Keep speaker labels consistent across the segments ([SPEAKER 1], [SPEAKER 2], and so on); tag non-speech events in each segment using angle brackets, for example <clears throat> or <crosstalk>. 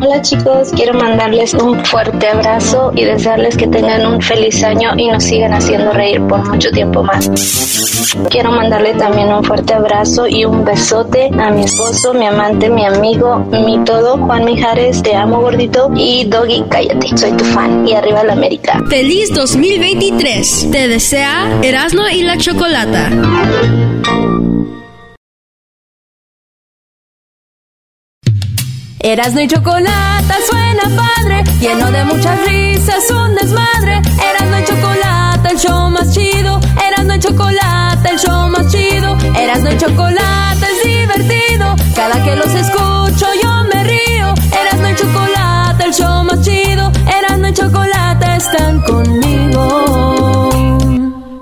[SPEAKER 1] Hola chicos, quiero mandarles un fuerte abrazo y desearles que tengan un feliz año y nos sigan haciendo reír por mucho tiempo más. Quiero mandarle también un fuerte abrazo y un besote a mi esposo, mi amante, mi amigo, mi todo, Juan Mijares, te amo gordito y Doggy, cállate, soy tu fan y arriba la América.
[SPEAKER 2] Feliz 2023. Te desea Erasmo y la Chocolata.
[SPEAKER 3] Erasno y chocolate suena padre, lleno de muchas risas, un desmadre. Erasno y chocolate, el show más chido. Erasno y chocolate, el show más chido. Erasno y chocolate es divertido. Cada que los escucho yo me río. Erasno y chocolate, el show más chido. Erasno y chocolate están conmigo.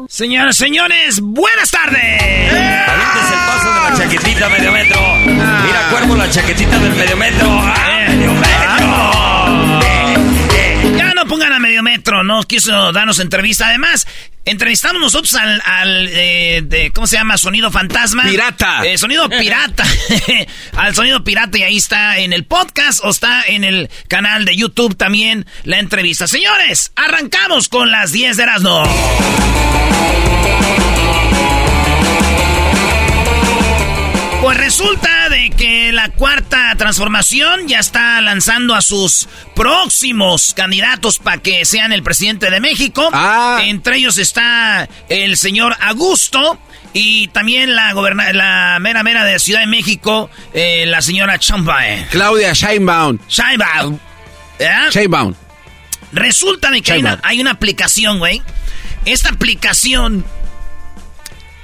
[SPEAKER 4] Señoras, señores, buenas tardes. Avientes chaquetita medio metro. Mira, cuervo, la chaquetita del medio metro. ¡Ah, medio metro! Ya no pongan a medio metro, no quiso darnos entrevista. Además, entrevistamos nosotros al, al eh, de, ¿cómo se llama? Sonido fantasma.
[SPEAKER 5] Pirata.
[SPEAKER 4] Eh, sonido pirata. <laughs> <laughs> al sonido pirata y ahí está en el podcast o está en el canal de YouTube también la entrevista. Señores, arrancamos con las 10 de Erasmo. Pues resulta de que la cuarta transformación ya está lanzando a sus próximos candidatos para que sean el presidente de México. Entre ellos está el señor Augusto y también la goberna la mera mera de Ciudad de México, eh, la señora Champagne.
[SPEAKER 5] Claudia Scheinbaum.
[SPEAKER 4] Scheinbaum. ¿Eh?
[SPEAKER 5] Scheinbaum.
[SPEAKER 4] Resulta de que hay una, hay una aplicación, güey. Esta aplicación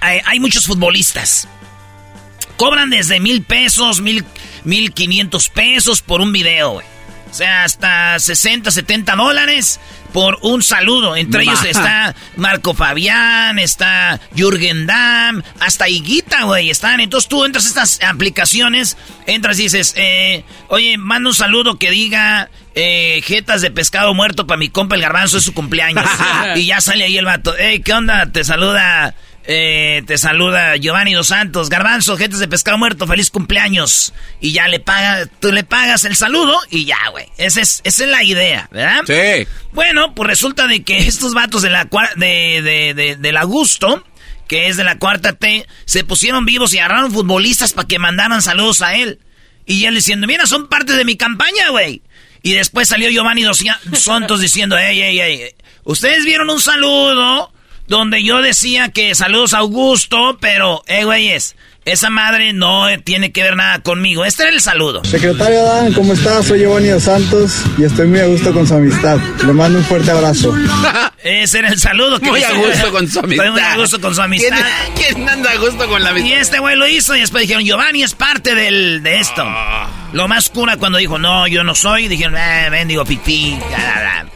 [SPEAKER 4] hay, hay muchos futbolistas. Cobran desde mil pesos, mil, mil quinientos pesos por un video, güey. O sea, hasta 60, 70 dólares por un saludo. Entre ellos está Marco Fabián, está Jürgen Damm, hasta Higuita, güey, están. Entonces tú entras a estas aplicaciones, entras y dices, eh, oye, manda un saludo que diga eh, jetas de pescado muerto para mi compa el garbanzo, es su cumpleaños. <laughs> y ya sale ahí el vato, hey, ¿qué onda? Te saluda... Eh, te saluda Giovanni Dos Santos, Garbanzo, jetas de pescado muerto, feliz cumpleaños. Y ya le paga, tú le pagas el saludo y ya, güey. Esa es, esa es la idea, ¿verdad?
[SPEAKER 5] Sí.
[SPEAKER 4] Bueno, pues resulta de que estos vatos de la cua- de, de, de- del Augusto, que es de la cuarta T, se pusieron vivos y agarraron futbolistas para que mandaran saludos a él. Y él diciendo, mira, son parte de mi campaña, güey. Y después salió Giovanni Dos Santos diciendo, ey, ey, ey, ustedes vieron un saludo donde yo decía que saludos a Augusto, pero, eh, güeyes, esa madre no tiene que ver nada conmigo. Este era el saludo.
[SPEAKER 6] Secretario Dan, ¿cómo estás? Soy Giovanni Dos Santos y estoy muy a gusto con su amistad. Le mando un fuerte abrazo. <laughs>
[SPEAKER 4] Ese era el saludo que
[SPEAKER 5] Muy a
[SPEAKER 4] hizo.
[SPEAKER 5] gusto con su amistad.
[SPEAKER 4] Estoy muy a gusto con su amistad.
[SPEAKER 5] ¿Quién, quién anda a gusto con la amistad?
[SPEAKER 4] Y este güey lo hizo y después dijeron, Giovanni es parte del, de esto.
[SPEAKER 5] Ah.
[SPEAKER 4] Lo más cura cuando dijo, no, yo no soy, dijeron, eh, bendigo pipí. bla, bla, bla.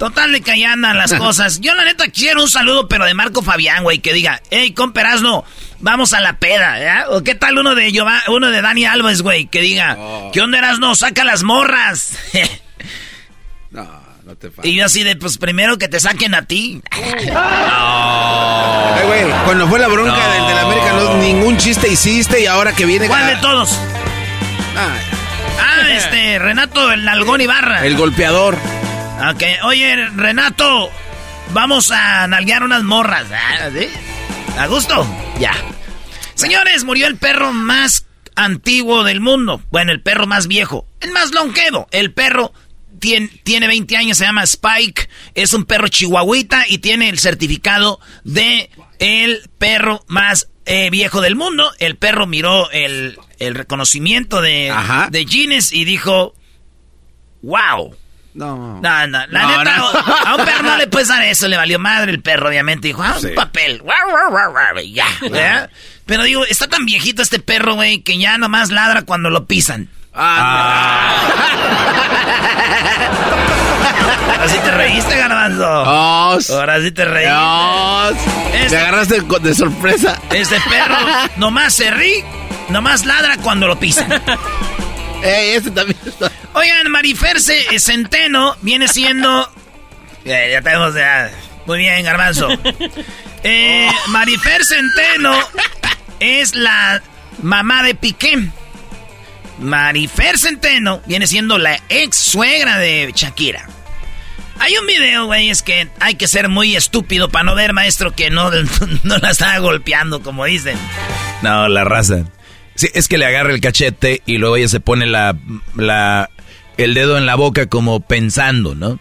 [SPEAKER 4] Total de que ahí andan las <laughs> cosas. Yo la neta quiero un saludo, pero de Marco Fabián, güey, que diga, hey, comperazno, vamos a la peda, ¿ya? O qué tal uno de Giova- uno de Dani Alves, güey, que diga,
[SPEAKER 5] Oh.
[SPEAKER 4] ¿qué onda Erasno? Saca las morras. <laughs>
[SPEAKER 5] No, no te pases.
[SPEAKER 4] y yo así de, pues primero que te saquen a ti. <laughs>
[SPEAKER 5] Ay, güey, cuando fue la bronca
[SPEAKER 4] No.
[SPEAKER 5] del, del América, no, ningún chiste hiciste y ahora que viene...
[SPEAKER 4] ¿Cuál de todos?
[SPEAKER 5] Ah,
[SPEAKER 4] Ah, este, Renato el Nalgón Ibarra.
[SPEAKER 5] el golpeador.
[SPEAKER 4] Ok, oye, Renato, vamos a nalguear unas morras. Ah, ¿sí? ¿A gusto? Ya. Señores, murió el perro más antiguo del mundo. Bueno, el perro más viejo, el más longevo. El perro tiene, tiene 20 años, se llama Spike. Es un perro chihuahuita y tiene el certificado de el perro más eh, viejo del mundo. El perro miró el, el reconocimiento de, de Guinness y dijo, wow.
[SPEAKER 5] No.
[SPEAKER 4] No, no, la neta, a un perro no le puedes dar eso, le valió madre el perro, obviamente. Dijo, ah, un papel. Ya, ¿verdad? Pero digo, está tan viejito este perro, güey, que ya nomás ladra cuando lo pisan. Ah. Ahora sí te reíste, garbanzo. Ahora sí te reíste.
[SPEAKER 5] Te Este- agarraste de sorpresa.
[SPEAKER 4] Este perro nomás se ríe, nomás ladra cuando lo pisan.
[SPEAKER 5] Ey, este también está.
[SPEAKER 4] Oigan, Marifer Ce- Centeno viene siendo. Ya, ya tenemos ya. Muy bien, Garbanzo. Eh, Marifer Centeno es la mamá de Piqué. Marifer Centeno viene siendo la ex suegra de Shakira. Hay un video, güey, es que hay que ser muy estúpido para no ver, maestro, que no, <laughs> no la está golpeando, como dicen.
[SPEAKER 7] No, la raza. Sí, es que le agarra el cachete y luego ella se pone la, la, el dedo en la boca como pensando, ¿no?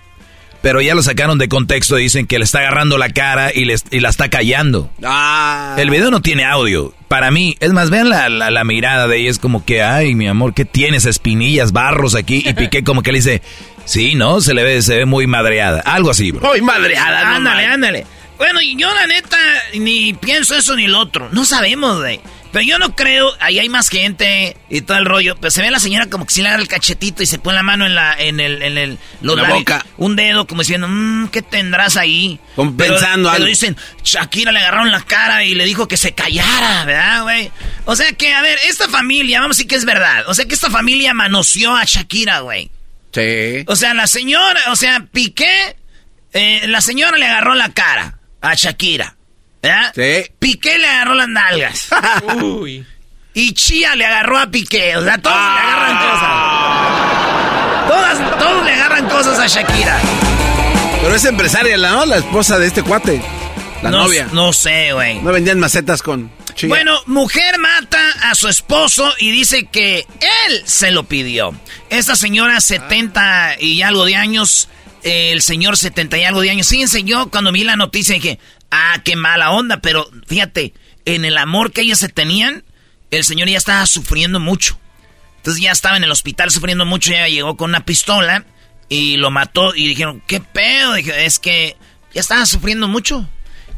[SPEAKER 7] Pero ya lo sacaron de contexto y dicen que le está agarrando la cara y, le, y la está callando.
[SPEAKER 5] Ah.
[SPEAKER 7] El video no tiene audio. Para mí, es más, vean la, la, la mirada de ella, es como que, ay, mi amor, ¿qué tienes? Espinillas, barros aquí. Y <laughs> Piqué como que le dice, sí, ¿no? Se le ve, se ve muy madreada. Algo así, bro.
[SPEAKER 5] Muy madreada, no
[SPEAKER 4] Ándale, ándale. Bueno, y yo la neta ni pienso eso ni lo otro. No sabemos, güey. Pero yo no creo, ahí hay más gente y todo el rollo. Pero se ve a la señora como que si le agarra el cachetito y se pone la mano en la, en el, en el, los
[SPEAKER 5] La
[SPEAKER 4] labios.
[SPEAKER 5] boca.
[SPEAKER 4] Un dedo como diciendo, mmm, ¿qué tendrás ahí?
[SPEAKER 5] Como
[SPEAKER 4] Pero-
[SPEAKER 5] pensando
[SPEAKER 4] pero
[SPEAKER 5] algo.
[SPEAKER 4] dicen, Shakira le agarraron la cara y le dijo que se callara, ¿verdad, güey? O sea que, a ver, esta familia, vamos a decir que es verdad. O sea que esta familia manoseó a Shakira, güey.
[SPEAKER 5] Sí.
[SPEAKER 4] O sea, la señora, o sea, Piqué, eh, la señora le agarró la cara a Shakira. ¿Verdad?
[SPEAKER 5] Sí.
[SPEAKER 4] Piqué le agarró las nalgas. <laughs>
[SPEAKER 8] Uy.
[SPEAKER 4] Y Chía le agarró a Piqué. O sea, todos le
[SPEAKER 5] Ah.
[SPEAKER 4] agarran cosas. Todas, todos le agarran cosas a Shakira.
[SPEAKER 5] Pero es empresaria, la, ¿no? La esposa de este cuate. La
[SPEAKER 4] no,
[SPEAKER 5] novia.
[SPEAKER 4] No sé, güey.
[SPEAKER 5] No vendían macetas con chía.
[SPEAKER 4] Bueno, mujer mata a su esposo y dice que él se lo pidió. Esta señora, 70 y algo de años, el señor 70 y algo de años. Fíjense, yo cuando vi la noticia dije, ah, qué mala onda, pero fíjate, en el amor que ellos se tenían, el señor ya estaba sufriendo mucho. Entonces ya estaba en el hospital sufriendo mucho, ya llegó con una pistola y lo mató y dijeron, ¿qué pedo? Dije, es que ya estaba sufriendo mucho.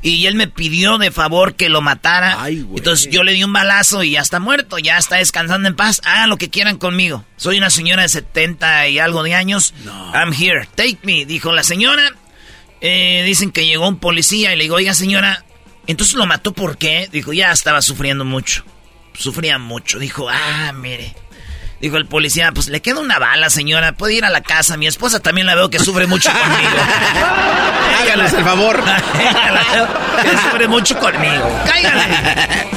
[SPEAKER 4] Y él me pidió de favor que lo matara.
[SPEAKER 5] Ay, güey.
[SPEAKER 4] Entonces yo le di un balazo y ya está muerto, ya está descansando en paz. Hagan lo que quieran conmigo. Soy una señora de 70 y algo de años. I'm here, take me, dijo la señora. Eh, dicen que llegó un policía y le digo, oiga señora, entonces lo mató ¿por qué? Dijo, ya estaba sufriendo mucho. Sufría mucho. Dijo, ah, mire. Dijo el policía, pues le queda una bala, señora. Puede ir a la casa. Mi esposa también la veo que sufre mucho <laughs> conmigo.
[SPEAKER 5] Háganos el favor. <laughs>
[SPEAKER 4] Que sufre mucho conmigo. Cáigale. <laughs>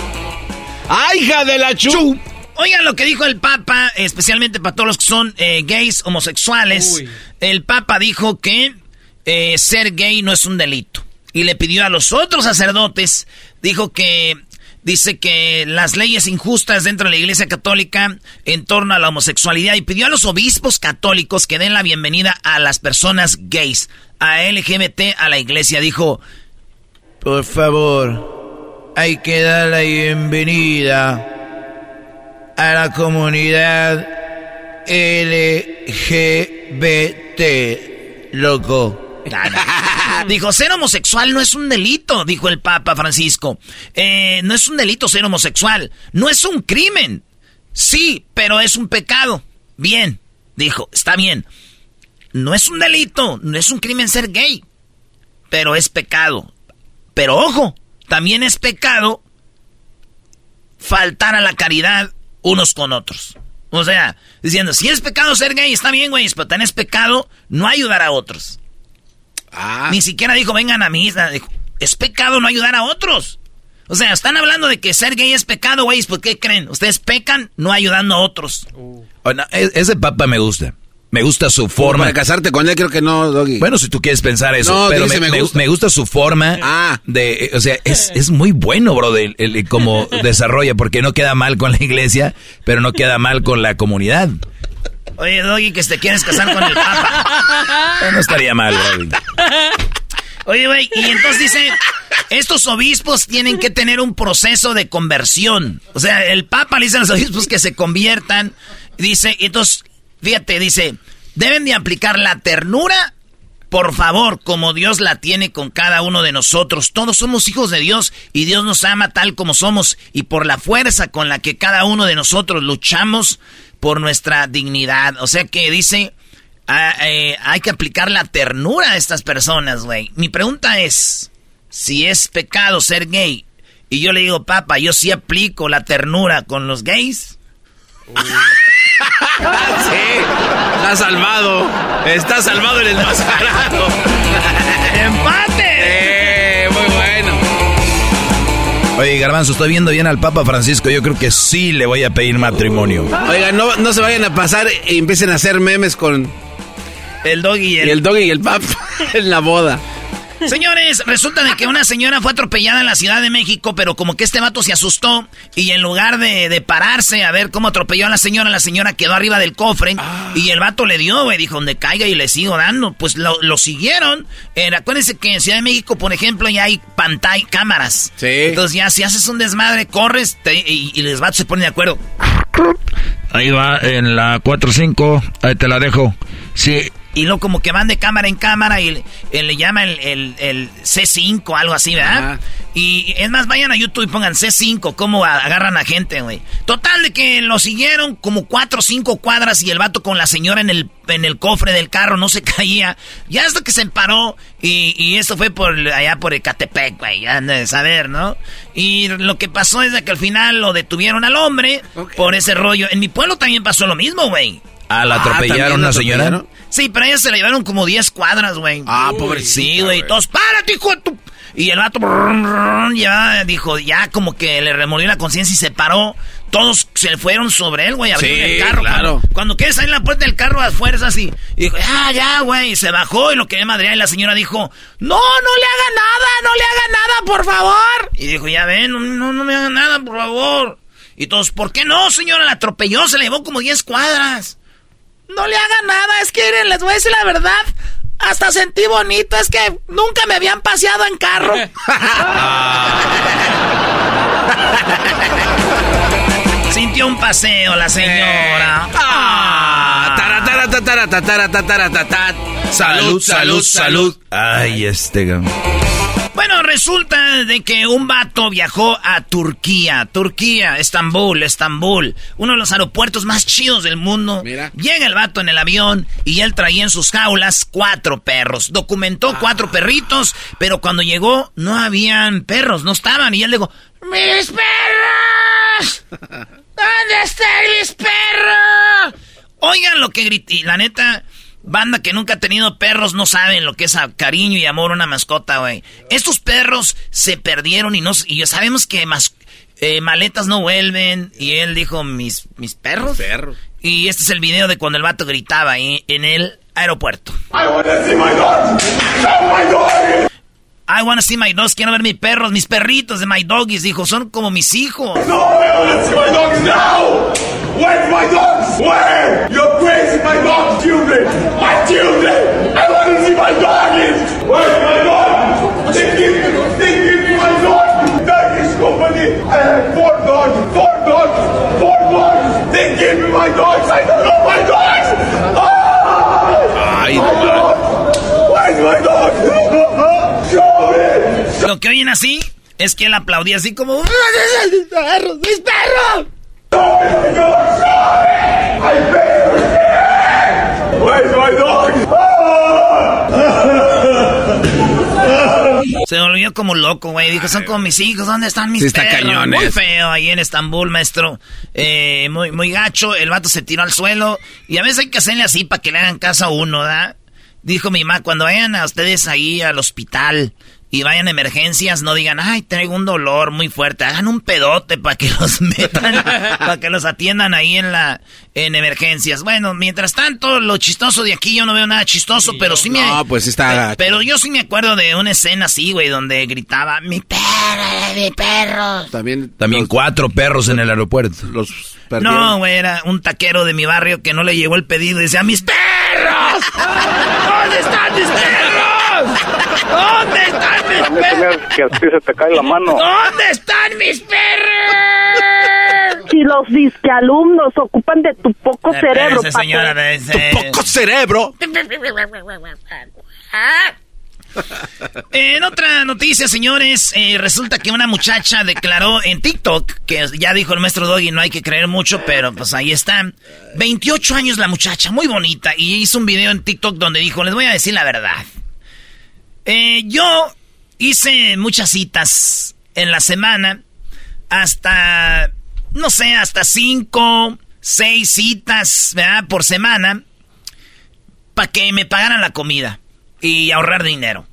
[SPEAKER 5] ¡Ay, hija de la chu!
[SPEAKER 4] Oigan lo que dijo el Papa, especialmente para todos los que son eh, gays, homosexuales.
[SPEAKER 8] Uy.
[SPEAKER 4] El Papa dijo que eh, ser gay no es un delito. Y le pidió a los otros sacerdotes, dijo que, dice que las leyes injustas dentro de la Iglesia Católica en torno a la homosexualidad y pidió a los obispos católicos que den la bienvenida a las personas gays, a LGBT, a la Iglesia. Dijo,
[SPEAKER 7] Por favor, hay que dar la bienvenida a la comunidad LGBT, loco. <laughs>
[SPEAKER 4] Dijo, ser homosexual no es un delito, dijo el Papa Francisco. Eh, no es un delito ser homosexual, no es un crimen. Sí, pero es un pecado. Bien, dijo, está bien. No es un delito, no es un crimen ser gay, pero es pecado. Pero ojo, también es pecado faltar a la caridad unos con otros. O sea, diciendo, si es pecado ser gay, está bien, güey, pero también es pecado no ayudar a otros.
[SPEAKER 5] Ah,
[SPEAKER 4] Ni siquiera dijo, vengan a mí. Dijo, es pecado no ayudar a otros. O sea, están hablando de que ser gay es pecado, güey. ¿Por qué creen? Ustedes pecan no ayudando a otros.
[SPEAKER 7] E- ese papa me gusta. Me gusta su forma.
[SPEAKER 5] Para casarte con él creo que no, Doggy.
[SPEAKER 7] Bueno, si tú quieres pensar eso.
[SPEAKER 5] No,
[SPEAKER 7] pero me,
[SPEAKER 5] gusta.
[SPEAKER 7] me gusta su forma
[SPEAKER 5] Ah.
[SPEAKER 7] de... O sea, es, es muy bueno, bro, de, como <laughs> desarrolla, porque no queda mal con la iglesia, pero no queda mal con la comunidad.
[SPEAKER 4] Oye, Doggy, que te quieres casar con el Papa.
[SPEAKER 7] No estaría mal, Brody.
[SPEAKER 4] Oye, güey, y entonces dice, estos obispos tienen que tener un proceso de conversión. O sea, el Papa le dice a los obispos que se conviertan. Dice, y entonces, fíjate, dice, deben de aplicar la ternura, por favor, como Dios la tiene con cada uno de nosotros. Todos somos hijos de Dios y Dios nos ama tal como somos y por la fuerza con la que cada uno de nosotros luchamos por nuestra dignidad. O sea que dice, ah, eh, hay que aplicar la ternura a estas personas, güey. Mi pregunta es, si es pecado ser gay, y yo le digo, papa, yo sí aplico la ternura con los gays.
[SPEAKER 5] Sí, está salvado. Está salvado el enmascarado.
[SPEAKER 4] ¡Empate!
[SPEAKER 5] Eh, muy bueno.
[SPEAKER 7] Oye, Garbanzo, estoy viendo bien al Papa Francisco. Yo creo que sí le voy a pedir matrimonio.
[SPEAKER 5] Oigan, no, no se vayan a pasar y empiecen a hacer memes con
[SPEAKER 4] El doggy y
[SPEAKER 5] y
[SPEAKER 4] el...
[SPEAKER 5] el doggy y el pap <laughs> en la boda.
[SPEAKER 4] Señores, resulta de que una señora fue atropellada en la Ciudad de México, pero como que este vato se asustó y en lugar de, de pararse a ver cómo atropelló a la señora, la señora quedó arriba del cofre y el vato le dio, güey, dijo, donde caiga y le sigo dando. Pues lo, lo siguieron. Eh, acuérdense que en Ciudad de México, por ejemplo, ya hay pantalla, cámaras.
[SPEAKER 5] Sí.
[SPEAKER 4] Entonces ya si haces un desmadre, corres te- y, y los vatos se ponen de acuerdo.
[SPEAKER 8] Ahí va, en la 4-5, ahí te la dejo. Sí,
[SPEAKER 4] Y luego como que van de cámara en cámara y le, eh, le llama el, el- el C5, algo así, ¿verdad?
[SPEAKER 5] Ajá.
[SPEAKER 4] Y es más, vayan a YouTube y pongan C5, cómo agarran a gente, güey. Total de que lo siguieron como cuatro o cinco cuadras y el vato con la señora en el, en el cofre del carro no se <laughs> caía. Ya hasta que se paró y, y esto fue por allá por Ecatepec, güey, ya de saber, ¿no? Y lo que pasó es de que al final lo detuvieron al hombre por ese rollo. En mi pueblo también pasó lo mismo, güey.
[SPEAKER 7] Ah, la
[SPEAKER 5] Ah,
[SPEAKER 7] atropellaron
[SPEAKER 5] ¿también
[SPEAKER 7] una
[SPEAKER 5] la
[SPEAKER 7] señora.
[SPEAKER 4] Sí, pero ellos se la llevaron como 10 cuadras, güey.
[SPEAKER 5] Ah,
[SPEAKER 4] Uy,
[SPEAKER 5] pobrecita,
[SPEAKER 4] Sí, güey. Todos, párate, hijo de tu... Y el vato ya dijo, ya como que le remolió la conciencia y se paró. Todos se fueron sobre él, güey, abrieron
[SPEAKER 5] Sí,
[SPEAKER 4] el carro.
[SPEAKER 5] claro.
[SPEAKER 4] Cuando, cuando quieres salir la puerta del carro a fuerzas y, y dijo, ah, ya, güey. Y se bajó y lo quería madrear y la señora dijo, no, no le haga nada, no le haga nada, por favor. Y dijo, ya ven, no, no, no me haga nada, por favor. Y todos, ¿por qué no, señora? La atropelló, se le llevó como 10 cuadras. No le haga nada, es que miren, les voy a decir la verdad. Hasta sentí bonito, es que nunca me habían paseado en carro. <laughs> Sintió un paseo la señora.
[SPEAKER 5] Ah.
[SPEAKER 7] Salud, salud, salud. Ay, este...
[SPEAKER 4] Bueno, resulta de que un vato viajó a Turquía, Turquía, Estambul, Estambul, uno de los aeropuertos más chidos del mundo.
[SPEAKER 5] Mira.
[SPEAKER 4] Llega el vato en el avión y él traía en sus jaulas cuatro perros. Documentó cuatro perritos, pero cuando llegó no habían perros, no estaban. Y él dijo, ¡Mis perros! <laughs> ¿Dónde están mis perros? Oigan lo que grité. La neta, banda que nunca ha tenido perros no saben lo que es a- cariño y amor a una mascota, güey. Estos perros se perdieron y no y ya sabemos que mas- eh, maletas no vuelven. Y él dijo, mis, mis perros.
[SPEAKER 5] Perros.
[SPEAKER 4] Y este es el video de cuando el vato gritaba ahí en el aeropuerto.
[SPEAKER 9] I want to see my dog. Show my dog.
[SPEAKER 4] I wanna see my dogs, quiero ver mis perros, mis perritos de my doggies, dijo, son como mis hijos.
[SPEAKER 9] No, I want to see my dogs now. Where's my dogs? Where? Crazy, my dog children. My children. I want to see my doggies. Where's my dog? They give me, they give me my dog. Doggies company. I have four dogs, four dogs, four dogs. They give me my dogs. I don't know my dogs. Ah!
[SPEAKER 5] Ay,
[SPEAKER 9] my
[SPEAKER 5] no.
[SPEAKER 9] dogs. Where's my dog? Show me.
[SPEAKER 4] Lo que oyen así es que él aplaudía así como... ¡Mis perros! ¡Mis perros!
[SPEAKER 9] Where's my dog?
[SPEAKER 4] Se volvió como loco, güey. Dijo, son como mis hijos, ¿dónde están mis
[SPEAKER 5] Sí, está
[SPEAKER 4] perros?
[SPEAKER 5] cañón
[SPEAKER 4] Muy feo ahí en Estambul, maestro. Eh, muy, muy gacho. El vato se tiró al suelo. Y a veces hay que hacerle así para que le hagan caso a uno, ¿da? Dijo mi mamá, cuando vayan a ustedes ahí al hospital y vayan a emergencias, no digan, ay, traigo un dolor muy fuerte, hagan un pedote para que los <laughs> metan, para que los atiendan ahí en la, en emergencias. Bueno, mientras tanto, lo chistoso de aquí, yo no veo nada chistoso, pero sí me...
[SPEAKER 5] No, pues está...
[SPEAKER 4] Pero yo sí me acuerdo de una escena así, güey, donde gritaba, mi perro, mi perro.
[SPEAKER 5] También...
[SPEAKER 7] También cuatro perros en el aeropuerto.
[SPEAKER 5] Los
[SPEAKER 4] No, güey, era un taquero de mi barrio que no le llegó el pedido y decía, mis perros, ¿dónde están mis perros? ¿Dónde están mis perros?
[SPEAKER 10] que a ti se te cae la mano.
[SPEAKER 4] ¿Dónde están mis perros?
[SPEAKER 11] Si los disque alumnos ocupan de tu poco cerebro,
[SPEAKER 4] señora,
[SPEAKER 11] papá.
[SPEAKER 4] espérese.
[SPEAKER 5] ¡Poco cerebro!
[SPEAKER 4] En otra noticia, señores, eh, resulta que una muchacha declaró en TikTok, que ya dijo el maestro Doggy, no hay que creer mucho, pero pues ahí está. 28 años la muchacha, muy bonita, y hizo un video en TikTok donde dijo, les voy a decir la verdad. Eh, yo hice muchas citas en la semana, hasta, no sé, hasta cinco, seis citas, ¿verdad? Por semana, para que me pagaran la comida y ahorrar dinero.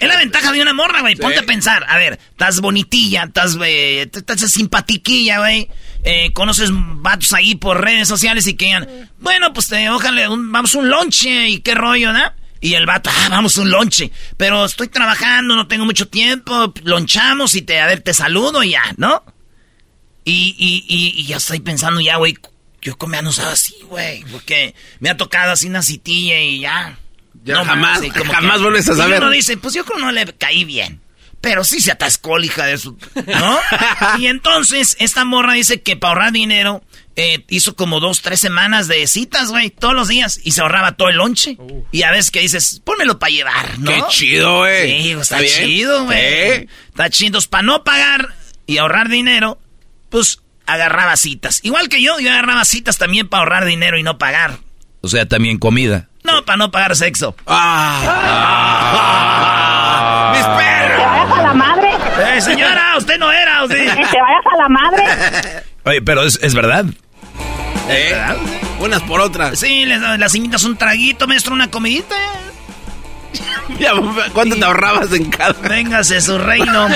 [SPEAKER 4] es la ventaja de una morra, güey. Ponte a pensar. A ver, estás bonitilla, estás, eh, estás simpatiquilla, güey. Eh, conoces vatos ahí por redes sociales y que digan, bueno, pues te, ojalá, un- vamos a un lonche y qué rollo, ¿no? Y el vato, ah, vamos un lonche. Pero estoy trabajando, no tengo mucho tiempo, lonchamos y te, a ver, te saludo y ya, ¿no? Y, y, y, y ya estoy pensando ya, güey, yo ya no usaba así, güey, porque me ha tocado así una citilla y ya.
[SPEAKER 5] Ya jamás-
[SPEAKER 4] como
[SPEAKER 5] jamás
[SPEAKER 4] que-
[SPEAKER 5] vuelves a
[SPEAKER 4] y
[SPEAKER 5] saber.
[SPEAKER 4] uno dice, pues yo creo que no le caí bien. Pero sí se atascó, hija de su... ¿No? <laughs> y entonces, esta morra dice que para ahorrar dinero, eh, hizo como dos, tres semanas de citas, güey, todos los días. Y se ahorraba todo el lonche. Y a veces que dices, pónmelo para llevar, ¿no?
[SPEAKER 5] ¡Qué chido, güey!
[SPEAKER 4] Sí, está,
[SPEAKER 5] ¿Está
[SPEAKER 4] chido, güey.
[SPEAKER 5] Sí.
[SPEAKER 4] Está chido. Para no pagar y ahorrar dinero, pues agarraba citas.Igual que yo, yo agarraba citas también para ahorrar dinero y no pagar.
[SPEAKER 7] O sea, también comida.
[SPEAKER 4] No, para no pagar sexo.
[SPEAKER 5] Ah. ¡Mis
[SPEAKER 11] Que
[SPEAKER 5] perros!
[SPEAKER 11] vayas a la madre.
[SPEAKER 4] Eh, señora, usted no era, ¿o sí? <laughs>
[SPEAKER 11] Que vayas a la madre. <laughs>
[SPEAKER 7] Oye, pero es, es verdad.
[SPEAKER 5] ¿Eh? Unas por otras.
[SPEAKER 4] Sí, les, las invitas un traguito, maestro, una comidita. <laughs>
[SPEAKER 5] Ya, ¿Cuánto te ahorrabas en cada?
[SPEAKER 4] Véngase su reino.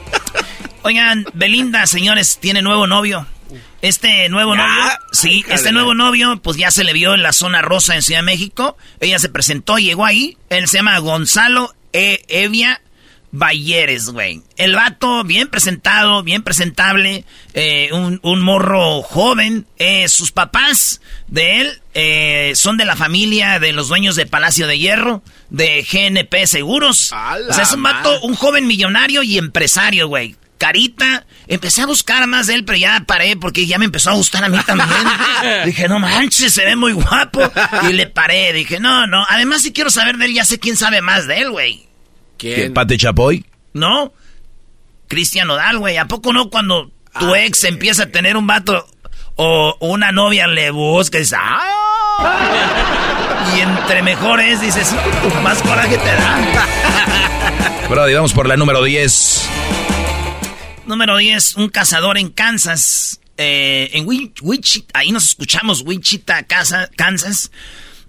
[SPEAKER 4] <laughs> Oigan, Belinda, señores, tiene nuevo novio. Este nuevo
[SPEAKER 5] Ya.
[SPEAKER 4] novio, sí,
[SPEAKER 5] Ay,
[SPEAKER 4] este nuevo novio, pues ya se le vio en la zona rosa en Ciudad de México. Ella se presentó, llegó ahí. Él se llama Gonzalo e Evia Bayeres, güey. El vato, bien presentado, bien presentable, eh, un, un morro joven. Eh, sus papás de él eh, son de la familia de los dueños de Palacio de Hierro, de GNP Seguros. O sea, es un vato, un joven millonario y empresario, güey. Carita, empecé a buscar más de él, pero ya paré porque ya me empezó a gustar a mí también. <laughs> dije, no manches, se ve muy guapo. Y le paré, dije, no, no. Además, si quiero saber de él, ya sé quién sabe más de él, güey.
[SPEAKER 7] ¿Qué,
[SPEAKER 5] ¿Quién?
[SPEAKER 7] ¿Pate Chapoy?
[SPEAKER 4] ¿No? Cristian Nodal, güey. ¿A poco no cuando tu
[SPEAKER 5] Ah,
[SPEAKER 4] ex empieza a tener un vato o una novia le busca y dices, ¡ah! <laughs> Y entre mejores dices, más coraje te da. <laughs>
[SPEAKER 7] Brody, vamos por la número 10.
[SPEAKER 4] Número 10, un cazador en Kansas. eh, en Wi- Wichita, ahí nos escuchamos, Wichita, Kansas.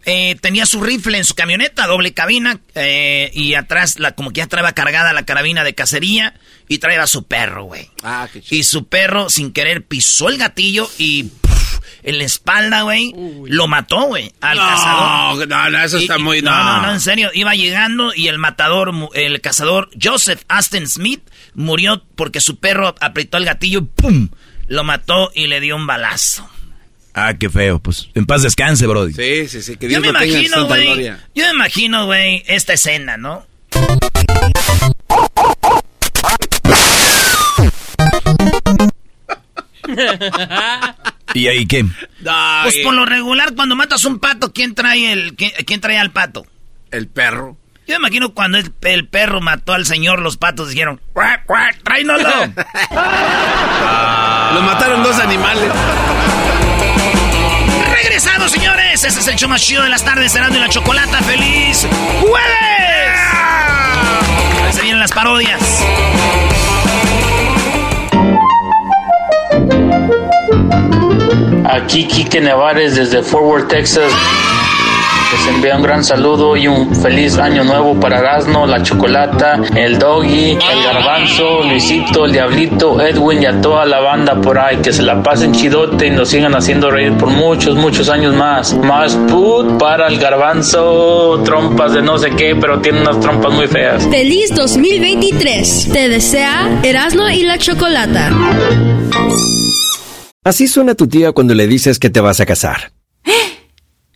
[SPEAKER 4] Eh, tenía su rifle en su camioneta, doble cabina, eh, y atrás, la, como que ya traía cargada la carabina de cacería, y traía a su perro, güey.
[SPEAKER 5] Ah, qué chido.
[SPEAKER 4] Y su perro, sin querer, pisó el gatillo y en la espalda, güey, lo mató, güey, al cazador.
[SPEAKER 5] No, no, no, eso está
[SPEAKER 4] Y-
[SPEAKER 5] muy...
[SPEAKER 4] no, no, no, en serio. Iba llegando y el matador, el cazador Joseph Aston Smith murió porque su perro apretó el gatillo ¡pum! Lo mató y le dio un balazo.
[SPEAKER 7] Ah, qué feo. Pues en paz descanse, Brody.
[SPEAKER 5] Sí, sí, sí, que
[SPEAKER 4] Yo
[SPEAKER 5] Dios
[SPEAKER 4] me
[SPEAKER 5] lo tenga en
[SPEAKER 4] imagino, güey. Yo me imagino, güey, esta escena, ¿no?
[SPEAKER 7] ¿Y ahí qué?
[SPEAKER 4] Pues por lo regular, cuando matas un pato, ¿quién trae el, quién, quién trae al pato?
[SPEAKER 5] El perro.
[SPEAKER 4] Yo me imagino cuando el, el perro mató al señor, los patos dijeron, ¡cuac, cuac, tráenolo! <laughs>
[SPEAKER 5] Lo mataron dos animales.
[SPEAKER 4] Regresamos, señores. Ese es el show más chido de las tardes, Cerrando y la Chocolata. ¡Feliz jueves! Se vienen las parodias.
[SPEAKER 12] Aquí Quique Nevares desde Fort Worth, Texas.
[SPEAKER 10] Les envío un gran saludo y un feliz año nuevo para Erasmo, la Chocolata, el Doggy, el Garbanzo, Luisito, el Diablito, Edwin y a toda la banda por ahí. Que se la pasen chidote y nos sigan haciendo reír por muchos, muchos años más. Más put para el Garbanzo, trompas de no sé qué, pero tiene unas trompas muy feas.
[SPEAKER 2] Feliz 2023. Te desea Erasmo y la Chocolata.
[SPEAKER 12] Así suena tu tía cuando le dices que te vas a casar.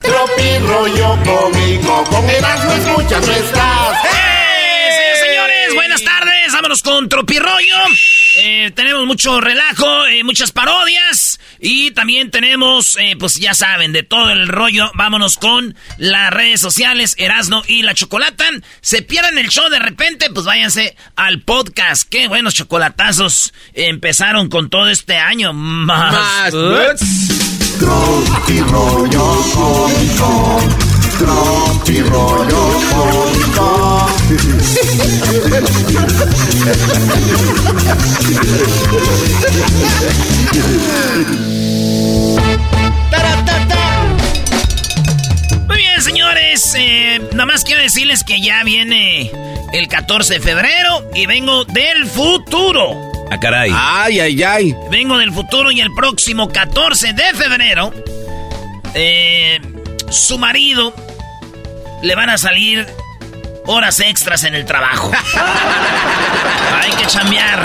[SPEAKER 9] Tropi rollo cómico, con Erasmo escuchas no estás.
[SPEAKER 4] ¡Eh! Sí, señores, buenas tardes. Vámonos con Tropirollo. Eh, tenemos mucho relajo, eh, muchas parodias. Y también tenemos, eh, pues ya saben, de todo el rollo. Vámonos con las redes sociales, Erasno y la Chocolata. Se pierden el show de repente, pues váyanse al podcast. Qué buenos chocolatazos empezaron con todo este año. Más.
[SPEAKER 9] Tropi rollo cómico, tropi rollo cómico.
[SPEAKER 4] Muy bien, señores. Eh, nada más quiero decirles que ya viene el 14 de febrero y vengo del futuro.
[SPEAKER 7] Ah, caray.
[SPEAKER 5] Ay, ay, ay.
[SPEAKER 4] Vengo del futuro y el próximo 14 de febrero, eh, su marido le van a salir horas extras en el trabajo. <laughs> hay que chambear.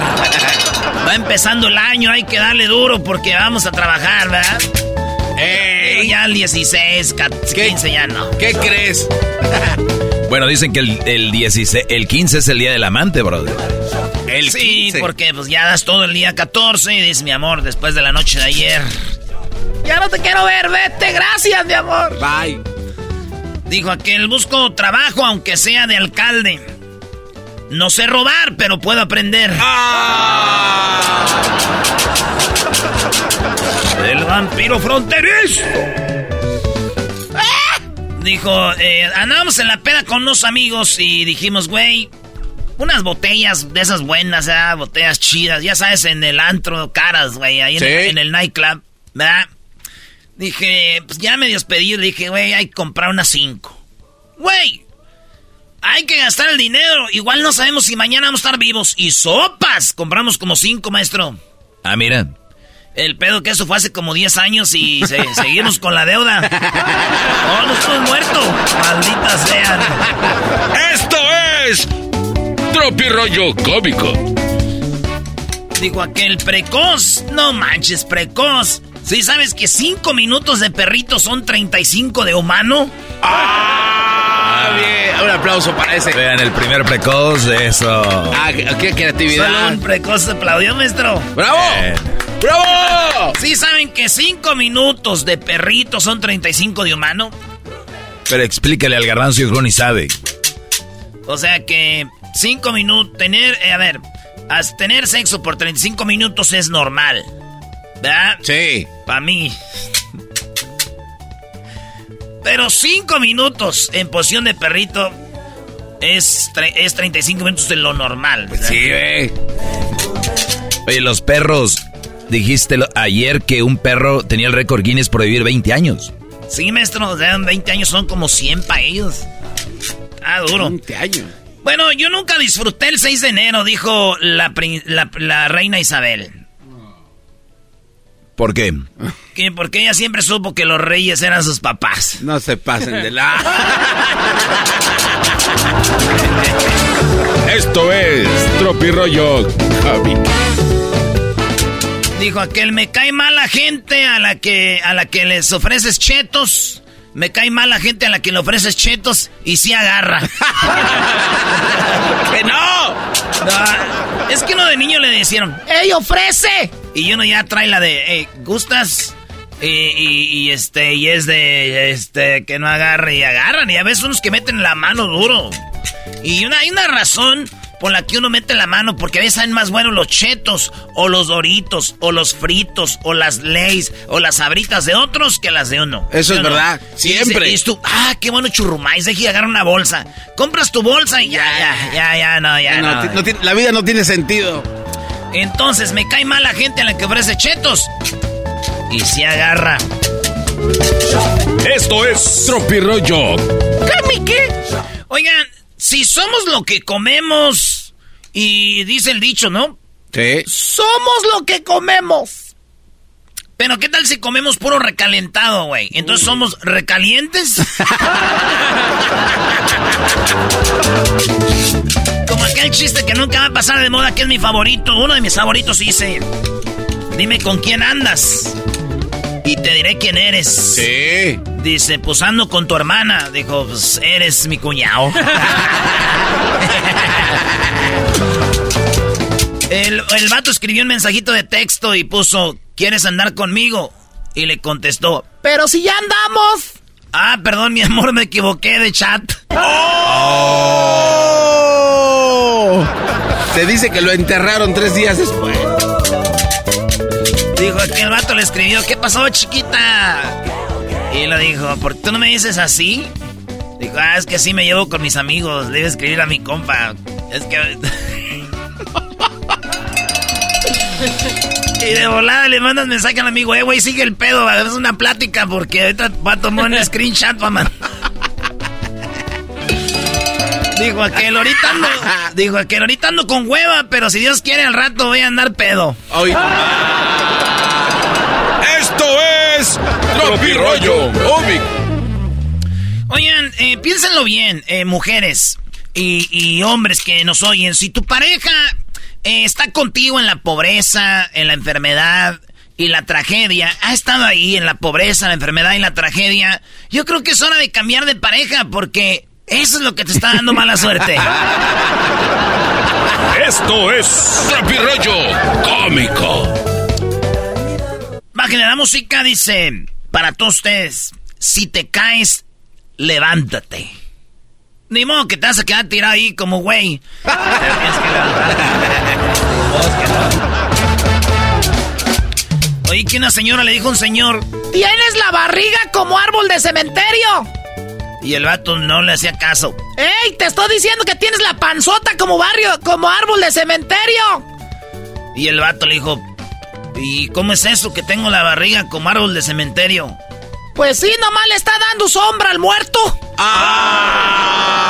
[SPEAKER 4] Va empezando el año, hay que darle duro porque vamos a trabajar, ¿verdad?
[SPEAKER 5] Ey.
[SPEAKER 4] Ya el 16, 15 ya no.
[SPEAKER 5] ¿Qué crees? <laughs>
[SPEAKER 7] Bueno, dicen que el, el, 16, el 15 es el día del amante, brother.
[SPEAKER 5] El
[SPEAKER 4] sí,
[SPEAKER 5] 15.
[SPEAKER 4] porque pues ya das todo el día 14 y dices, mi amor, después de la noche de ayer. Ya no te quiero ver, vete, gracias, mi amor.
[SPEAKER 5] Bye.
[SPEAKER 4] Dijo aquel, busco trabajo aunque sea de alcalde. No sé robar, pero puedo aprender.
[SPEAKER 5] Ah. <laughs>
[SPEAKER 4] El vampiro fronterizo. ¡Ah! Dijo, eh, andábamos en la peda con unos amigos y dijimos, güey, unas botellas de esas buenas, ¿verdad? botellas chidas, ya sabes, en el antro, caras, güey, ahí en, el, en el nightclub, ¿verdad? Dije, pues ya me despedí, le dije, güey, hay que comprar unas cinco. Güey, hay que gastar el dinero, igual no sabemos si mañana vamos a estar vivos. Y sopas, compramos como cinco, maestro.
[SPEAKER 7] Ah, mira.
[SPEAKER 4] El pedo que eso fue hace como 10 años y se- <laughs> seguimos con la deuda. No, no estoy muerto. Maldita sean.
[SPEAKER 8] Esto es Tropi Rollo Cómico.
[SPEAKER 4] Dijo aquel precoz. No manches, precoz. ¿Sí sabes que 5 minutos de perrito son 35 de humano?
[SPEAKER 5] Ah, bien. Un aplauso para ese.
[SPEAKER 7] Vean el primer precoz de eso.
[SPEAKER 5] Ah, qué qué creatividad.
[SPEAKER 4] Solo un precoz aplaudió, maestro.
[SPEAKER 5] ¡Bravo!
[SPEAKER 7] Bien.
[SPEAKER 5] ¡Bravo!
[SPEAKER 4] ¿Sí saben que 5 minutos de perrito son 35 de humano?
[SPEAKER 7] Pero explícale al garbanzo y ni sabe.
[SPEAKER 4] O sea que 5 minutos, tener, eh, a ver, as- tener sexo por 35 minutos es normal. ¿Verdad?
[SPEAKER 5] Sí.
[SPEAKER 4] Para mí. Pero cinco minutos en posición de perrito es, es 35 minutos de lo normal.
[SPEAKER 7] Sí, güey. Oye, los perros, dijiste ayer que un perro tenía el récord Guinness por vivir 20 años.
[SPEAKER 4] Sí, maestro, o 20 años son como 100 para ellos. Ah, duro.
[SPEAKER 13] 20 años.
[SPEAKER 4] Bueno, yo nunca disfruté el 6 de enero, dijo la, la reina Isabel.
[SPEAKER 7] ¿Por qué?
[SPEAKER 4] Que porque ella siempre supo que los reyes eran sus papás.
[SPEAKER 13] No se pasen de la. <laughs>
[SPEAKER 9] Esto es Tropirollo
[SPEAKER 4] Dijo aquel, me cae mal la gente a la que a la que les ofreces chetos. Me cae mal la gente a la que le ofreces chetos y sí agarra. <laughs>
[SPEAKER 13] ¡Que no!
[SPEAKER 4] Es que uno de niño le decían, ¡Ey, ofrece! Y uno ya trae la de, Ey, ¿gustas? Y, este, y es de, este, que no agarre y agarran. Y a veces unos que meten la mano duro. Y una, hay una razón por la que uno mete la mano, porque a veces saben más buenos los chetos, o los doritos, o los fritos, o las leys, o las sabritas de otros que las de uno.
[SPEAKER 13] Eso es verdad, siempre.
[SPEAKER 4] Y, tú, ah, qué bueno churrumais, deje agarrar una bolsa. Compras tu bolsa y ya, ya, ya, ya, no, ya. No,
[SPEAKER 13] la vida no tiene sentido.
[SPEAKER 4] Entonces, me cae mal la gente a la que ofrece chetos. Y se agarra.
[SPEAKER 9] Esto es Tropirollo.
[SPEAKER 4] ¿Qué, qué? Oigan, si somos lo que comemos, y dice el dicho, ¿no?
[SPEAKER 13] Sí.
[SPEAKER 4] Somos lo que comemos. Pero ¿qué tal si comemos puro recalentado, güey? Entonces somos recalientes. <laughs> Como aquel chiste que nunca va a pasar de moda, que es mi favorito. Uno de mis favoritos dice, dime con quién andas. Y te diré quién eres.
[SPEAKER 13] Sí.
[SPEAKER 4] Dice, pues ando con tu hermana. Dijo, pues eres mi cuñado. <laughs> el, el vato escribió un mensajito de texto y puso, ¿quieres andar conmigo? Y le contestó, pero si ya andamos. Ah, perdón, mi amor, me equivoqué de chat.
[SPEAKER 13] ¡Oh! <laughs> Se dice que lo enterraron tres días después.
[SPEAKER 4] Dijo que el vato le escribió, ¿qué pasó, chiquita? Y lo dijo, ¿por qué tú no me dices así? Dijo, ah, es que así me llevo con mis amigos, le iba a escribir a mi compa. Es que... <laughs> y de volada le mandas mensaje al amigo, eh, güey, sigue el pedo, es una plática porque ahorita va a tomar un <laughs> screenshot man. Dijo aquel, ahorita ando, <laughs> dijo aquel, ahorita ando con hueva, pero si Dios quiere al rato voy a andar pedo.
[SPEAKER 9] Esto es Rollo
[SPEAKER 4] Oigan, eh, piénsenlo bien, eh, mujeres y, hombres que nos oyen. Si tu pareja eh, está contigo en la pobreza, en la enfermedad y la tragedia, ha estado ahí en la pobreza, la enfermedad y la tragedia, yo creo que es hora de cambiar de pareja porque eso es lo que te está dando mala suerte.
[SPEAKER 9] Esto es Rollo Cómico.
[SPEAKER 4] Bájenle la música, dice, para todos ustedes, si te caes, levántate. Ni modo que te vas a quedar tirado ahí como güey. Oí que una señora le dijo a un señor, tienes la barriga como árbol de cementerio. Y el vato no le hacía caso. ¡Ey! Te estoy diciendo que tienes la panzota como barrio, como árbol de cementerio. Y el vato le dijo, ¿Y cómo es eso que tengo la barriga como árbol de cementerio? Pues sí, nomás le está dando sombra al muerto.
[SPEAKER 13] ¡Ah!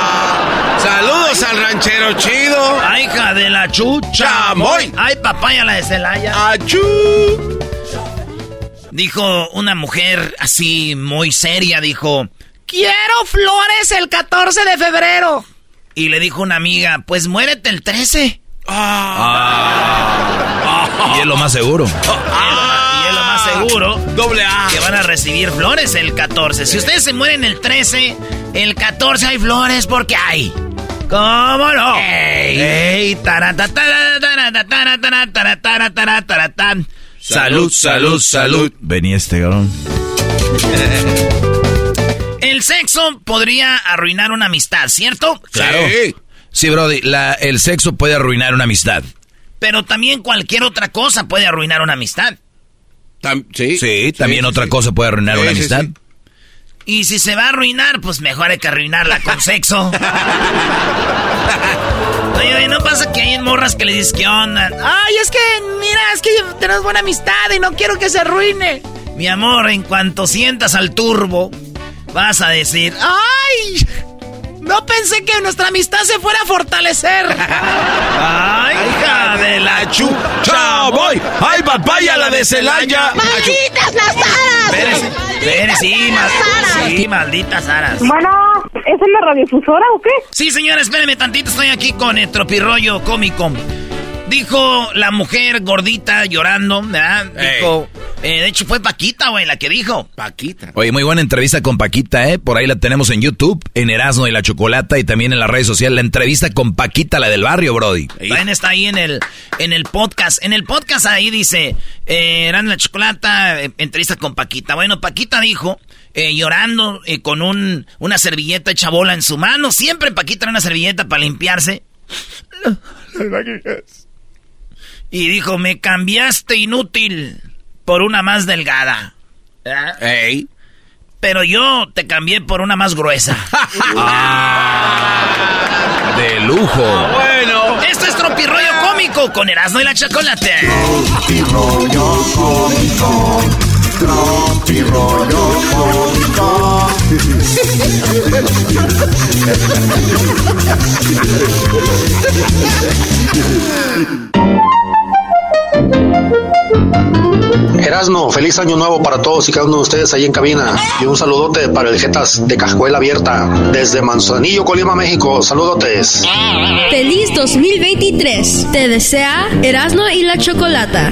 [SPEAKER 13] Saludos al ranchero chido.
[SPEAKER 4] ¡Ay, hija de la chucha!
[SPEAKER 13] ¡Chamoy!
[SPEAKER 4] ¡Ay, papaya la de Celaya!
[SPEAKER 13] ¡Achú!
[SPEAKER 4] Dijo una mujer así muy seria, dijo... Quiero flores el 14 de febrero. Y le dijo una amiga, pues muérete el 13.
[SPEAKER 7] Ah. Y es lo más seguro.
[SPEAKER 4] y es lo más seguro.
[SPEAKER 13] Doble A.
[SPEAKER 4] Que van a recibir flores el 14. Si ustedes se mueren el 13, el 14 hay flores porque hay. ¿Cómo no? ¡Ey!
[SPEAKER 7] Salud, salud, salud. Venía este garón.
[SPEAKER 4] El sexo podría arruinar una amistad, ¿cierto?
[SPEAKER 7] Claro. Sí. Sí, Brody, el sexo puede arruinar una amistad.
[SPEAKER 4] Pero también cualquier otra cosa puede arruinar una amistad.
[SPEAKER 13] sí,
[SPEAKER 7] sí, también otra cosa puede arruinar una amistad.
[SPEAKER 4] Y si se va a arruinar, pues mejor hay que arruinarla con sexo. <laughs> Oye, ¿no pasa que hay morras que le dices qué onda? Ay, es que, mira, es que tenemos buena amistad y no quiero que se arruine. Mi amor, en cuanto sientas al turbo, vas a decir, ¡ay! No pensé que nuestra amistad se fuera a fortalecer. <laughs> ¡Ay, hija de la chucha!
[SPEAKER 13] ¡Voy! ¡Ay, papaya, la de Celaya!
[SPEAKER 14] ¡Malditas las aras!
[SPEAKER 4] Espérese, espérese, sí, mal- sí, malditas aras.
[SPEAKER 11] Bueno, ¿es en la radiofusora o qué?
[SPEAKER 4] Sí, señora, espéreme tantito, estoy aquí con el tropirroyo cómico. Dijo la mujer gordita llorando, ¿verdad? Dijo, eh, de hecho fue Paquita, güey, la que dijo.
[SPEAKER 13] Paquita.
[SPEAKER 7] Oye, muy buena entrevista con Paquita, ¿eh? Por ahí la tenemos en YouTube, en Erasmo y la Chocolata y también en las redes sociales. La entrevista con Paquita, la del barrio, Brody.
[SPEAKER 4] También está ahí en el, en el podcast. En el podcast ahí dice, eh, Erasmo y la Chocolata, eh, entrevista con Paquita. Bueno, Paquita dijo, eh, llorando, eh, con un, una servilleta hecha bola en su mano. Siempre Paquita trae una servilleta para limpiarse. <laughs> Y dijo, me cambiaste inútil por una más delgada. ¿Verdad?
[SPEAKER 13] Ey.
[SPEAKER 4] Pero yo te cambié por una más gruesa. <laughs>
[SPEAKER 7] De lujo.
[SPEAKER 13] Bueno.
[SPEAKER 4] Esto es Tropirroyo Cómico con Erasmo y la Chocolate. <laughs>
[SPEAKER 15] Erasmo, feliz año nuevo para todos y cada uno de ustedes ahí en cabina. Y un saludote para el Jetas de Cajuela Abierta desde Manzanillo, Colima, México. Saludotes.
[SPEAKER 2] Feliz 2023. Te desea Erasmo y la Chocolata.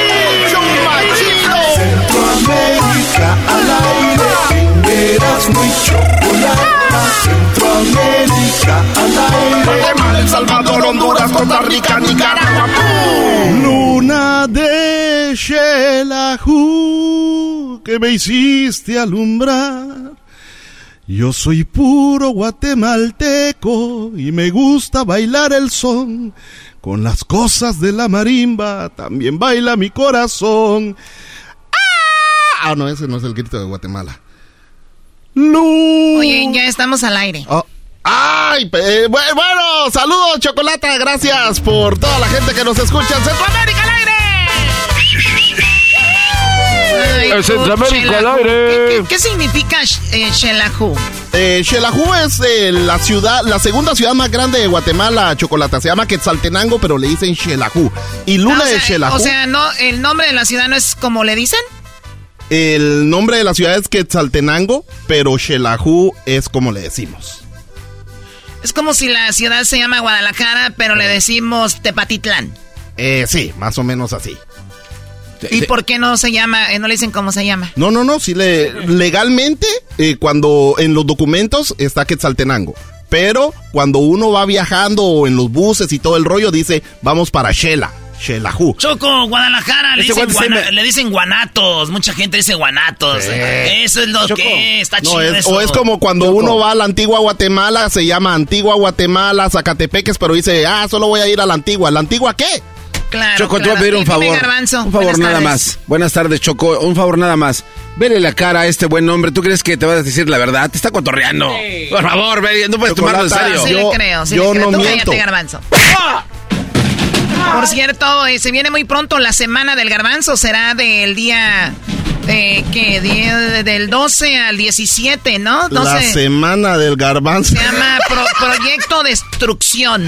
[SPEAKER 9] Al aire, Erasmo y Chocolata. Centroamérica al aire. Guatemala, El Salvador, Honduras, Costa Rica, Nicaragua.
[SPEAKER 16] Luna de Shelahu, que me hiciste alumbrar. Yo soy puro guatemalteco y me gusta bailar el son. Con las cosas de la marimba también baila mi corazón. Ah, no, ese no es el grito de Guatemala. Lu-
[SPEAKER 4] Oye, ya estamos al aire.
[SPEAKER 16] Oh, Ay, bu- bueno, saludos, Chocolata. Gracias por toda la gente que nos escucha en Centroamérica al aire.
[SPEAKER 4] Ay,
[SPEAKER 16] En Centroamérica al
[SPEAKER 4] Shelahu.
[SPEAKER 16] aire.
[SPEAKER 4] ¿Qué, qué- qué significa eh, Shelahu?
[SPEAKER 16] Eh, Xelajú es eh, la ciudad, la segunda ciudad más grande de Guatemala, Chocolata. Se llama Quetzaltenango, pero le dicen Xelajú. Y Luna
[SPEAKER 4] Ah, o
[SPEAKER 16] de Xelajú.
[SPEAKER 4] O sea, no, el nombre de la ciudad no es como le dicen.
[SPEAKER 16] El nombre de la ciudad es Quetzaltenango, pero Xelajú es como le decimos.
[SPEAKER 4] Es como si la ciudad se llama Guadalajara, pero le decimos Tepatitlán.
[SPEAKER 16] Eh, sí, más o menos así.
[SPEAKER 4] ¿Y por qué no se llama, eh, no le dicen cómo se llama?
[SPEAKER 16] No, no, no, sí le, legalmente eh, cuando en los documentos está Quetzaltenango. Pero cuando uno va viajando o en los buses y todo el rollo dice vamos para Shela, Xelajú.
[SPEAKER 4] Choco, Guadalajara, le dicen, guana-
[SPEAKER 16] me-
[SPEAKER 4] le dicen guanatos. Mucha gente dice guanatos.
[SPEAKER 16] Sí.
[SPEAKER 4] Eso es lo
[SPEAKER 16] Choco.
[SPEAKER 4] que está
[SPEAKER 16] No,
[SPEAKER 4] chido.
[SPEAKER 16] es-
[SPEAKER 4] eso.
[SPEAKER 16] o es como cuando uno va a la antigua Guatemala, se llama antigua Guatemala, Zacatepeques, pero dice, ah, solo voy a ir a la antigua. ¿La antigua qué?
[SPEAKER 4] Claro,
[SPEAKER 13] Choco, te voy a
[SPEAKER 4] claro.
[SPEAKER 13] pedir un favor. Un favor
[SPEAKER 4] buenas
[SPEAKER 13] nada
[SPEAKER 4] tardes.
[SPEAKER 13] más. Buenas tardes, Choco. Un favor nada más. Vele la cara a este buen hombre. ¿Tú crees que te vas a decir la verdad? Te está cotorreando. Por favor, ve, no puedes tomarlo en
[SPEAKER 16] Chocolata,
[SPEAKER 13] serio.
[SPEAKER 4] Sí le creo, sí le creo. Tú cállate, Garbanzo. Por cierto, eh, se viene muy pronto la semana del garbanzo. Será del día eh, ¿qué? Día del 12 al 17, ¿no? 12.
[SPEAKER 16] La semana del garbanzo.
[SPEAKER 4] Se llama Proyecto Destrucción.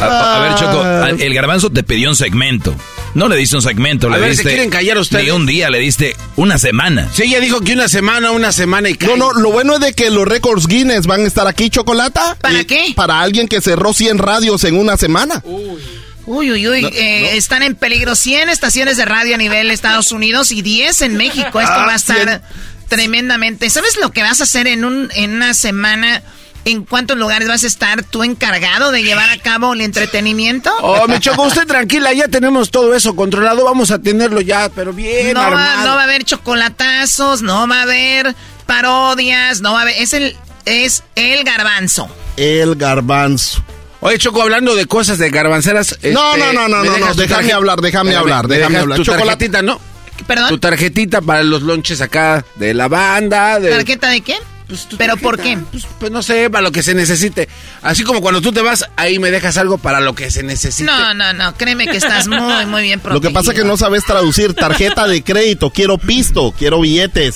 [SPEAKER 7] A, a, ver, Choco, el garbanzo te pidió un segmento. No le diste un segmento,
[SPEAKER 13] a
[SPEAKER 7] le
[SPEAKER 13] ver,
[SPEAKER 7] diste.
[SPEAKER 13] ¿se quieren callar ustedes?
[SPEAKER 7] Ni un día, le diste una semana.
[SPEAKER 13] Sí, ella dijo que una semana, una semana y
[SPEAKER 16] No, no, lo bueno es de que los récords Guinness van a estar aquí, Chocolata.
[SPEAKER 4] ¿Para qué?
[SPEAKER 16] Para alguien que cerró 100 radios en una semana.
[SPEAKER 4] Uy. Uy, uy, uy.
[SPEAKER 16] No,
[SPEAKER 4] eh,
[SPEAKER 16] no.
[SPEAKER 4] Están en peligro 100 estaciones de radio a nivel Estados Unidos y 10 en México. Esto
[SPEAKER 16] Ah,
[SPEAKER 4] va a estar
[SPEAKER 16] 100.
[SPEAKER 4] tremendamente. ¿Sabes lo que vas a hacer en, un, en una semana? ¿En cuántos lugares vas a estar tú encargado de llevar a cabo el entretenimiento?
[SPEAKER 13] Oh, me chocó usted tranquila, ya tenemos todo eso controlado, vamos a tenerlo ya, pero bien
[SPEAKER 4] no, va,
[SPEAKER 13] armado.
[SPEAKER 4] no va a haber chocolatazos, no va a haber parodias, no va a haber... Es el, es el garbanzo.
[SPEAKER 16] El garbanzo.
[SPEAKER 13] Oye, Choco, hablando de cosas de garbanceras.
[SPEAKER 16] No,
[SPEAKER 13] este,
[SPEAKER 16] no, no, no,
[SPEAKER 13] ¿me
[SPEAKER 16] no, no,
[SPEAKER 13] tu
[SPEAKER 16] déjame
[SPEAKER 13] tarje-
[SPEAKER 16] hablar, déjame hablar,
[SPEAKER 13] ¿me
[SPEAKER 16] déjame hablar.
[SPEAKER 13] Tu
[SPEAKER 16] Chocolate.
[SPEAKER 13] tarjetita, ¿no?
[SPEAKER 4] ¿Perdón?
[SPEAKER 13] Tu tarjetita para los lonches acá de la banda. De,
[SPEAKER 4] ¿Tarjeta de qué? ¿Pero por qué?
[SPEAKER 13] Pues, pues no sé, para lo que se necesite. Así como cuando tú te vas, ahí me dejas algo para lo que se necesite.
[SPEAKER 4] No, no, no, créeme que estás muy, muy bien
[SPEAKER 16] Lo que pasa es que no sabes traducir tarjeta de crédito. Quiero pisto, quiero billete,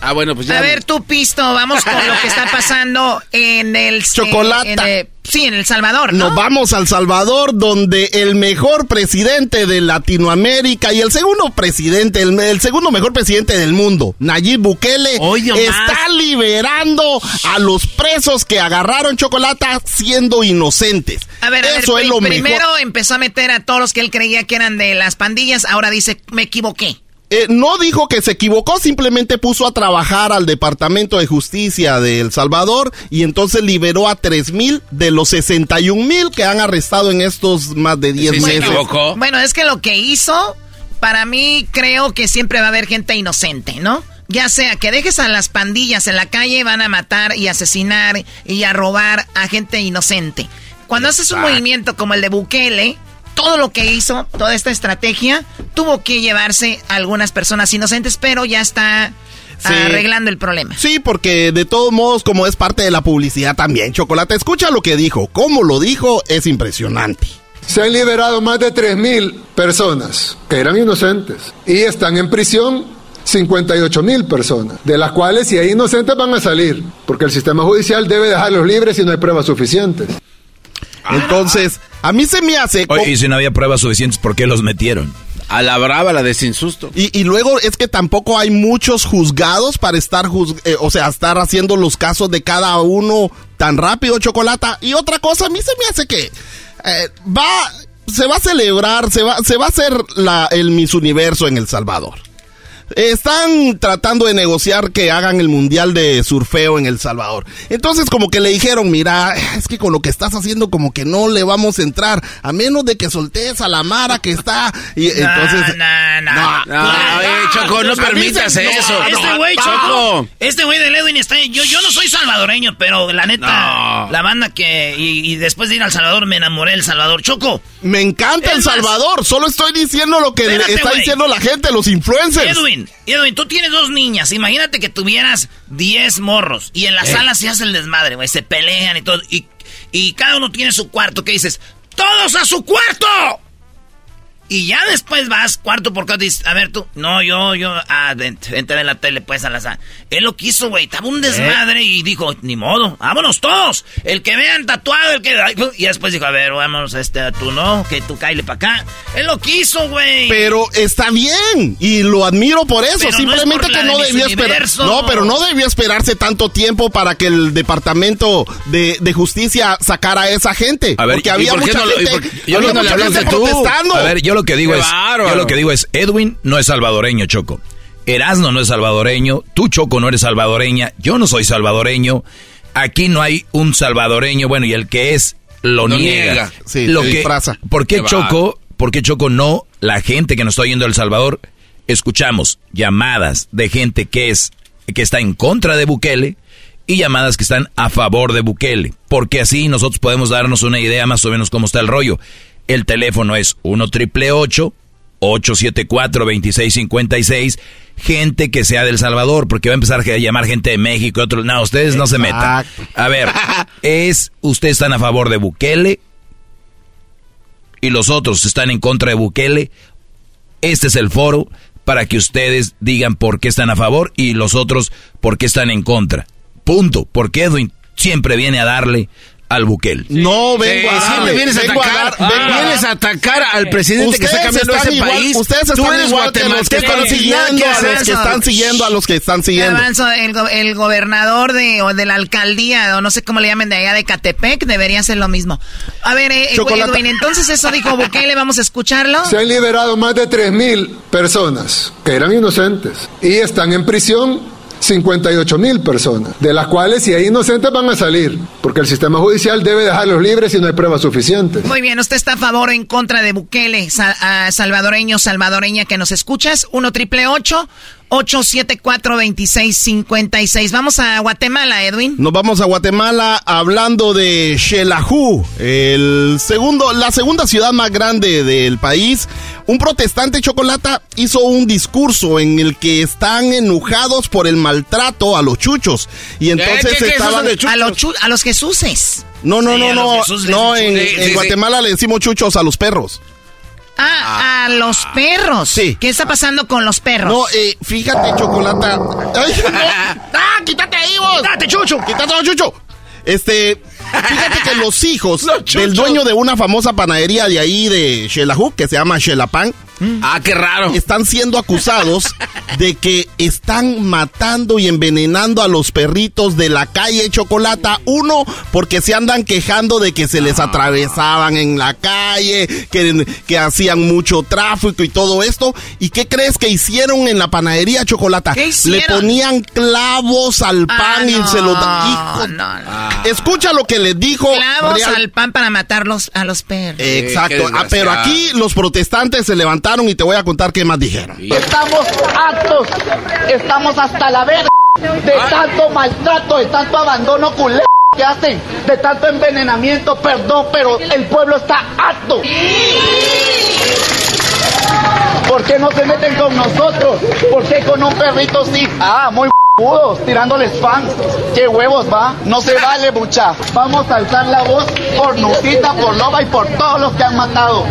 [SPEAKER 13] Ah, bueno, pues ya.
[SPEAKER 4] A ver, tú, Pisto, vamos con lo que está <laughs> pasando en el...
[SPEAKER 16] Chocolata.
[SPEAKER 4] en, eh, sí, en El Salvador, ¿no?
[SPEAKER 16] Nos vamos al Salvador, donde el mejor presidente de Latinoamérica y el segundo presidente, el, el segundo mejor presidente del mundo, Nayib Bukele,
[SPEAKER 4] Oye,
[SPEAKER 16] está liberando a los presos que agarraron chocolata siendo inocentes.
[SPEAKER 4] A ver, a ver,
[SPEAKER 16] Eso es lo
[SPEAKER 4] primero
[SPEAKER 16] mejor.
[SPEAKER 4] empezó a meter a todos los que él creía que eran de las pandillas, ahora dice, me equivoqué.
[SPEAKER 16] Eh, no dijo que se equivocó, simplemente puso a trabajar al Departamento de Justicia de El Salvador y entonces liberó a 3 mil de los 61 mil que han arrestado en estos más de 10
[SPEAKER 13] Sí, se
[SPEAKER 16] meses.
[SPEAKER 13] equivocó.
[SPEAKER 4] Bueno, es que lo que hizo, para mí creo que siempre va a haber gente inocente, ¿no? Ya sea que dejes a las pandillas en la calle, van a matar y asesinar y a robar a gente inocente. Cuando haces un movimiento como el de Bukele, todo lo que hizo, toda esta estrategia, tuvo que llevarse a algunas personas inocentes, pero ya está
[SPEAKER 16] Sí.
[SPEAKER 4] arreglando el problema.
[SPEAKER 16] Sí, porque de todos modos, como es parte de la publicidad también, Chocolate, escucha lo que dijo. Cómo lo dijo es impresionante.
[SPEAKER 17] Se han liberado más de 3.000 personas que eran inocentes y están en prisión 58.000 personas, de las cuales si hay inocentes van a salir, porque el sistema judicial debe dejarlos libres si no hay pruebas suficientes.
[SPEAKER 16] Entonces, a mí se me hace...
[SPEAKER 7] Oye, y si no había pruebas suficientes, ¿por qué los metieron?
[SPEAKER 13] A la brava, la de sin susto.
[SPEAKER 16] Y, y luego es que tampoco hay muchos juzgados para estar, juz- eh, o sea, estar haciendo los casos de cada uno tan rápido, Chocolata. Y otra cosa, a mí se me hace que eh, va, se va a celebrar, se va, se va a hacer la, el Miss Universo en El Salvador. Están tratando de negociar que hagan el mundial de surfeo en El Salvador. Entonces como que le dijeron, mira, es que con lo que estás haciendo como que no le vamos a entrar, a menos de que soltes a la Mara que está. Y entonces...
[SPEAKER 4] no, no.
[SPEAKER 16] No,
[SPEAKER 13] Choco, no permitas eso.
[SPEAKER 4] Este güey, Choco. Este güey de Ledwin está. Yo, yo no soy salvadoreño, pero la neta, la banda que. Y, y después de ir al Salvador me enamoré del Salvador. Choco.
[SPEAKER 16] Me encanta El
[SPEAKER 4] más-
[SPEAKER 16] Salvador, solo estoy diciendo lo que
[SPEAKER 4] Espérate,
[SPEAKER 16] está diciendo la gente, los influencers.
[SPEAKER 4] Edwin, Edwin, tú tienes dos niñas. Imagínate que tuvieras 10 morros y en la
[SPEAKER 16] Eh.
[SPEAKER 4] sala se hace el desmadre, güey. Se pelean y todo. Y, y cada uno tiene su cuarto. ¿Qué dices? ¡Todos a su cuarto! Y ya después vas cuarto por cuarto y dices, a ver tú, no, yo, yo, ah, vente, vente a ver la tele, pues, a la sala. Él lo quiso, güey, estaba un desmadre y dijo, ni modo, vámonos todos. El que vean tatuado, el que... Y después dijo, a ver, vámonos, este, tú no, que tú cáile para acá. Él lo quiso, güey.
[SPEAKER 16] Pero está bien y lo admiro por eso.
[SPEAKER 4] Pero no es
[SPEAKER 16] Simplemente
[SPEAKER 4] por
[SPEAKER 16] que
[SPEAKER 4] de
[SPEAKER 16] no
[SPEAKER 4] Miss
[SPEAKER 16] debió esperar. No, pero no debió esperarse tanto tiempo para que el departamento de, de justicia sacara a esa gente.
[SPEAKER 7] A ver,
[SPEAKER 16] porque
[SPEAKER 7] ¿y
[SPEAKER 16] había mucha
[SPEAKER 7] no lo- y
[SPEAKER 16] gente, protestando.
[SPEAKER 7] A ver, yo lo que digo
[SPEAKER 13] Qué
[SPEAKER 7] es,
[SPEAKER 13] bárbaro.
[SPEAKER 7] yo lo que digo es, Edwin no es salvadoreño, Choco. Erasno no es salvadoreño, tú Choco no eres salvadoreña, yo no soy salvadoreño. Aquí no hay un salvadoreño, bueno, y el que es lo, niega.
[SPEAKER 13] niega.
[SPEAKER 16] Sí,
[SPEAKER 7] lo que,
[SPEAKER 16] disfraza.
[SPEAKER 7] ¿Por qué
[SPEAKER 13] Qué
[SPEAKER 7] Choco? ¿Por qué Choco no la gente que nos está oyendo de El Salvador escuchamos llamadas de gente que es que está en contra de Bukele y llamadas que están a favor de Bukele, porque así nosotros podemos darnos una idea más o menos cómo está el rollo. El teléfono es 1 triple 874 2656 gente que sea del Salvador, porque va a empezar a llamar gente de México y otros. No, ustedes no se metan. A ver, <laughs> es ustedes están a favor de Bukele y los otros están en contra de Bukele, este es el foro para que ustedes digan por qué están a favor y los otros por qué están en contra. Punto. Porque Edwin siempre viene a darle al Buquel.
[SPEAKER 16] No, vengo a
[SPEAKER 13] Siempre vienes a atacar, vienes a atacar al presidente que está cambiando ese
[SPEAKER 16] igual,
[SPEAKER 13] país.
[SPEAKER 16] Ustedes
[SPEAKER 13] Tú
[SPEAKER 16] están
[SPEAKER 13] eres
[SPEAKER 16] igual que
[SPEAKER 13] guatemalteco,
[SPEAKER 16] siguiendo
[SPEAKER 13] ¿qué
[SPEAKER 16] a los que están siguiendo a los que están siguiendo.
[SPEAKER 4] El, go- el gobernador de, o de la alcaldía, o no sé cómo le llamen de allá de Catepec, debería hacer lo mismo. A ver, eh,
[SPEAKER 17] Chocolata.
[SPEAKER 4] Edwin, entonces eso dijo Bukele, vamos a escucharlo.
[SPEAKER 17] Se han liberado más de 3.000 personas que eran inocentes y están en prisión 58.000 personas, de las cuales si hay inocentes van a salir, porque el sistema judicial debe dejarlos libres si no hay pruebas suficientes.
[SPEAKER 4] Muy bien, ¿usted está a favor o en contra de Bukele, sa- ah, salvadoreño, salvadoreña que nos escuchas? 1 triple 874 2656 Vamos a Guatemala, Edwin.
[SPEAKER 16] Nos vamos a Guatemala hablando de Xelajú, el segundo, la segunda ciudad más grande del país. Un protestante chocolata hizo un discurso en el que están enojados por el maltrato a los chuchos. Y entonces
[SPEAKER 4] ¿Qué, qué, qué?
[SPEAKER 16] estaban...
[SPEAKER 4] Chuchos. A los chu- a los Jesuses.
[SPEAKER 16] No, no,
[SPEAKER 4] Sí,
[SPEAKER 16] no, no, no, en, en
[SPEAKER 4] sí,
[SPEAKER 16] Guatemala le decimos chuchos a los perros.
[SPEAKER 4] Ah, a los perros.
[SPEAKER 16] Sí.
[SPEAKER 4] ¿Qué está pasando con los perros?
[SPEAKER 16] No, eh, fíjate, Chocolata. <laughs> ¡Ah, quítate ahí vos! ¡Date, Chucho! ¡Quítate, Chucho! Este, fíjate que los hijos <laughs> del dueño de una famosa panadería de ahí de Xelajú, que se llama Xelapan,
[SPEAKER 13] Ah, qué raro.
[SPEAKER 16] están siendo acusados de que están matando y envenenando a los perritos de la calle Chocolata. Uno, porque se andan quejando de que se les atravesaban en la calle, que, que hacían mucho tráfico y todo esto. ¿Y qué crees que hicieron en la panadería Chocolata?
[SPEAKER 4] ¿Qué
[SPEAKER 16] Le ponían clavos al pan
[SPEAKER 4] Ah,
[SPEAKER 16] y
[SPEAKER 4] no,
[SPEAKER 16] se los dan.
[SPEAKER 4] no, no.
[SPEAKER 16] Escucha lo que les dijo.
[SPEAKER 4] Clavos
[SPEAKER 16] Real-
[SPEAKER 4] al pan para matarlos a los perros.
[SPEAKER 16] Exacto.
[SPEAKER 13] qué
[SPEAKER 16] Ah, pero aquí los protestantes se levantaron y te voy a contar qué más dijeron.
[SPEAKER 14] Estamos hartos, estamos hasta la verga de tanto maltrato, de tanto abandono culero que hacen, de tanto envenenamiento, perdón, pero el pueblo está harto. ¿Por qué no se meten con nosotros? ¿Por qué con un perrito sí? Ah, muy pudos, tirándoles fans. ¿Qué huevos va? No se vale, mucha. Vamos a alzar la voz por Nusita, por Loba y por todos los que han matado.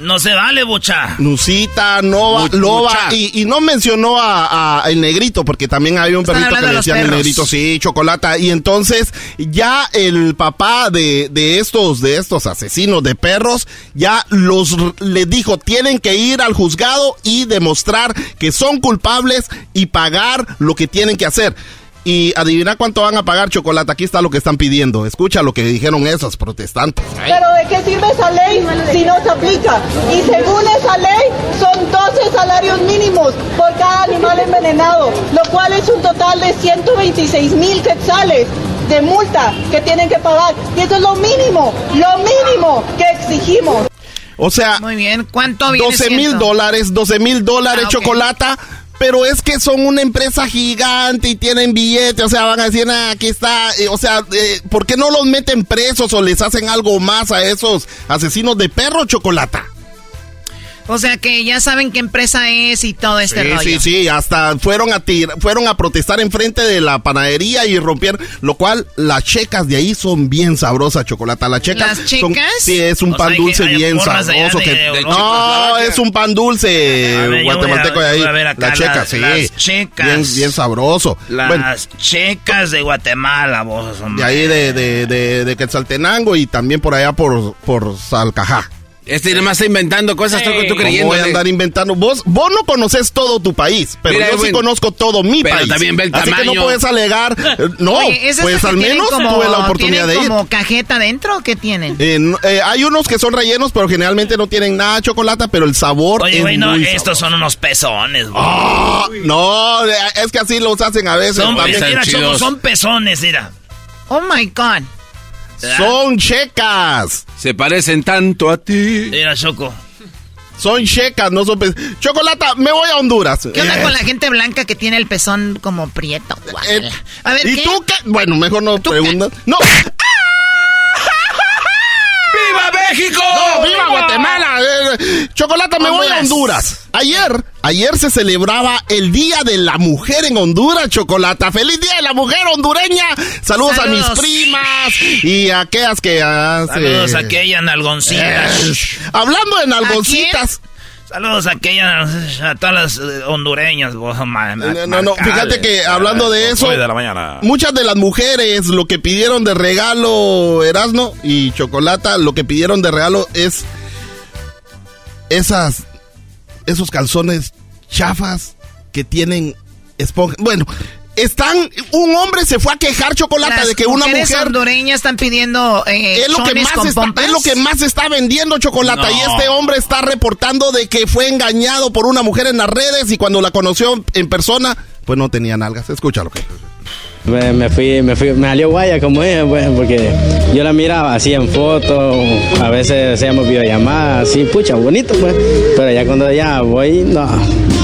[SPEAKER 4] No se vale, bocha.
[SPEAKER 16] Nusita, Nova,
[SPEAKER 13] Mucha.
[SPEAKER 16] Loba, y, y no mencionó a, a el negrito, porque también había un perrito que le decían el negrito, sí, chocolata. Y entonces, ya el papá de, de estos, de estos asesinos de perros, ya los r- le dijo, tienen que ir al juzgado y demostrar que son culpables y pagar lo que tienen que hacer. Y adivina cuánto van a pagar chocolate. Aquí está lo que están pidiendo. Escucha lo que dijeron esos protestantes.
[SPEAKER 14] Pero ¿de qué sirve esa ley si no se aplica? Y según esa ley son 12 salarios mínimos por cada animal envenenado, lo cual es un total de 126 mil quetzales de multa que tienen que pagar. Y eso es lo mínimo, lo mínimo que exigimos.
[SPEAKER 16] O sea,
[SPEAKER 4] Muy bien, ¿cuánto viene
[SPEAKER 16] 12 mil dólares, 12 mil dólares
[SPEAKER 4] Ah, ok.
[SPEAKER 16] chocolata. Pero es que son una empresa gigante y tienen billete, o sea, van a decir, "Ah, aquí está, eh, o sea, eh, ¿por qué no los meten presos o les hacen algo más a esos asesinos de perro, chocolata?
[SPEAKER 4] O sea que ya saben qué empresa es y todo este
[SPEAKER 16] sí,
[SPEAKER 4] rollo.
[SPEAKER 16] sí, sí, hasta fueron a tir- fueron a protestar enfrente de la panadería y rompieron, lo cual las checas de ahí son bien sabrosas, chocolata. Las checas
[SPEAKER 4] ¿Las
[SPEAKER 16] son-
[SPEAKER 4] checas?
[SPEAKER 16] sí, es un
[SPEAKER 4] O
[SPEAKER 16] pan dulce
[SPEAKER 4] hay
[SPEAKER 16] bien sabroso
[SPEAKER 4] de-
[SPEAKER 16] que
[SPEAKER 4] de
[SPEAKER 16] no, es un pan dulce
[SPEAKER 4] ver,
[SPEAKER 16] guatemalteco de ahí.
[SPEAKER 4] acá
[SPEAKER 16] las checas,
[SPEAKER 4] las-
[SPEAKER 16] sí.
[SPEAKER 4] las checas.
[SPEAKER 16] Bien, bien sabroso.
[SPEAKER 4] Las
[SPEAKER 16] Bueno,
[SPEAKER 4] checas de Guatemala, vos.
[SPEAKER 16] de
[SPEAKER 4] hombre.
[SPEAKER 16] ahí de, de, de, de Quetzaltenango y también por allá por, por Salcajá.
[SPEAKER 13] Este nomás está inventando cosas, tú, tú
[SPEAKER 16] ¿Cómo
[SPEAKER 13] creyendo.
[SPEAKER 16] voy a andar inventando? Vos, vos no conoces todo tu país, pero
[SPEAKER 13] Mira,
[SPEAKER 16] yo sí
[SPEAKER 13] Edwin,
[SPEAKER 16] conozco todo mi
[SPEAKER 13] pero
[SPEAKER 16] país.
[SPEAKER 13] también ve el
[SPEAKER 16] Así que
[SPEAKER 13] tamaño.
[SPEAKER 16] no puedes alegar. eh, No,
[SPEAKER 4] Oye, ¿esas
[SPEAKER 16] pues
[SPEAKER 4] que
[SPEAKER 16] al menos
[SPEAKER 4] como-
[SPEAKER 16] tuve la oportunidad de
[SPEAKER 4] ¿tienen
[SPEAKER 16] ir.
[SPEAKER 4] como cajeta dentro o qué tienen?
[SPEAKER 16] Eh, no- eh, hay unos que son rellenos, pero generalmente no tienen nada de chocolate, pero el sabor
[SPEAKER 4] Oye,
[SPEAKER 16] es
[SPEAKER 4] güey, no,
[SPEAKER 16] muy
[SPEAKER 4] estos son unos pezones, güey.
[SPEAKER 16] Ah, no, eh, es que así los hacen a veces.
[SPEAKER 4] son,
[SPEAKER 16] también.
[SPEAKER 4] mira, Choco, son pezones, mira. Oh my God.
[SPEAKER 16] Son checas.
[SPEAKER 13] Se parecen tanto a ti.
[SPEAKER 4] Mira, Choco.
[SPEAKER 16] Son checas, no son pe- Chocolata, me voy a Honduras.
[SPEAKER 4] ¿Qué onda
[SPEAKER 16] Eh,
[SPEAKER 4] con la gente blanca que tiene el pezón como prieto?
[SPEAKER 16] eh.
[SPEAKER 4] A ver,
[SPEAKER 16] ¿Y
[SPEAKER 4] ¿qué?
[SPEAKER 16] tú qué? Bueno, mejor no preguntas. ¡No!
[SPEAKER 13] ¡Viva México!
[SPEAKER 16] ¡No, viva Guatemala. Eh, Chocolata, me voy a Honduras. Ayer, ayer se celebraba el Día de la Mujer en Honduras, Chocolata. ¡Feliz Día de la Mujer hondureña! Saludos, a mis primas y a aquellas que hacen...
[SPEAKER 4] Saludos a aquellas nalgoncitas.
[SPEAKER 16] Eh, hablando de nalgoncitas...
[SPEAKER 4] Saludos a aquellas, a todas las eh, hondureñas.
[SPEAKER 16] No, no, no, fíjate que hablando de eso,
[SPEAKER 5] de la mañana.
[SPEAKER 16] muchas de las mujeres lo que pidieron de regalo, Erasmo y Chocolata, lo que pidieron de regalo es esas, esos calzones chafas que tienen esponja. Bueno, están un hombre se fue a quejar chocolate de que una mujer
[SPEAKER 4] hondureñas están pidiendo eh,
[SPEAKER 16] es lo que más está, es lo que más está vendiendo chocolate. Y este hombre está reportando de que fue engañado por una mujer en las redes y cuando la conoció en persona pues no tenía nalgas. Escúchalo que
[SPEAKER 18] me, fui, me fui, me salió guaya como ella, pues, porque yo la miraba así en fotos, a veces hacíamos videollamadas, así, pucha, bonito, pues, pero ya cuando ya voy, no,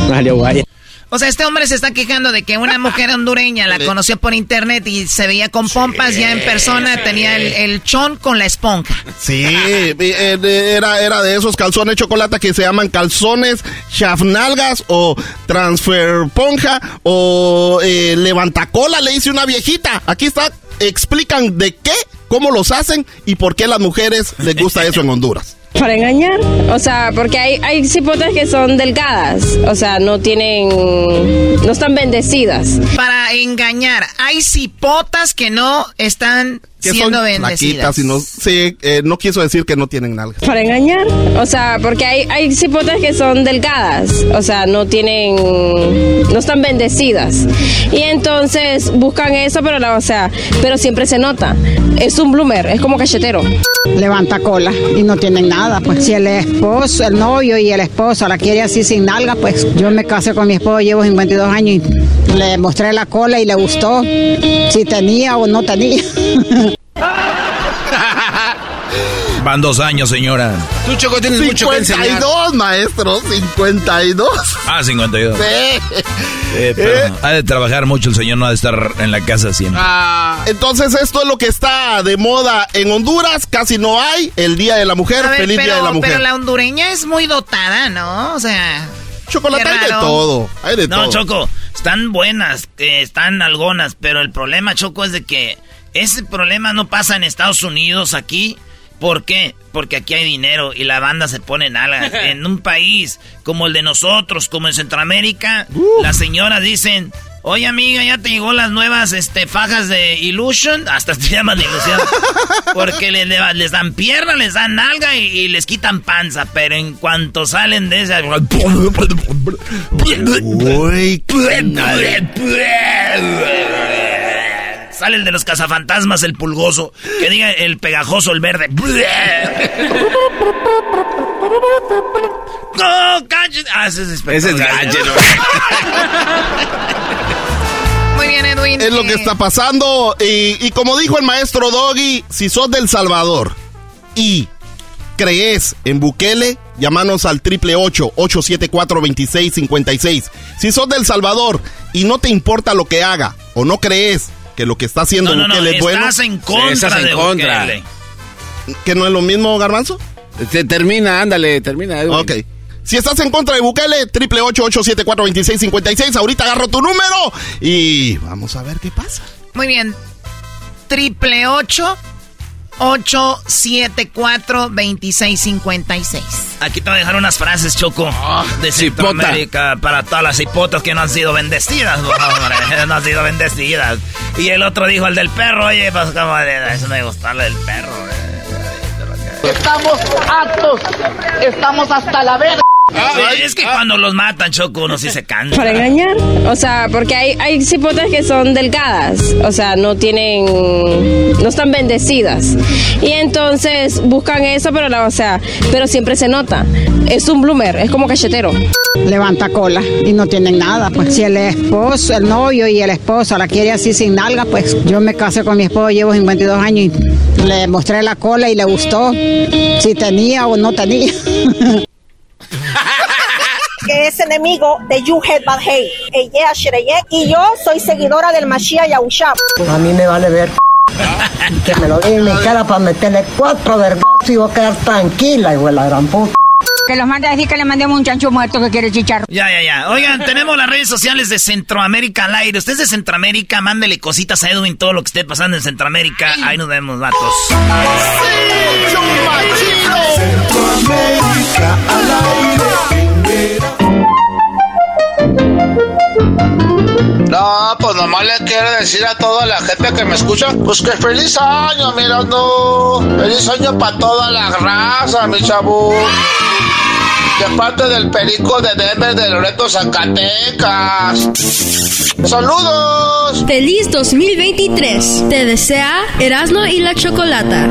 [SPEAKER 18] me salió guaya.
[SPEAKER 4] O sea, este hombre se está quejando de que una <laughs> mujer hondureña la conoció por internet y se veía con pompas, ya en persona tenía el, chon con la esponja.
[SPEAKER 16] Sí, <laughs> eh, era, era de esos calzones chocolate que se llaman calzones chafnalgas o transfer ponja o eh, levantacola, le dice una viejita. Aquí está, explican de qué, cómo los hacen y por qué a las mujeres les gusta eso en Honduras. <laughs>
[SPEAKER 19] Para engañar, o sea, porque hay, hay cipotas que son delgadas, o sea, no tienen, no están bendecidas.
[SPEAKER 4] Para engañar, hay cipotas que no están que siendo son
[SPEAKER 16] flaquitas y no, sí, eh, no quiso decir que no tienen nalgas.
[SPEAKER 19] Para engañar, o sea, porque hay, hay cipotas que son delgadas, o sea, no tienen, no están bendecidas. Y entonces buscan eso, pero la, o sea, pero siempre se nota. Es un bloomer, es como cachetero.
[SPEAKER 20] Levanta cola y no tienen nada, pues si el esposo, el novio y el esposo la quiere así sin nalgas, pues yo me casé con mi esposo, llevo 52 años y le mostré la cola y le gustó si tenía o no tenía. <laughs>
[SPEAKER 7] Van dos años, señora.
[SPEAKER 16] Tú, Choco, tienes mucho que enseñar. 52, maestro, 52.
[SPEAKER 7] Ah, 52. Sí. Eh, ha de trabajar mucho el señor, no ha de estar en la casa siempre.
[SPEAKER 16] Ah, entonces esto es lo que está de moda en Honduras, casi no hay. El Día de la Mujer, feliz Día de la Mujer.
[SPEAKER 4] Pero la hondureña es muy dotada, ¿no? O sea...
[SPEAKER 16] Chocolate hay de todo, hay de
[SPEAKER 4] no,
[SPEAKER 16] todo.
[SPEAKER 4] Choco, están buenas, están algonas, pero el problema, Choco, es de que ese problema no pasa en Estados Unidos, aquí ¿Por qué? Porque aquí hay dinero y la banda se pone en alas. <laughs> en un país como el de nosotros, como en Centroamérica, las señoras dicen, oye amiga, ya te llegó las nuevas este, fajas de Illusion, <laughs> hasta se llaman Ilusión, porque les, les, dan pierna, les dan nalga y, les quitan panza, pero en cuanto salen de esa... Uy, Sale el de los cazafantasmas, el pulgoso. Que diga el pegajoso, el verde. <laughs> ¡No, Ah, ese es, ese es <laughs> Muy bien, Edwin.
[SPEAKER 16] Es lo que está pasando. Y, y como dijo el maestro Doggy, si sos del Salvador y crees en Bukele, llámanos al triple 874 2656 Si sos del Salvador y no te importa lo que haga o no crees que lo que está haciendo
[SPEAKER 4] no,
[SPEAKER 16] Bukele
[SPEAKER 4] es bueno. Estás en contra de contra.
[SPEAKER 16] ¿Que no es lo mismo, Garbanzo?
[SPEAKER 13] Se termina, ándale, termina.
[SPEAKER 16] Ok. Si estás en contra de Bukele, triple ocho ocho siete cuatro veintiséis cincuenta y seis. Ahorita agarro tu número y vamos a ver qué pasa.
[SPEAKER 4] Muy bien. Triple ocho 874-2656. Aquí te voy a dejar unas frases, Choco, ah, de Centroamérica para todas las hipotas que no han sido bendecidas, <laughs> no, han sido bendecidas. Y el otro dijo, el del perro, oye, pues como eso me gusta, el del perro.
[SPEAKER 21] Estamos actos, estamos hasta la verga.
[SPEAKER 4] Ah, es que cuando los matan, Choco, uno sí se cansa.
[SPEAKER 19] Para engañar, o sea, porque hay, hay cipotas que son delgadas, o sea, no tienen, no están bendecidas. Y entonces buscan eso, pero la, o sea, pero siempre se nota. Es un bloomer, es como cachetero.
[SPEAKER 20] Levanta cola y no tienen nada, pues si el esposo, el novio y el esposo la quiere así sin nalga, pues yo me casé con mi esposo, llevo 52 años y le mostré la cola y le gustó si tenía o no tenía. <laughs>
[SPEAKER 22] que es enemigo de Yuhet Badhei. Y yo soy seguidora del Mashiach Yahushua.
[SPEAKER 20] A mí me vale ver <laughs> que me lo diga en mi cara para meterle cuatro vergas
[SPEAKER 23] si voy a quedar tranquila, hijo de la gran puta.
[SPEAKER 24] Que los mande a decir que le mandemos un chancho muerto que quiere chicharro.
[SPEAKER 4] Ya, ya, ya. Oigan, tenemos las redes sociales de Centroamérica al aire. Usted es de Centroamérica, mándele cositas a Edwin todo lo que esté pasando en Centroamérica. Ahí nos vemos, vatos.
[SPEAKER 16] Centroamérica al aire.
[SPEAKER 25] No, pues nomás le quiero decir a toda la gente que me escucha, pues que feliz año, mira, no. Feliz año para toda la raza, mi chavo. De parte del perico de Denver de Loreto, Zacatecas. ¡Saludos!
[SPEAKER 2] Feliz 2023. Te desea Erasmo y la Chocolata.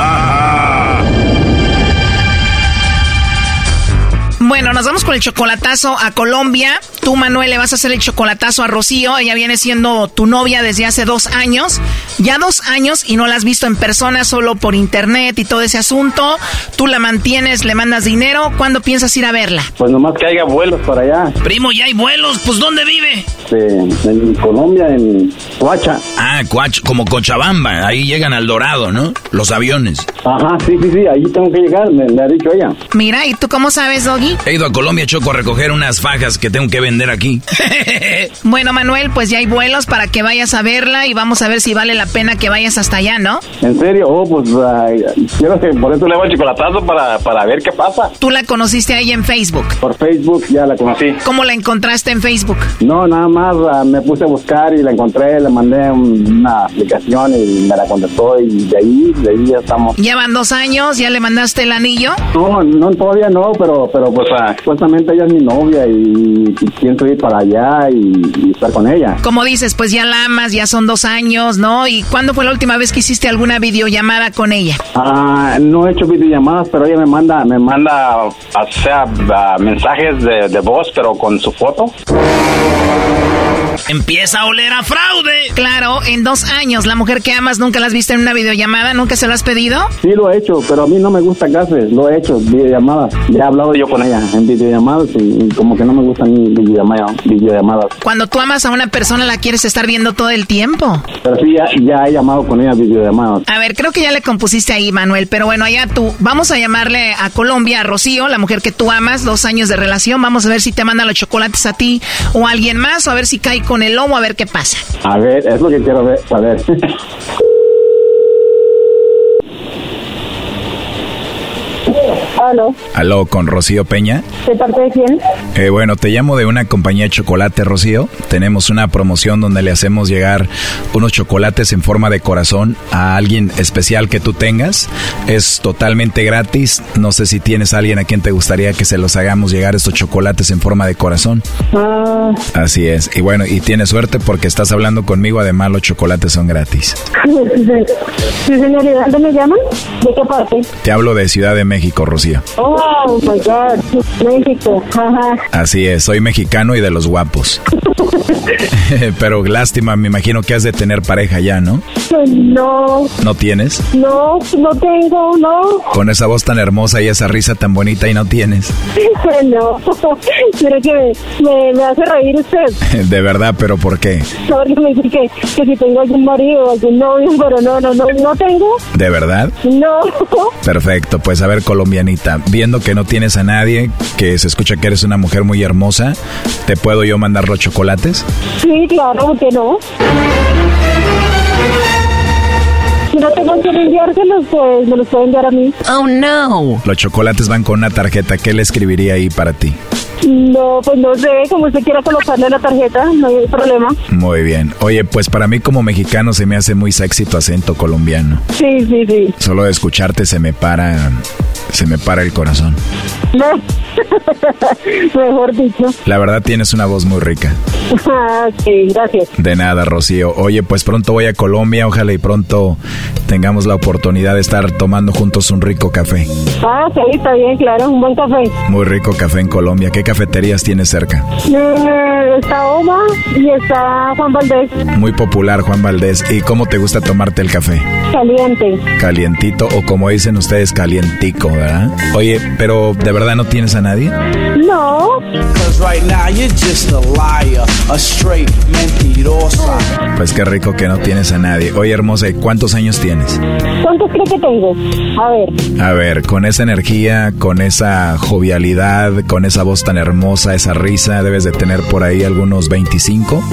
[SPEAKER 4] Bueno, nos vamos con el chocolatazo a Colombia. Tú, Manuel, le vas a hacer el chocolatazo a Rocío. Ella viene siendo tu novia desde hace dos años. Ya dos años y no la has visto en persona, solo por internet y todo ese asunto. Tú la mantienes, le mandas dinero. ¿Cuándo piensas ir a verla?
[SPEAKER 26] Pues nomás que haya vuelos para allá.
[SPEAKER 4] Primo, ya hay vuelos. Pues, ¿dónde vive?
[SPEAKER 26] En Colombia, en Coacha.
[SPEAKER 27] Ah, Coach, como Cochabamba. Ahí llegan al Dorado, ¿no? Los aviones.
[SPEAKER 26] Ajá, sí, sí, sí, ahí tengo que llegar, me, me ha dicho ella.
[SPEAKER 4] Mira, ¿y tú cómo sabes, Doggy?
[SPEAKER 27] He ido a Colombia, Choco, a recoger unas fajas que tengo que vender aquí. <laughs>
[SPEAKER 4] Bueno, Manuel, pues ya hay vuelos para que vayas a verla y vamos a ver si vale la pena que vayas hasta allá, ¿no?
[SPEAKER 26] ¿En serio? Oh, pues ay, quiero que por eso le hago el chocolatazo para, para ver qué pasa.
[SPEAKER 4] Tú la conociste ahí en Facebook.
[SPEAKER 26] Por Facebook ya la conocí.
[SPEAKER 4] ¿Cómo la encontraste en Facebook?
[SPEAKER 26] No, nada más ah, me puse a buscar y la encontré, le mandé un- una aplicación y me la contestó y de ahí, de ahí ya estamos.
[SPEAKER 4] Ya van dos años, ya le mandaste el anillo.
[SPEAKER 26] No, no, todavía no, pero, pero pues ah, supuestamente ella es mi novia y, y pienso ir para allá y, y estar con ella.
[SPEAKER 4] Como dices, pues ya la amas, ya son dos años, ¿no? ¿Y cuándo fue la última vez que hiciste alguna videollamada con ella?
[SPEAKER 26] Ah, no he hecho videollamadas, pero ella me manda, me manda, o sea, ah, mensajes de, de voz, pero con su foto.
[SPEAKER 4] Empieza a oler a fraude. Claro, en dos años, la mujer que amas nunca la has visto en una videollamada, nunca se lo has pedido.
[SPEAKER 26] Sí lo he hecho, pero a mí no me gusta casi, lo he hecho, videollamadas. Ya he hablado yo con ella en videollamadas y, y como que no me gustan ni videollamadas. videollamadas.
[SPEAKER 4] Cuando tú amas a una persona, la quieres estar viendo todo el tiempo.
[SPEAKER 26] Pero sí, ya, ya he llamado con ella videollamadas.
[SPEAKER 4] A ver, creo que ya le compusiste ahí, Manuel, pero bueno, allá tú. Vamos a llamarle a Colombia, a Rocío, la mujer que tú amas, dos años de relación. Vamos a ver si te manda los chocolates a ti o a alguien más, o a ver si cae con el lomo, a ver qué pasa.
[SPEAKER 26] A ver, es lo que quiero ver, saber. <laughs>
[SPEAKER 28] Aló,
[SPEAKER 27] Aló, con Rocío Peña.
[SPEAKER 28] ¿de parte de quién?
[SPEAKER 27] Eh, bueno, te llamo de una compañía de chocolate, Rocío. Tenemos una promoción donde le hacemos llegar unos chocolates en forma de corazón a alguien especial que tú tengas. Es totalmente gratis. No sé si tienes a alguien a quien te gustaría que se los hagamos llegar estos chocolates en forma de corazón.
[SPEAKER 28] Ah,
[SPEAKER 27] Así es. Y bueno, y tienes suerte porque estás hablando conmigo. Además, los chocolates son gratis.
[SPEAKER 28] sí, señor, ¿y de dónde me llaman? ¿De qué parte?
[SPEAKER 27] Te hablo de Ciudad de México, Rocío.
[SPEAKER 28] Oh, my God, México, ajá.
[SPEAKER 27] Así es, soy mexicano y de los guapos. <laughs> Pero lástima, me imagino que has de tener pareja ya, ¿no?
[SPEAKER 28] No,
[SPEAKER 27] ¿No tienes?
[SPEAKER 28] no, no tengo, no,
[SPEAKER 27] Con esa voz tan hermosa y esa risa tan bonita y no tienes.
[SPEAKER 28] no. <laughs> Quiere que me, me hace reír usted. <laughs>
[SPEAKER 27] De verdad, pero ¿por qué?
[SPEAKER 28] Porque me dice que, que si tengo algún marido algún novio, pero no, no, no, no tengo.
[SPEAKER 27] ¿De verdad?
[SPEAKER 28] No.
[SPEAKER 27] Perfecto, pues a ver, viendo que no tienes a nadie, que se escucha que eres una mujer muy hermosa, ¿te puedo yo mandar los chocolates?
[SPEAKER 28] Sí, claro, ¿por qué no? Si no tengo quien enviárselos, pues me los puede enviar a mí.
[SPEAKER 29] Oh, no.
[SPEAKER 27] Los chocolates van con una tarjeta. ¿Qué le escribiría ahí para ti?
[SPEAKER 28] No, pues no sé, como usted quiera colocarle la tarjeta, no hay problema.
[SPEAKER 27] Muy bien. Oye, pues para mí como mexicano se me hace muy sexy tu acento colombiano.
[SPEAKER 28] Sí, sí, sí.
[SPEAKER 27] Solo de escucharte se me para, se me para el corazón.
[SPEAKER 28] No, <laughs> mejor dicho.
[SPEAKER 27] La verdad tienes una voz muy rica. <laughs>
[SPEAKER 28] Ah, sí, gracias.
[SPEAKER 27] De nada, Rocío. Oye, pues pronto voy a Colombia, ojalá y pronto tengamos la oportunidad de estar tomando juntos un rico café.
[SPEAKER 28] Ah, sí, está bien, claro, un buen café.
[SPEAKER 27] Muy rico café en Colombia. ¿Qué cafeterías tienes cerca?
[SPEAKER 28] Eh, está Oma y está Juan Valdés,
[SPEAKER 27] Muy popular, Juan Valdés. ¿Y cómo te gusta tomarte el café?
[SPEAKER 28] caliente.
[SPEAKER 27] Calientito o como dicen ustedes, calientico, ¿verdad? Oye, pero ¿de verdad no tienes a nadie?
[SPEAKER 28] No.
[SPEAKER 27] Pues qué rico que no tienes a nadie. Oye, hermosa, ¿y cuántos años tienes?
[SPEAKER 28] ¿cuántos cree que tengo? A ver,
[SPEAKER 27] A ver, con esa energía, con esa jovialidad, con esa voz tan hermosa, esa risa, debes de tener por ahí algunos 25.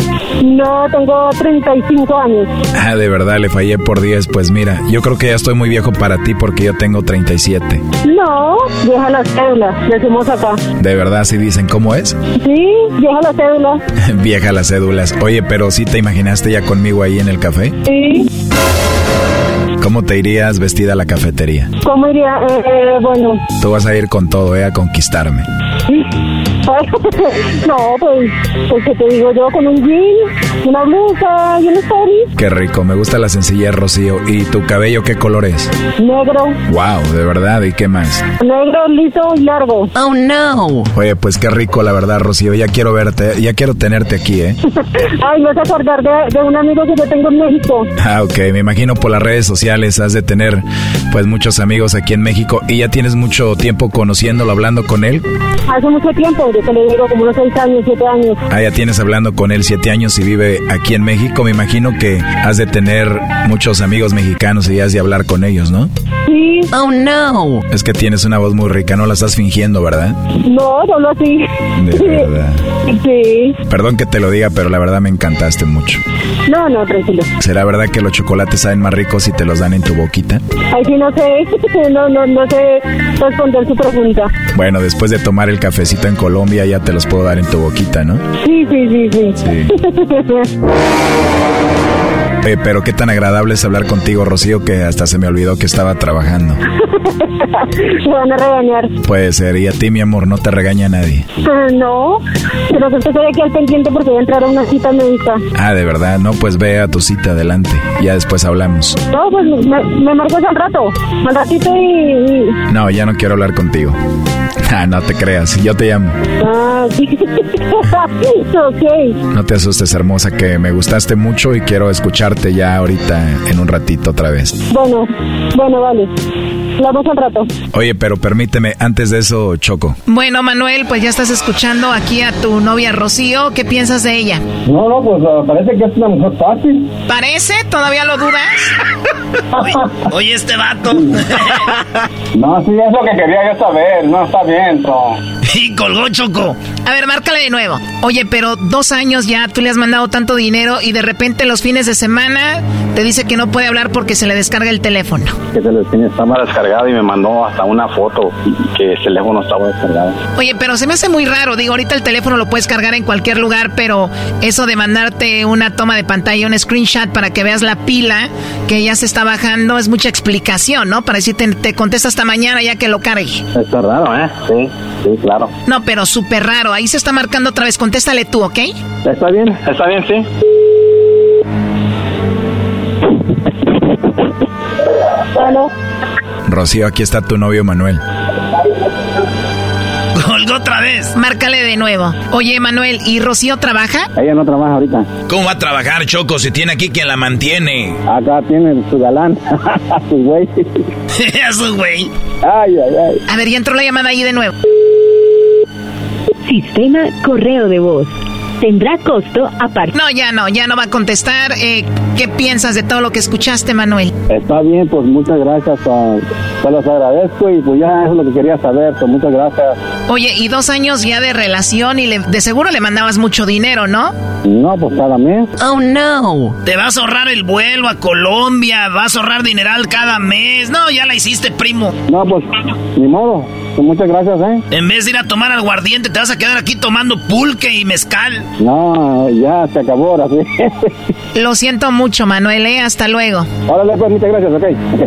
[SPEAKER 28] no, tengo 35 años.
[SPEAKER 27] Ah, de verdad, le fallé por 10. Pues mira, yo creo que ya estoy muy viejo para ti porque yo tengo 37.
[SPEAKER 28] No, deja la cédula, decimos acá.
[SPEAKER 27] De verdad, si dicen cómo es.
[SPEAKER 28] Sí, deja la cédula. <laughs>
[SPEAKER 27] Vieja las cédulas. Oye, pero si te imaginaste ya conmigo ahí en el café?
[SPEAKER 28] Sí,
[SPEAKER 27] ¿Cómo te irías vestida a la cafetería?
[SPEAKER 28] ¿cómo iría? Eh, eh, bueno,
[SPEAKER 27] Tú vas a ir con todo, ¿eh? A conquistarme. <laughs>
[SPEAKER 28] no, pues, pues que te digo yo, con un jean, una blusa y un story,
[SPEAKER 27] Qué rico, me gusta la sencillez, Rocío. ¿Y tu cabello qué color es?
[SPEAKER 28] negro,
[SPEAKER 27] Wow, de verdad, ¿y qué más?
[SPEAKER 28] negro, liso y largo.
[SPEAKER 29] Oh, no.
[SPEAKER 27] Oye, pues qué rico, la verdad, Rocío. Ya quiero verte, ya quiero tenerte aquí, ¿eh? <laughs>
[SPEAKER 28] Ay, me vas a acordar de, de un amigo que yo tengo en México.
[SPEAKER 27] Ah, ok, me imagino por las redes sociales has de tener pues muchos amigos aquí en México y ya tienes mucho tiempo conociéndolo, hablando con él.
[SPEAKER 28] Hace mucho tiempo, yo te le digo como unos 6 años, 7 años.
[SPEAKER 27] Ah, ya tienes hablando con él siete años y vive aquí en México. Me imagino que has de tener muchos amigos mexicanos y has de hablar con ellos, ¿no?
[SPEAKER 28] Sí.
[SPEAKER 29] Oh, no.
[SPEAKER 27] Es que tienes una voz muy rica, no la estás fingiendo, ¿verdad?
[SPEAKER 28] No, solo así.
[SPEAKER 27] De <laughs> verdad.
[SPEAKER 28] Sí.
[SPEAKER 27] Perdón que te lo diga, pero la verdad me encantaste mucho.
[SPEAKER 28] No, no, tranquilo.
[SPEAKER 27] ¿Será verdad que los chocolates saben más ricos si te los dan en tu boquita?
[SPEAKER 28] Ay, sí, no sé, <laughs> no, no, no sé responder su pregunta.
[SPEAKER 27] Bueno, después de tomar el cafecito en Colombia ya te los puedo dar en tu boquita, ¿no?
[SPEAKER 28] Sí, sí, sí, sí.
[SPEAKER 27] Eh, pero qué tan agradable es hablar contigo, Rocío, que hasta se me olvidó que estaba trabajando.
[SPEAKER 28] Me van a regañar.
[SPEAKER 27] Puede ser, y a ti, mi amor, no te regaña nadie.
[SPEAKER 28] Ah, No, pero que estoy aquí al pendiente porque voy a entrar a una cita médica.
[SPEAKER 27] Ah, de verdad, no, pues ve a tu cita adelante. Ya después hablamos.
[SPEAKER 28] No, pues me, me marcas al rato, al ratito y... y-
[SPEAKER 27] No, ya no quiero hablar contigo. <laughs> Ah, no te creas, yo te llamo.
[SPEAKER 28] Ah, <laughs> ok.
[SPEAKER 27] No te asustes, hermosa, que me gustaste mucho y quiero escucharte ya ahorita en un ratito otra vez.
[SPEAKER 28] Bueno, bueno, vale. Hablamos al rato.
[SPEAKER 27] Oye, pero permíteme, antes de eso, Choco.
[SPEAKER 4] Bueno, Manuel, pues ya estás escuchando aquí a tu novia Rocío. ¿Qué piensas de ella?
[SPEAKER 26] No, no, pues ah, parece que es una mujer fácil.
[SPEAKER 4] ¿Parece? ¿Todavía lo dudas?
[SPEAKER 7] Oye, este vato. <laughs>
[SPEAKER 26] No, sí, es lo que quería yo saber. No, está bien, pero...
[SPEAKER 7] y colgó Choco.
[SPEAKER 4] A ver, márcale de nuevo. Oye, pero dos años ya tú le has mandado tanto dinero y de repente los fines de semana te dice que no puede hablar porque se le descarga el teléfono.
[SPEAKER 26] Que se le estaba descargado y me mandó hasta una foto que el teléfono estaba descargado.
[SPEAKER 4] Oye, pero se me hace muy raro. Digo, ahorita el teléfono lo puedes cargar en cualquier lugar, pero eso de mandarte una toma de pantalla, un screenshot para que veas la pila que ya se está bajando es mucha explicación, ¿no? Para decirte, te contesta hasta mañana ya que lo cargue.
[SPEAKER 26] Está raro, ¿eh? Sí, sí, claro.
[SPEAKER 4] No, pero súper raro. Ahí se está marcando otra vez. Contéstale tú, ¿ok?
[SPEAKER 26] Está bien, está bien, sí.
[SPEAKER 28] Bueno,
[SPEAKER 27] Rocío, aquí está tu novio Manuel. <laughs>
[SPEAKER 7] Colgó otra vez.
[SPEAKER 4] Márcale de nuevo. Oye, Manuel, ¿y Rocío trabaja?
[SPEAKER 26] Ella no trabaja ahorita.
[SPEAKER 27] ¿Cómo va a trabajar, Choco, si tiene aquí quien la mantiene?
[SPEAKER 26] Acá tiene su galán, <laughs> su güey. <laughs>
[SPEAKER 7] Eso, güey.
[SPEAKER 26] Ay, ay, ay.
[SPEAKER 4] A ver, ya entró la llamada ahí de nuevo.
[SPEAKER 30] Sistema correo de voz.
[SPEAKER 29] Tendrá costo aparte.
[SPEAKER 4] No, ya no, ya no va a contestar. Eh, ¿Qué piensas de todo lo que escuchaste, Manuel?
[SPEAKER 26] Está bien, pues muchas gracias. Uh, te los agradezco y pues ya eso es lo que quería saber. Pues muchas gracias.
[SPEAKER 4] Oye, y dos años ya de relación y le, de seguro le mandabas mucho dinero, ¿no?
[SPEAKER 26] No, pues cada mes.
[SPEAKER 4] Oh, no.
[SPEAKER 7] Te vas a ahorrar el vuelo a Colombia, vas a ahorrar dineral cada mes. No, ya la hiciste, primo.
[SPEAKER 26] No, pues ni modo. Pues muchas gracias, ¿eh?
[SPEAKER 7] En vez de ir a tomar aguardiente, te vas a quedar aquí tomando pulque y mezcal.
[SPEAKER 26] No, ya se acabó ahora sí.
[SPEAKER 4] Lo siento mucho, Manuel, ¿eh? Hasta luego.
[SPEAKER 26] Órale, pues muchas gracias, ok. okay.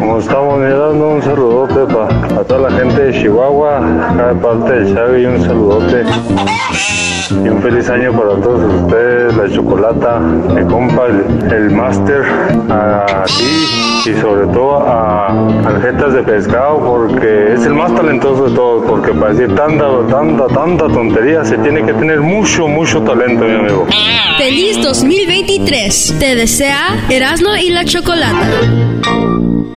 [SPEAKER 31] Como estamos mirando, un saludote para toda la gente de Chihuahua, acá de parte de Xavi, un saludote. Y un feliz año para todos ustedes, la chocolata, mi compa, el, el máster, a ti y sobre todo a Aljetas de Pescado, porque es el más talentoso de todos, porque para decir tanta, tanta, tanta tontería se tiene que tener mucho, mucho talento, mi amigo.
[SPEAKER 2] Feliz 2023. Te desea Erasmo y la Chocolata.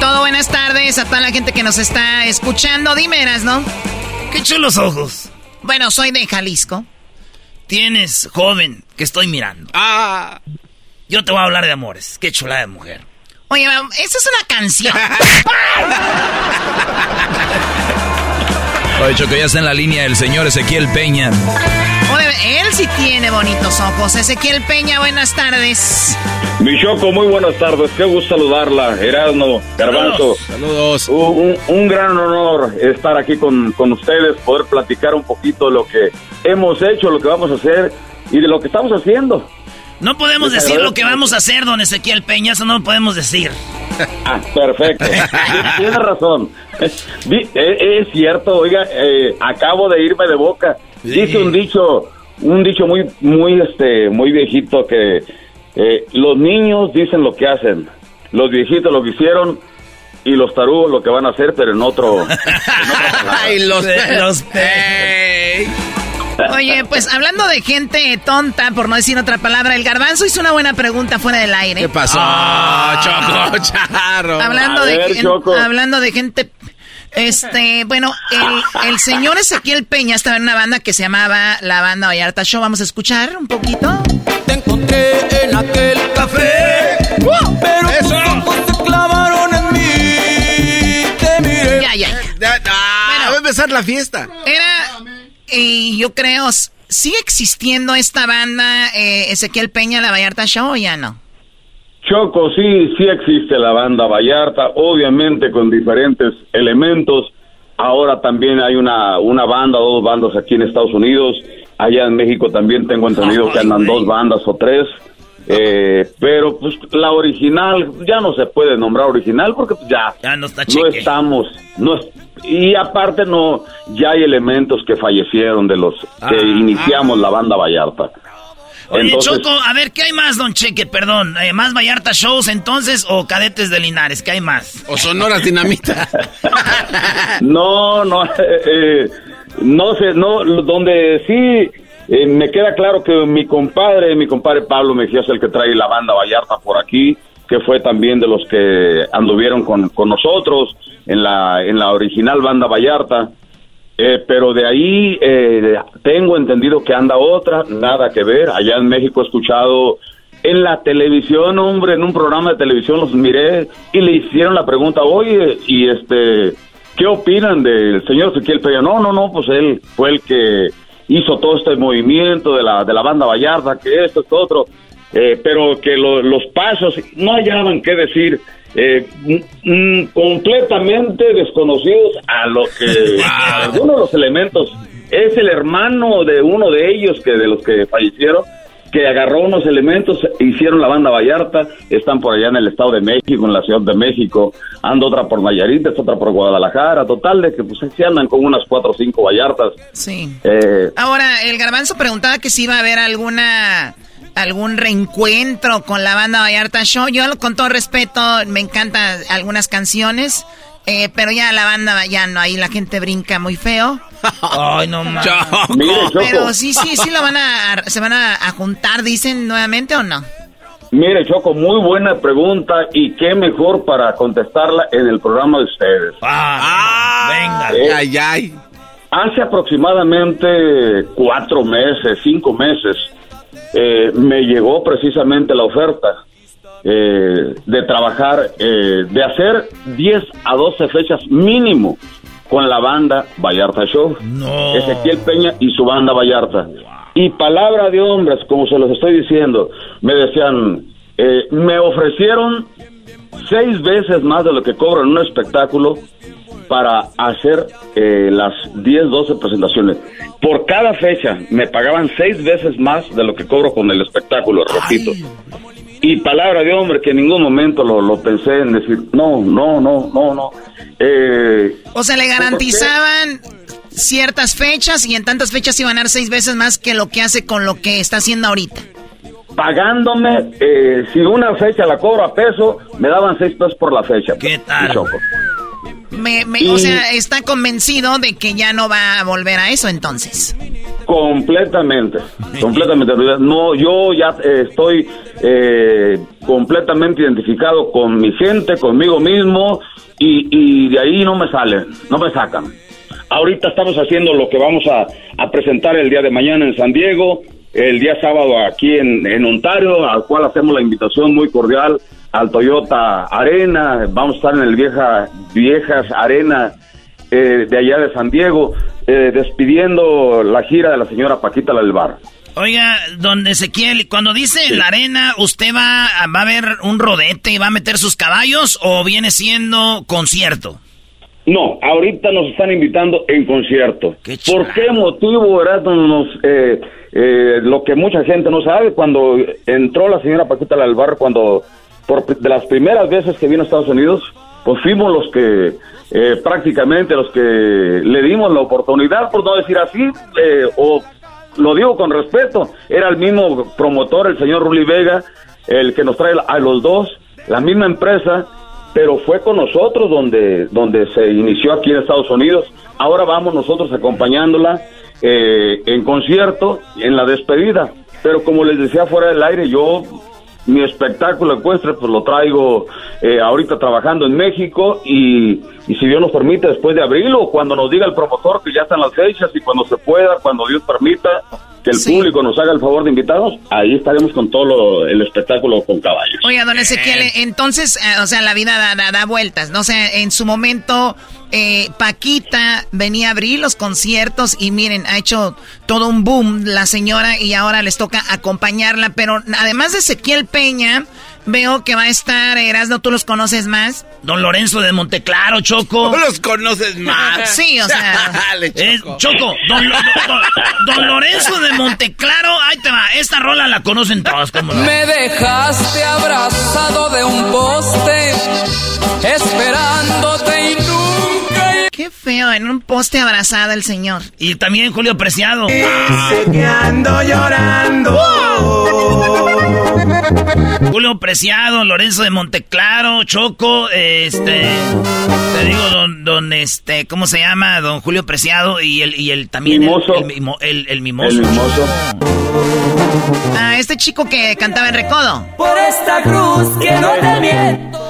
[SPEAKER 4] Todo, buenas tardes a toda la gente que nos está escuchando. Dime, ¿no?
[SPEAKER 7] Qué chulos ojos.
[SPEAKER 4] Bueno, soy de Jalisco.
[SPEAKER 7] Tienes, joven, que estoy mirando. Ah. Yo te voy a hablar de amores. Qué chulada de mujer.
[SPEAKER 4] Oye, esa es una canción. <laughs> <laughs>
[SPEAKER 5] Oye, Choco, ya está en la línea el señor Ezequiel Peña.
[SPEAKER 4] Oye, él sí tiene bonitos ojos. Ezequiel Peña, buenas tardes.
[SPEAKER 32] Mi Choco, muy buenas tardes. Qué gusto saludarla. Erasmo, Garbanzo.
[SPEAKER 5] Saludos.
[SPEAKER 32] Un, un, gran honor estar aquí con, con ustedes, poder platicar un poquito de lo que hemos hecho, lo que vamos a hacer y de lo que estamos haciendo.
[SPEAKER 7] No podemos decir lo que vamos a hacer, don Ezequiel Peña, eso no lo podemos decir.
[SPEAKER 32] Ah, perfecto. <laughs> Tiene razón. Eh, Es cierto, oiga, eh, acabo de irme de boca. Dice un dicho, un dicho muy, muy, este, muy viejito que eh, los niños dicen lo que hacen, los viejitos lo que hicieron y los tarugos lo que van a hacer, pero en otro. <laughs>
[SPEAKER 5] Ay, los,
[SPEAKER 7] los <laughs>
[SPEAKER 4] Oye, pues hablando de gente tonta, por no decir otra palabra, el garbanzo hizo una buena pregunta fuera del aire.
[SPEAKER 5] ¿Qué pasó, Choco, <laughs> charro?
[SPEAKER 4] Hablando, de, hablando de gente... Este, bueno, el, el señor Ezequiel Peña estaba en una banda que se llamaba la Banda Vallarta Show. Vamos a escuchar un poquito.
[SPEAKER 33] Te encontré en aquel café, pero tus ojos se clavaron en mí. Te miré.
[SPEAKER 4] Ya, ya.
[SPEAKER 5] va a empezar la fiesta.
[SPEAKER 4] Era, y yo creo, ¿sigue existiendo esta banda eh, Ezequiel Peña, la Vallarta Show o ya no?
[SPEAKER 32] Choco, sí, sí existe la banda Vallarta, obviamente con diferentes elementos. Ahora también hay una, una banda, dos bandas aquí en Estados Unidos. Allá en México también tengo entendido que andan dos bandas o tres. Eh, pero pues la original ya no se puede nombrar original porque pues, ya,
[SPEAKER 7] Ya no está
[SPEAKER 32] no estamos. No es- y aparte no, ya hay elementos que fallecieron de los que
[SPEAKER 7] Ah.
[SPEAKER 32] iniciamos la banda Vallarta.
[SPEAKER 7] Oye,
[SPEAKER 32] Entonces-
[SPEAKER 7] Choco, a ver, ¿qué hay más, don Cheque? Perdón, eh, ¿más Vallarta Shows entonces o Cadetes de Linares? ¿Qué hay más?
[SPEAKER 5] O Sonoras Dinamita. <laughs>
[SPEAKER 32] No, no, eh, <laughs> eh, no sé, no, donde sí eh, me queda claro que mi compadre, mi compadre Pablo Mejía es el que trae la banda Vallarta por aquí, que fue también de los que anduvieron con, con nosotros en la, en la original banda Vallarta. Eh, pero de ahí eh, tengo entendido que anda otra, nada que ver. Allá en México he escuchado En la televisión, hombre, en un programa de televisión los miré y le hicieron la pregunta, oye, y este, ¿qué opinan del señor Ezequiel Peña? No, no, no, pues él fue el que hizo todo este movimiento de la, de la banda Vallarta, que esto, esto, otro, eh, pero que lo- los pasos no hallaban qué decir. eh, mm, mm, completamente desconocidos a lo que <laughs> a algunos de los elementos es el hermano de uno de ellos que de los que fallecieron que agarró unos elementos hicieron la banda Vallarta están por allá en el estado de México en la ciudad de México anda otra por Nayarit otra por Guadalajara total de que pues sí andan con unas cuatro o cinco Vallartas
[SPEAKER 4] Sí.
[SPEAKER 32] eh,
[SPEAKER 4] Ahora, el garbanzo preguntaba que si iba a haber alguna algún reencuentro con la banda Vallarta Show. Yo, con todo respeto, me encantan algunas canciones, eh, pero ya la banda ya no, ahí la gente brinca muy feo. <laughs>
[SPEAKER 7] Ay, no mames.
[SPEAKER 32] Mire, Choco.
[SPEAKER 4] Pero sí, sí, sí lo van a, se van a, a juntar, dicen nuevamente o no.
[SPEAKER 32] Mire, Choco, muy buena pregunta y qué mejor para contestarla en el programa de ustedes.
[SPEAKER 7] venga.
[SPEAKER 32] Eh, Hace aproximadamente cuatro meses, cinco meses, eh, me llegó precisamente la oferta eh, de trabajar, eh, de hacer 10 a 12 fechas mínimo con la banda Vallarta Show. Ezequiel Peña y su banda Vallarta. Y palabra de hombres, como se los estoy diciendo, me decían, eh, me ofrecieron seis veces más de lo que cobro en un espectáculo para hacer eh, las 10, 12 presentaciones. Por cada fecha me pagaban seis veces más de lo que cobro con el espectáculo, repito. Y palabra de hombre que en ningún momento lo, lo pensé en decir, no, no, no, no, no. Eh,
[SPEAKER 4] O sea, le garantizaban ciertas fechas y en tantas fechas iban a dar seis veces más que lo que hace con lo que está haciendo ahorita.
[SPEAKER 32] pagándome, eh, si una fecha la cobro a peso, me daban seis pesos por la fecha. ¿Qué
[SPEAKER 7] tal?
[SPEAKER 4] Me, me- O sea, está convencido de que ya no va a volver a eso entonces.
[SPEAKER 32] Completamente, completamente. No, yo ya eh, estoy eh, completamente identificado con mi gente, conmigo mismo, y, de ahí no me salen, no me sacan. Ahorita estamos haciendo lo que vamos a, presentar el día de mañana en San Diego, el día sábado aquí en, Ontario, al cual hacemos la invitación muy cordial al Toyota Arena. Vamos a estar en el vieja Viejas Arena eh, de allá de San Diego, eh, despidiendo la gira de la señora Paquita la del Bar.
[SPEAKER 7] Oiga, don Ezequiel, cuando dice la arena, ¿usted va, va a ver un rodete y va a meter sus caballos o viene siendo concierto?
[SPEAKER 32] No, ahorita nos están invitando en concierto. ¿Por qué motivo, Erasmo, nos, eh, eh, lo que mucha gente no sabe, cuando entró la señora Paquita Bar, cuando por de las primeras veces que vino a Estados Unidos, pues fuimos los que eh, prácticamente los que le dimos la oportunidad, por no decir así, eh, o lo digo con respeto, era el mismo promotor, el señor Ruli Vega, el que nos trae a los dos, la misma empresa, pero fue con nosotros donde, donde se inició aquí en Estados Unidos. Ahora vamos nosotros acompañándola eh, en concierto en la despedida. Pero como les decía fuera del aire, yo mi espectáculo ecuestre pues lo traigo eh, ahorita trabajando en México y, y si Dios nos permite después de abril o cuando nos diga el promotor que ya están las fechas y cuando se pueda, cuando Dios permita que el público nos haga el favor de invitarnos, ahí estaremos con todo lo- el espectáculo con caballos.
[SPEAKER 4] Oiga, don Ezequiel, entonces, eh, o sea, la vida da, da- da vueltas, ¿no? O sea, en su momento, eh, Paquita venía a abrir los conciertos y miren, ha hecho todo un boom la señora y ahora les toca acompañarla, pero además de Ezequiel Peña, veo que va a estar, Erasno, ¿tú los conoces más?
[SPEAKER 7] Don Lorenzo de Monteclaro, Choco.
[SPEAKER 5] Tú los conoces más. <laughs>
[SPEAKER 4] Sí, o sea. <laughs>
[SPEAKER 5] Dale,
[SPEAKER 7] Eh,
[SPEAKER 5] Choco.
[SPEAKER 7] Choco, don, Lo- don- don Lorenzo de Monteclaro, ahí te va. Esta rola la conocen todos, ¿cómo no?
[SPEAKER 34] Me dejaste abrazado de un poste, esperándote y nunca.
[SPEAKER 4] Qué feo, en un poste abrazada el señor.
[SPEAKER 7] Y también Julio Preciado.
[SPEAKER 34] Dice que ando llorando.
[SPEAKER 7] Julio Preciado, Lorenzo de Monteclaro, Choco, este, te digo, don, don, este, ¿cómo se llama? Don Julio Preciado y el, y el también el-
[SPEAKER 32] Mimoso.
[SPEAKER 7] El, mimo- el- el mimoso.
[SPEAKER 32] El mimoso.
[SPEAKER 4] Ah, este chico que cantaba en Recodo.
[SPEAKER 34] Por esta cruz que no te miento.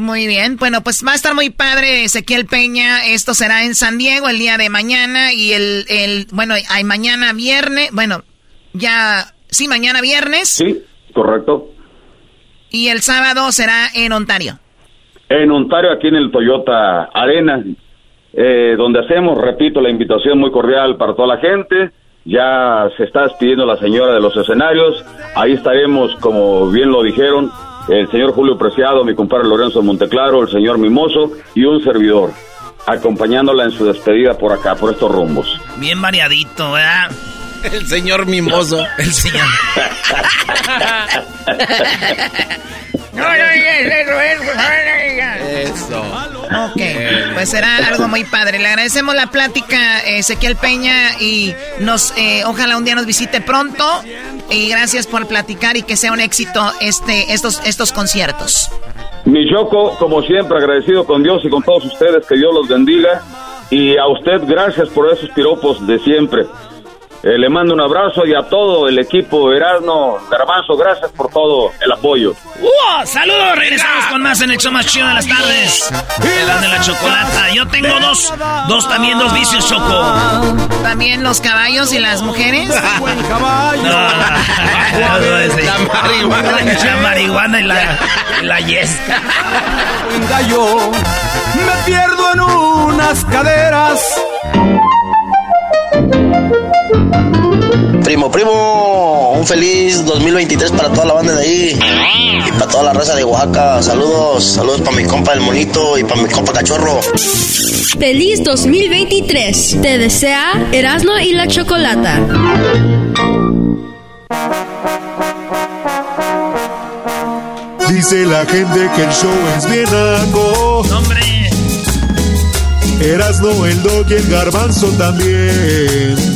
[SPEAKER 4] Muy bien, bueno, pues va a estar muy padre Ezequiel Peña. Esto será en San Diego el día de mañana y el, el bueno, hay mañana viernes, bueno, ya, sí, mañana viernes.
[SPEAKER 32] Sí, correcto.
[SPEAKER 4] Y el sábado será en Ontario.
[SPEAKER 32] En Ontario, aquí en el Toyota Arena, eh, donde hacemos, repito, la invitación muy cordial para toda la gente. Ya se está despidiendo la señora de los escenarios. Ahí estaremos, como bien lo dijeron, el señor Julio Preciado, mi compadre Lorenzo Monteclaro, el señor Mimoso y un servidor, acompañándola en su despedida por acá, por estos rumbos.
[SPEAKER 5] Bien variadito, ¿verdad?
[SPEAKER 35] El señor Mimoso.
[SPEAKER 5] El señor.
[SPEAKER 35] Eso.
[SPEAKER 4] Ok, pues será algo muy padre. Le agradecemos la plática, Ezequiel Peña, y nos, eh, ojalá un día nos visite pronto. Y gracias por platicar y que sea un éxito este, estos, estos conciertos.
[SPEAKER 32] Mi Choco, como siempre, agradecido con Dios y con todos ustedes, que Dios los bendiga. Y a usted, gracias por esos piropos de siempre. Eh, le mando un abrazo y a todo el equipo Erasmo Garbanzo, gracias por todo el apoyo.
[SPEAKER 5] ¡Uh! ¡Saludos! Regresamos con más en el show más chido de las tardes. El de la chocolata. Yo tengo dos, dos también, dos vicios, Choco.
[SPEAKER 4] ¿También los caballos y las mujeres? <laughs>
[SPEAKER 5] Buen caballo. la marihuana. La marihuana y la, la yesca.
[SPEAKER 36] Me pierdo en unas caderas.
[SPEAKER 37] Primo, primo, un feliz 2023 para toda la banda de ahí y para toda la raza de Oaxaca. Saludos, saludos para mi compa el monito y para mi compa cachorro.
[SPEAKER 2] Feliz 2023. Te desea Erasmo y la Chocolata.
[SPEAKER 38] Dice la gente que el show es bien algo.
[SPEAKER 5] ¡Hombre!
[SPEAKER 38] Erasmo, el dog y el garbanzo también.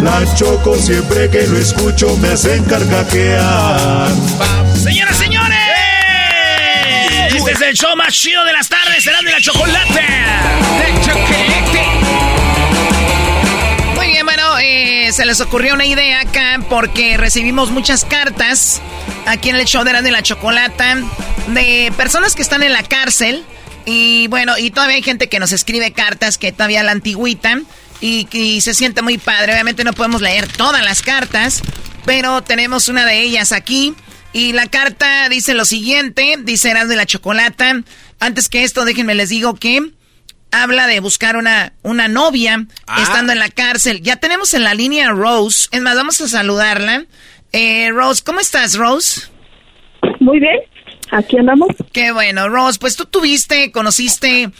[SPEAKER 38] la choco siempre que lo escucho me hacen carcajear.
[SPEAKER 5] Señoras, señores. Este es el show más chido de las tardes. Será de la chocolate. De chocolate.
[SPEAKER 4] Muy bien, bueno, eh, se les ocurrió una idea acá porque recibimos muchas cartas aquí en el show de la, de la chocolata de personas que están en la cárcel. Y bueno, y todavía hay gente que nos escribe cartas que todavía la antigüita y, y se siente muy padre. Obviamente no podemos leer todas las cartas, pero tenemos una de ellas aquí. Y la carta dice lo siguiente, dice Eras de la Chocolata. Antes que esto, déjenme les digo que habla de buscar una, una novia estando en la cárcel. Ya tenemos en la línea a Rose. Es más, vamos a saludarla. Eh, Rose, ¿cómo estás, Rose?
[SPEAKER 39] Muy bien, aquí andamos.
[SPEAKER 4] Qué bueno, Rose. Pues tú tuviste, conociste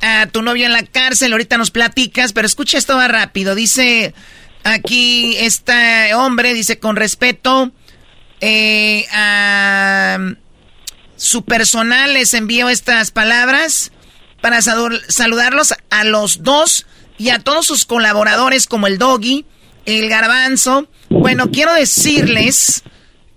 [SPEAKER 4] a tu novio en la cárcel. Ahorita nos platicas, pero escucha esto va rápido. Dice aquí este hombre, dice con respeto eh, a su personal les envío estas palabras para saludarlos a los dos y a todos sus colaboradores como el Doggy, el Garbanzo. Bueno, quiero decirles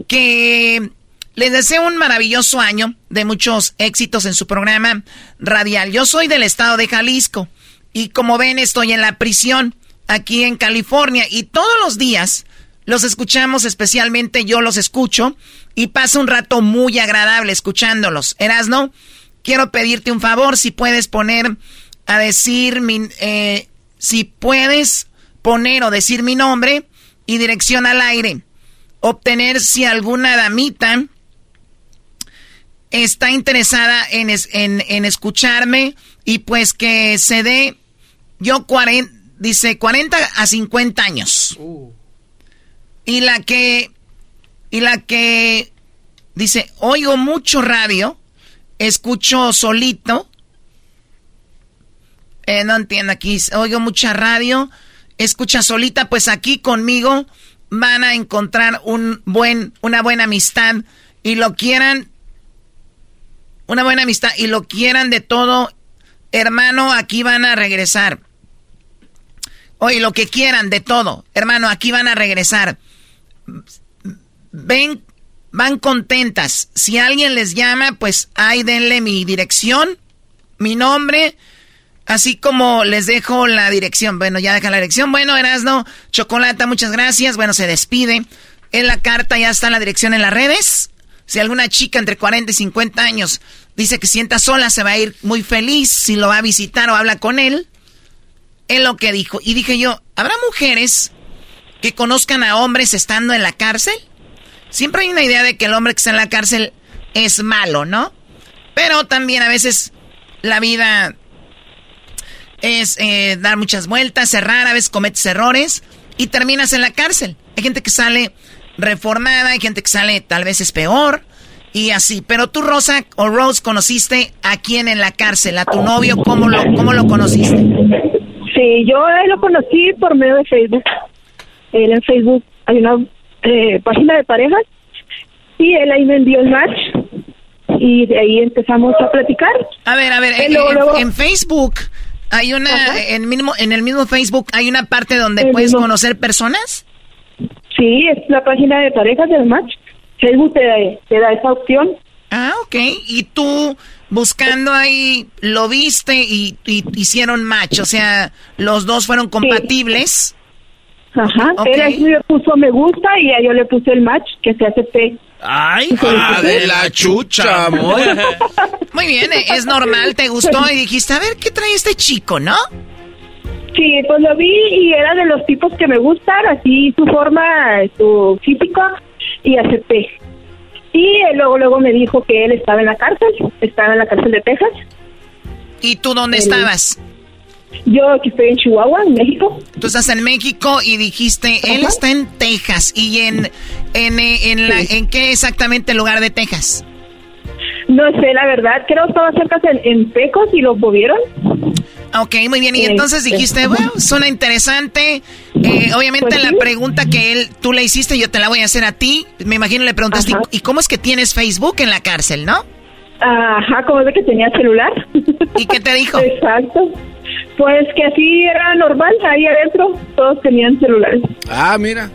[SPEAKER 4] que les deseo un maravilloso año de muchos éxitos en su programa radial. Yo soy del estado de Jalisco y como ven estoy en la prisión aquí en California y todos los días los escuchamos, especialmente yo los escucho y paso un rato muy agradable escuchándolos. Erasno, quiero pedirte un favor, si puedes poner a decir mi, eh, si puedes poner o decir mi nombre y dirección al aire. Obtener si alguna damita está interesada en, es- en, en escucharme y pues que se dé yo 40, dice 40 a 50 años. Y la que, y la que dice, oigo mucho radio, escucho solito. Eh, no entiendo aquí, oigo mucha radio, escucha solita, pues aquí conmigo van a encontrar un buen, una buena amistad y lo quieran, una buena amistad y lo quieran de todo, hermano, aquí van a regresar. Oye, lo que quieran de todo, hermano, aquí van a regresar. Ven, van contentas. Si alguien les llama, pues ahí denle mi dirección, mi nombre, así como les dejo la dirección. Bueno, ya deja la dirección. Bueno, Erasno, Chocolata, muchas gracias. Bueno, se despide. En la carta ya está la dirección en las redes. Si alguna chica entre 40 y 50 años dice que sienta sola, se va a ir muy feliz si lo va a visitar o habla con él. Es lo que dijo. Y dije yo, ¿habrá mujeres que conozcan a hombres estando en la cárcel? Siempre hay una idea de que el hombre que está en la cárcel es malo, ¿no? Pero también a veces la vida es eh, dar muchas vueltas, cerrar, a veces cometes errores y terminas en la cárcel. Hay gente que sale reformada, hay gente que sale tal vez es peor y así. Pero tú, Rosa o Rose, conociste a quién en la cárcel, a tu novio, ¿cómo lo, cómo lo conociste?
[SPEAKER 39] Sí, yo lo conocí por medio de Facebook. Él en Facebook hay una eh, página de parejas y él ahí me envió el match y de ahí empezamos a platicar.
[SPEAKER 4] A ver, a ver, en, en Facebook hay una, en, mismo, en el mismo Facebook hay una parte donde puedes conocer personas.
[SPEAKER 39] Sí, es la página de parejas del match. Facebook te da, te da esa opción.
[SPEAKER 4] Ah, ok. Y tú buscando ahí lo viste y, hicieron match, o sea, los dos fueron compatibles.
[SPEAKER 39] Ajá, él me puso me gusta y a yo le puse el match que se acepté.
[SPEAKER 5] Ay, <laughs> ah, de la chucha, amor. <laughs>
[SPEAKER 4] Muy bien, eh, es normal, te gustó y dijiste, a ver, ¿qué trae este chico, no?
[SPEAKER 39] Sí, pues lo vi y era de los tipos que me gustan, así su forma, su físico, y acepté. Y luego luego me dijo que él estaba en la cárcel, estaba en la cárcel de Texas.
[SPEAKER 4] ¿Y tú dónde estabas?
[SPEAKER 39] Yo aquí estoy en Chihuahua, en México.
[SPEAKER 4] Tú estás en México y dijiste, él está en Texas. ¿Y en, en, eh, en, la, en qué exactamente lugar de Texas?
[SPEAKER 39] No sé, la verdad, creo que estaba cerca en, Pecos y lo movieron.
[SPEAKER 4] Ok, muy bien. Y entonces dijiste, bueno, suena interesante. Eh, obviamente pues la pregunta que él, tú le hiciste, yo te la voy a hacer a ti. Me imagino le preguntaste, ¿y cómo es que tienes Facebook en la cárcel, no?
[SPEAKER 39] Ajá, como es de que tenía celular.
[SPEAKER 4] ¿Y qué te dijo? <laughs>
[SPEAKER 39] Exacto. Pues que así era normal, ahí adentro todos tenían celulares.
[SPEAKER 5] Ah, mira.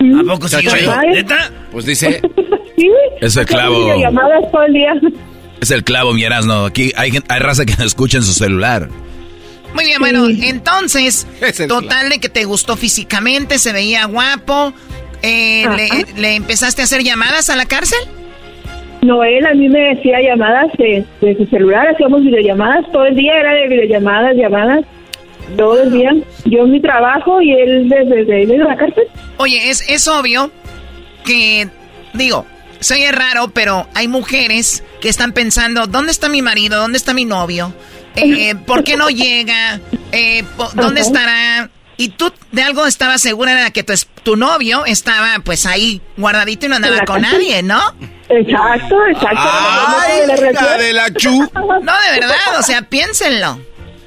[SPEAKER 7] ¿A poco sí? ¿Neta?
[SPEAKER 5] Pues dice... <laughs>
[SPEAKER 39] sí,
[SPEAKER 5] es el clavo.
[SPEAKER 39] llamadas todo el día.
[SPEAKER 5] Es el clavo, mi no. Aquí hay, hay raza que no escucha en su celular.
[SPEAKER 4] Muy bien, bueno, entonces, total de que te gustó físicamente, se veía guapo. Eh, le, ¿Le empezaste a hacer llamadas a la cárcel?
[SPEAKER 39] No, él a mí me decía llamadas de, su celular, hacíamos videollamadas, todo el día era de videollamadas, llamadas, todo el día. Yo en mi trabajo y él desde, desde, la cárcel.
[SPEAKER 4] Oye, es, es obvio que, digo, soy raro, pero hay mujeres que están pensando, ¿dónde está mi marido? ¿Dónde está mi novio? Eh, <laughs> ¿Por qué no llega? Eh, ¿Dónde estará? Y tú de algo estabas segura de que tu, tu novio estaba pues ahí guardadito y no andaba con nadie, ¿no?
[SPEAKER 39] Exacto, exacto.
[SPEAKER 5] Ay, de la chu.
[SPEAKER 4] No, de verdad, o sea, piénsenlo.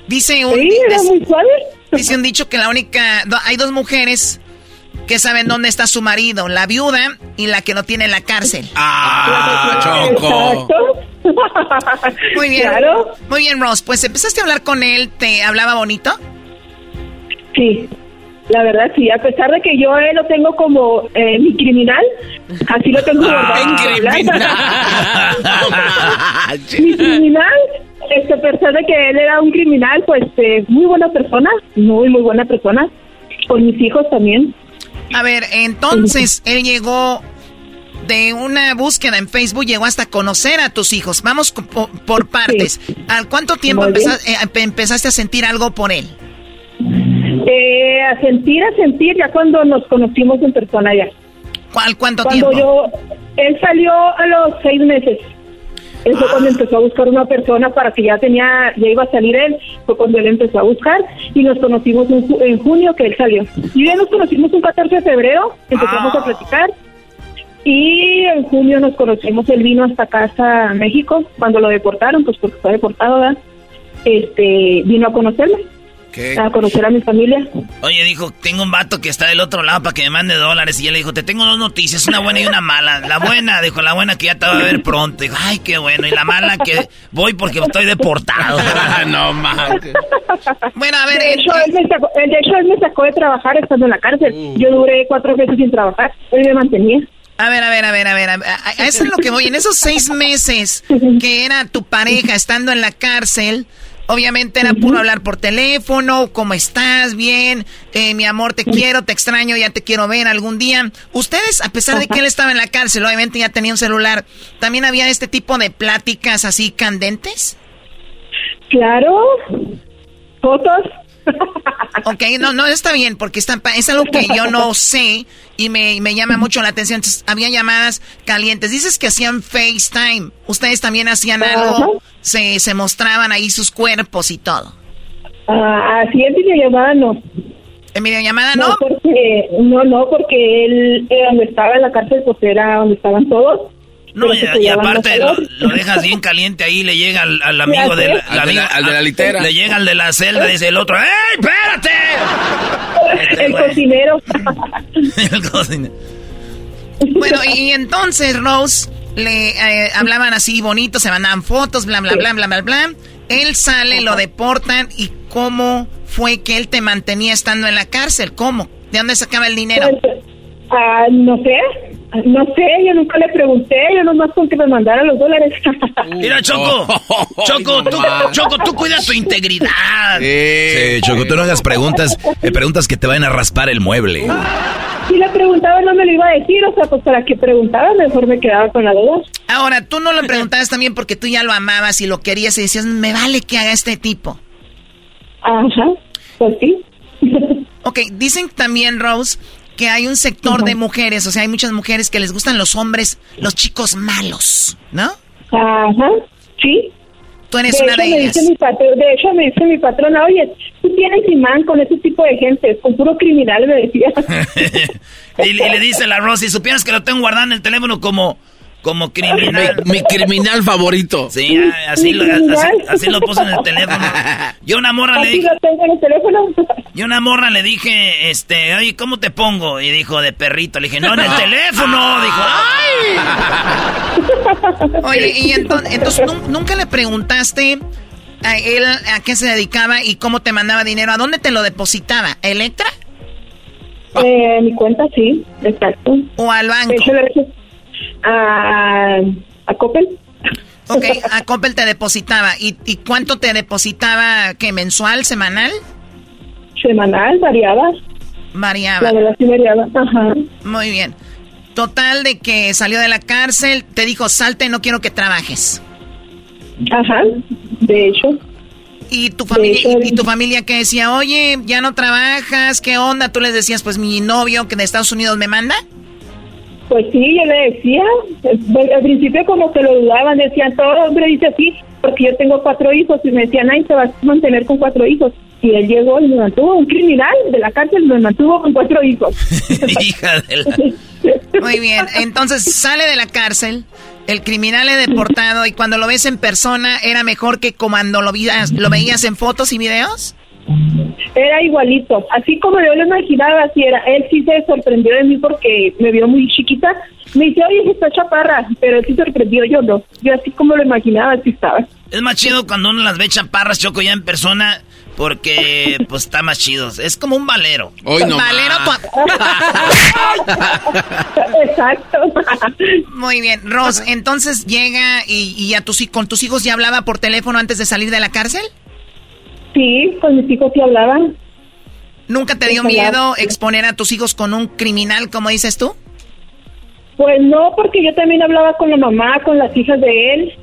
[SPEAKER 4] Dice un,
[SPEAKER 39] sí, era muy suave.
[SPEAKER 4] dice un dicho que la única, hay dos mujeres que saben dónde está su marido, la viuda y la que lo tiene en la cárcel.
[SPEAKER 5] Ah, Choco.
[SPEAKER 4] Muy bien. Muy bien, Ross. Pues empezaste a hablar con él, ¿te hablaba bonito?
[SPEAKER 39] Sí. La verdad, sí, a pesar de que yo eh, lo tengo como eh, mi criminal, así lo tengo
[SPEAKER 5] ah, criminal. <laughs>
[SPEAKER 39] mi criminal, este, a pesar de que él era un criminal, pues eh, muy buena persona, muy, muy buena persona, con mis hijos también.
[SPEAKER 4] A ver, entonces él llegó de una búsqueda en Facebook, llegó hasta conocer a tus hijos. Vamos por, partes. ¿Al cuánto tiempo empezaste a sentir algo por él?
[SPEAKER 39] Eh, a sentir, a sentir, ya cuando nos conocimos en persona ya.
[SPEAKER 4] ¿Cuál, cuánto
[SPEAKER 39] cuando yo, él salió a los seis meses. Eso fue cuando empezó a buscar una persona para que ya tenía, ya iba a salir él, fue cuando él empezó a buscar y nos conocimos en, junio que él salió. Y ya nos conocimos un 14 de febrero, empezamos a ah. platicar y en junio nos conocimos, él vino hasta casa a México cuando lo deportaron, pues porque fue deportado, ¿verdad? Este, vino a conocerme. A conocer a mi familia.
[SPEAKER 7] Oye, dijo, tengo un vato que está del otro lado para que me mande dólares. Y ella le dijo, te tengo dos noticias, una buena y una mala. La buena, dijo, la buena que ya te va a ver pronto. Dijo, ay, qué bueno. Y la mala que voy porque estoy deportado. <laughs>
[SPEAKER 5] no mames.
[SPEAKER 4] Bueno, a ver.
[SPEAKER 39] De hecho, él me sacó, de trabajar estando en la cárcel. Uh. Yo duré cuatro meses sin trabajar. Él me mantenía.
[SPEAKER 4] A ver, a ver, a ver, a ver. A, a- a eso es lo que voy. En esos seis meses <laughs> que era tu pareja estando en la cárcel, obviamente era puro hablar por teléfono. ¿Cómo estás? Bien. Eh, mi amor, te quiero, te extraño, ya te quiero ver algún día. Ustedes, a pesar de que él estaba en la cárcel, obviamente ya tenía un celular, ¿también había este tipo de pláticas así candentes?
[SPEAKER 39] Claro. Fotos.
[SPEAKER 4] Ok, no, no, está bien, porque está, es algo que yo no sé y me, me llama mucho la atención. Entonces, había llamadas calientes. Dices que hacían FaceTime. ¿Ustedes también hacían algo?
[SPEAKER 39] Ajá.
[SPEAKER 4] Se, se mostraban ahí sus cuerpos y todo.
[SPEAKER 39] Ah, así en videollamada no.
[SPEAKER 4] ¿En videollamada no?
[SPEAKER 39] porque, no, no, porque él eh, donde estaba en la cárcel pues era donde estaban todos.
[SPEAKER 7] No, y, aparte lo, lo dejas bien caliente ahí, le llega al, al amigo de la,
[SPEAKER 39] Al de la-
[SPEAKER 7] amigo-
[SPEAKER 39] al de la litera.
[SPEAKER 7] Le llega al de la celda, dice el otro, ¡Ey, espérate! <laughs>
[SPEAKER 39] El cocinero. <laughs>
[SPEAKER 7] El cocinero.
[SPEAKER 4] Bueno, y entonces, Rose, le eh, hablaban así bonito, se mandaban fotos, bla, bla, bla, bla, bla, bla. Él sale, lo deportan y ¿cómo fue que él te mantenía estando en la cárcel? ¿Cómo? ¿De dónde sacaba el dinero?
[SPEAKER 39] Ah, no sé, no sé, yo nunca le pregunté, yo nomás con que me mandara los dólares. <laughs>
[SPEAKER 7] Mira, Choco, <laughs> Choco, tú, Choco, tú cuida tu integridad.
[SPEAKER 40] Sí, Choco, tú no hagas preguntas, eh, preguntas que te vayan a raspar el mueble.
[SPEAKER 39] Si le preguntaba no me lo iba a decir, o sea, pues para que preguntaba mejor me quedaba con la duda.
[SPEAKER 4] Ahora, tú no lo preguntabas también porque tú ya lo amabas y lo querías y decías, me vale que haga este tipo.
[SPEAKER 39] Ajá, pues sí. <laughs>
[SPEAKER 4] Ok, dicen también, Rose, que hay un sector de mujeres, o sea, hay muchas mujeres que les gustan los hombres, los chicos malos, ¿no?
[SPEAKER 39] Ajá, sí.
[SPEAKER 4] Tú eres
[SPEAKER 39] de
[SPEAKER 4] una de ellas.
[SPEAKER 39] Dice mi patro- de hecho, me dice mi patrona, oye, tú tienes imán con ese tipo de gente, con puro criminal, me decía. <laughs>
[SPEAKER 7] Y, y le dice la Rosy, supieras que lo tengo guardado en el teléfono como, como criminal.
[SPEAKER 5] Mi, mi criminal favorito.
[SPEAKER 7] Sí, así lo, así, así lo puso en el teléfono. Yo una morra le dije,
[SPEAKER 39] lo tengo en el teléfono.
[SPEAKER 7] yo una morra le dije, este, oye, ¿cómo te pongo? Y dijo, de perrito. Le dije, no, en el teléfono. <laughs> Dijo,
[SPEAKER 4] Oye, y <laughs> entonces, entonces nun- nunca le preguntaste a él a qué se dedicaba y cómo te mandaba dinero, a dónde te lo depositaba, ¿A Electra
[SPEAKER 39] Eh, mi cuenta, sí, exacto.
[SPEAKER 4] o al banco?
[SPEAKER 39] De hecho, a, a Coppel.
[SPEAKER 4] Ok, a Coppel te depositaba. ¿Y, y cuánto te depositaba? ¿Qué, mensual, semanal?
[SPEAKER 39] Semanal, variaba.
[SPEAKER 4] Variaba.
[SPEAKER 39] La verdad sí variaba. Ajá.
[SPEAKER 4] Muy bien. Total de que salió de la cárcel, te dijo, salte, no quiero que trabajes.
[SPEAKER 39] Ajá, de hecho.
[SPEAKER 4] ¿Y tu familia, y, y tu familia que decía, oye, ya no trabajas, qué onda? Tú les decías, pues mi novio que de Estados Unidos me manda.
[SPEAKER 39] Pues sí, yo le decía, al principio como que lo dudaban, decían, todo hombre dice así, porque yo tengo cuatro hijos, y me decían, ay, te vas a mantener con cuatro hijos. Y él llegó y me mantuvo, un criminal de la cárcel me mantuvo con cuatro hijos. <laughs>
[SPEAKER 7] hija de la... <laughs>
[SPEAKER 4] Muy bien, entonces sale de la cárcel, el criminal es deportado y cuando lo ves en persona, ¿era mejor que cuando lo, lo veías en fotos y videos?
[SPEAKER 39] Era igualito, así como yo lo imaginaba, así era. Él sí se sorprendió de mí porque me vio muy chiquita. Me dice, oye, está chaparra, pero él sí sorprendió, yo no. Yo así como lo imaginaba, así estaba.
[SPEAKER 7] Es más chido cuando uno las ve chaparras, Choco, ya en persona, porque pues está más chido. Es como un valero.
[SPEAKER 5] Hoy no
[SPEAKER 4] Valero <laughs>
[SPEAKER 39] Exacto.
[SPEAKER 4] Muy bien, Ros, entonces llega y, y a tus, con tus hijos ya hablaba por teléfono antes de salir de la cárcel.
[SPEAKER 39] Sí, con mis hijos sí hablaban.
[SPEAKER 4] ¿Nunca te dio
[SPEAKER 39] Sí,
[SPEAKER 4] miedo exponer a tus hijos con un criminal, como dices tú?
[SPEAKER 39] Pues no, porque yo también hablaba con la mamá, con las hijas de él.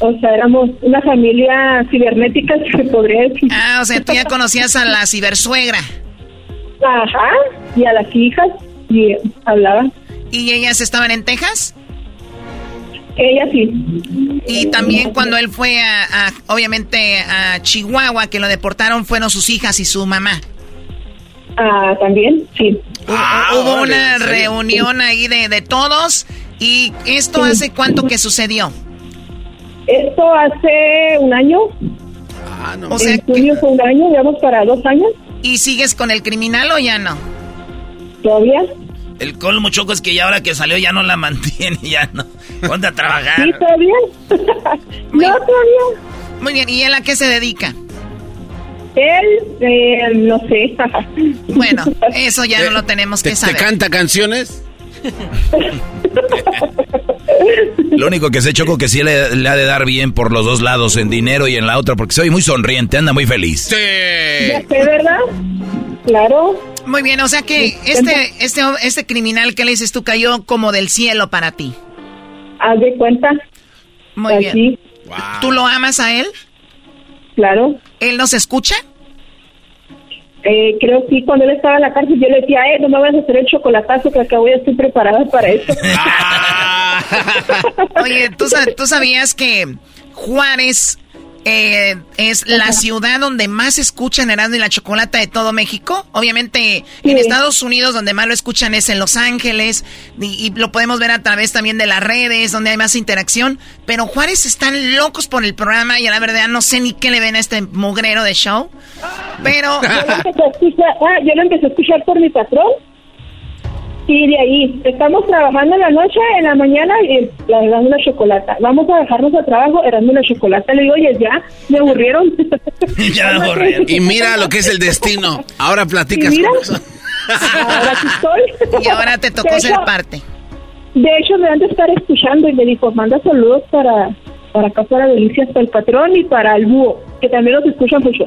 [SPEAKER 39] O sea, éramos una familia cibernética, <laughs> se podría decir.
[SPEAKER 4] Ah, o sea, tú ya conocías a la cibersuegra.
[SPEAKER 39] Ajá, y a las hijas, y hablaba.
[SPEAKER 4] ¿Y ellas estaban en Texas?
[SPEAKER 39] Ella sí.
[SPEAKER 4] Y también cuando él fue a, a- obviamente, a Chihuahua, que lo deportaron, fueron sus hijas y su mamá.
[SPEAKER 39] Ah, también, sí.
[SPEAKER 4] Hubo, hubo una reunión ahí de, de todos. ¿Y esto hace cuánto que sucedió?
[SPEAKER 39] Esto hace un año.
[SPEAKER 4] O sea,
[SPEAKER 39] en junio fue un año, llevamos para dos años.
[SPEAKER 4] ¿Y sigues con el criminal o ya no?
[SPEAKER 39] ¿Todavía?
[SPEAKER 7] El colmo, Choco, es que ya ahora que salió ya no la mantiene, <laughs> ya no. Ponte a trabajar.
[SPEAKER 39] Sí, todavía. <laughs> no, todavía.
[SPEAKER 4] Muy bien, ¿y él a qué se dedica?
[SPEAKER 39] Él, eh, no sé. <laughs>
[SPEAKER 4] Bueno, eso ya no lo tenemos
[SPEAKER 5] ¿Te,
[SPEAKER 4] que
[SPEAKER 5] te
[SPEAKER 4] saber.
[SPEAKER 5] canta canciones?
[SPEAKER 7] Lo único que sé, Choco, que sí le, le, ha de dar bien por los dos lados, en dinero y en la otra, porque soy muy sonriente, anda muy feliz.
[SPEAKER 39] Sí. Ya sé, ¿verdad? Claro.
[SPEAKER 41] Muy bien, o sea que este, este, este criminal que le dices tú cayó como del cielo para ti.
[SPEAKER 39] Haz de cuenta.
[SPEAKER 41] Muy bien. ¿Tú lo amas a él?
[SPEAKER 39] Claro.
[SPEAKER 41] ¿Él nos escucha?
[SPEAKER 39] Eh, creo que cuando él estaba en la cárcel yo le decía, eh, no me vas a hacer el chocolatazo que acabo ya estoy preparada para eso. <laughs>
[SPEAKER 41] Oye, ¿tú, ¿tú sabías que Juárez eh, es la ciudad donde más escuchan Erasmo y la Chocolata de todo México. Obviamente en Estados Unidos donde más lo escuchan es en Los Ángeles y, lo podemos ver a través también de las redes donde hay más interacción. Pero Juárez están locos por el programa y a la verdad no sé ni qué le ven a este mugrero de show. Pero...
[SPEAKER 39] yo lo empecé a escuchar por mi patrón Sí, de ahí. Estamos trabajando en la noche, en la mañana, y la dando una chocolata. Vamos a dejarnos a trabajo, dando una chocolata. Le digo, oye, ya, me aburrieron. <laughs>
[SPEAKER 42] ya me aburrieron. Y mira lo que es el destino. Ahora platicas con eso.
[SPEAKER 39] ahora estoy.
[SPEAKER 41] y ahora te tocó ser parte.
[SPEAKER 39] De hecho, me han de estar escuchando y me dijo, manda saludos para, para Casa de Delicias, para el patrón y para el búho, que también los escuchan mucho.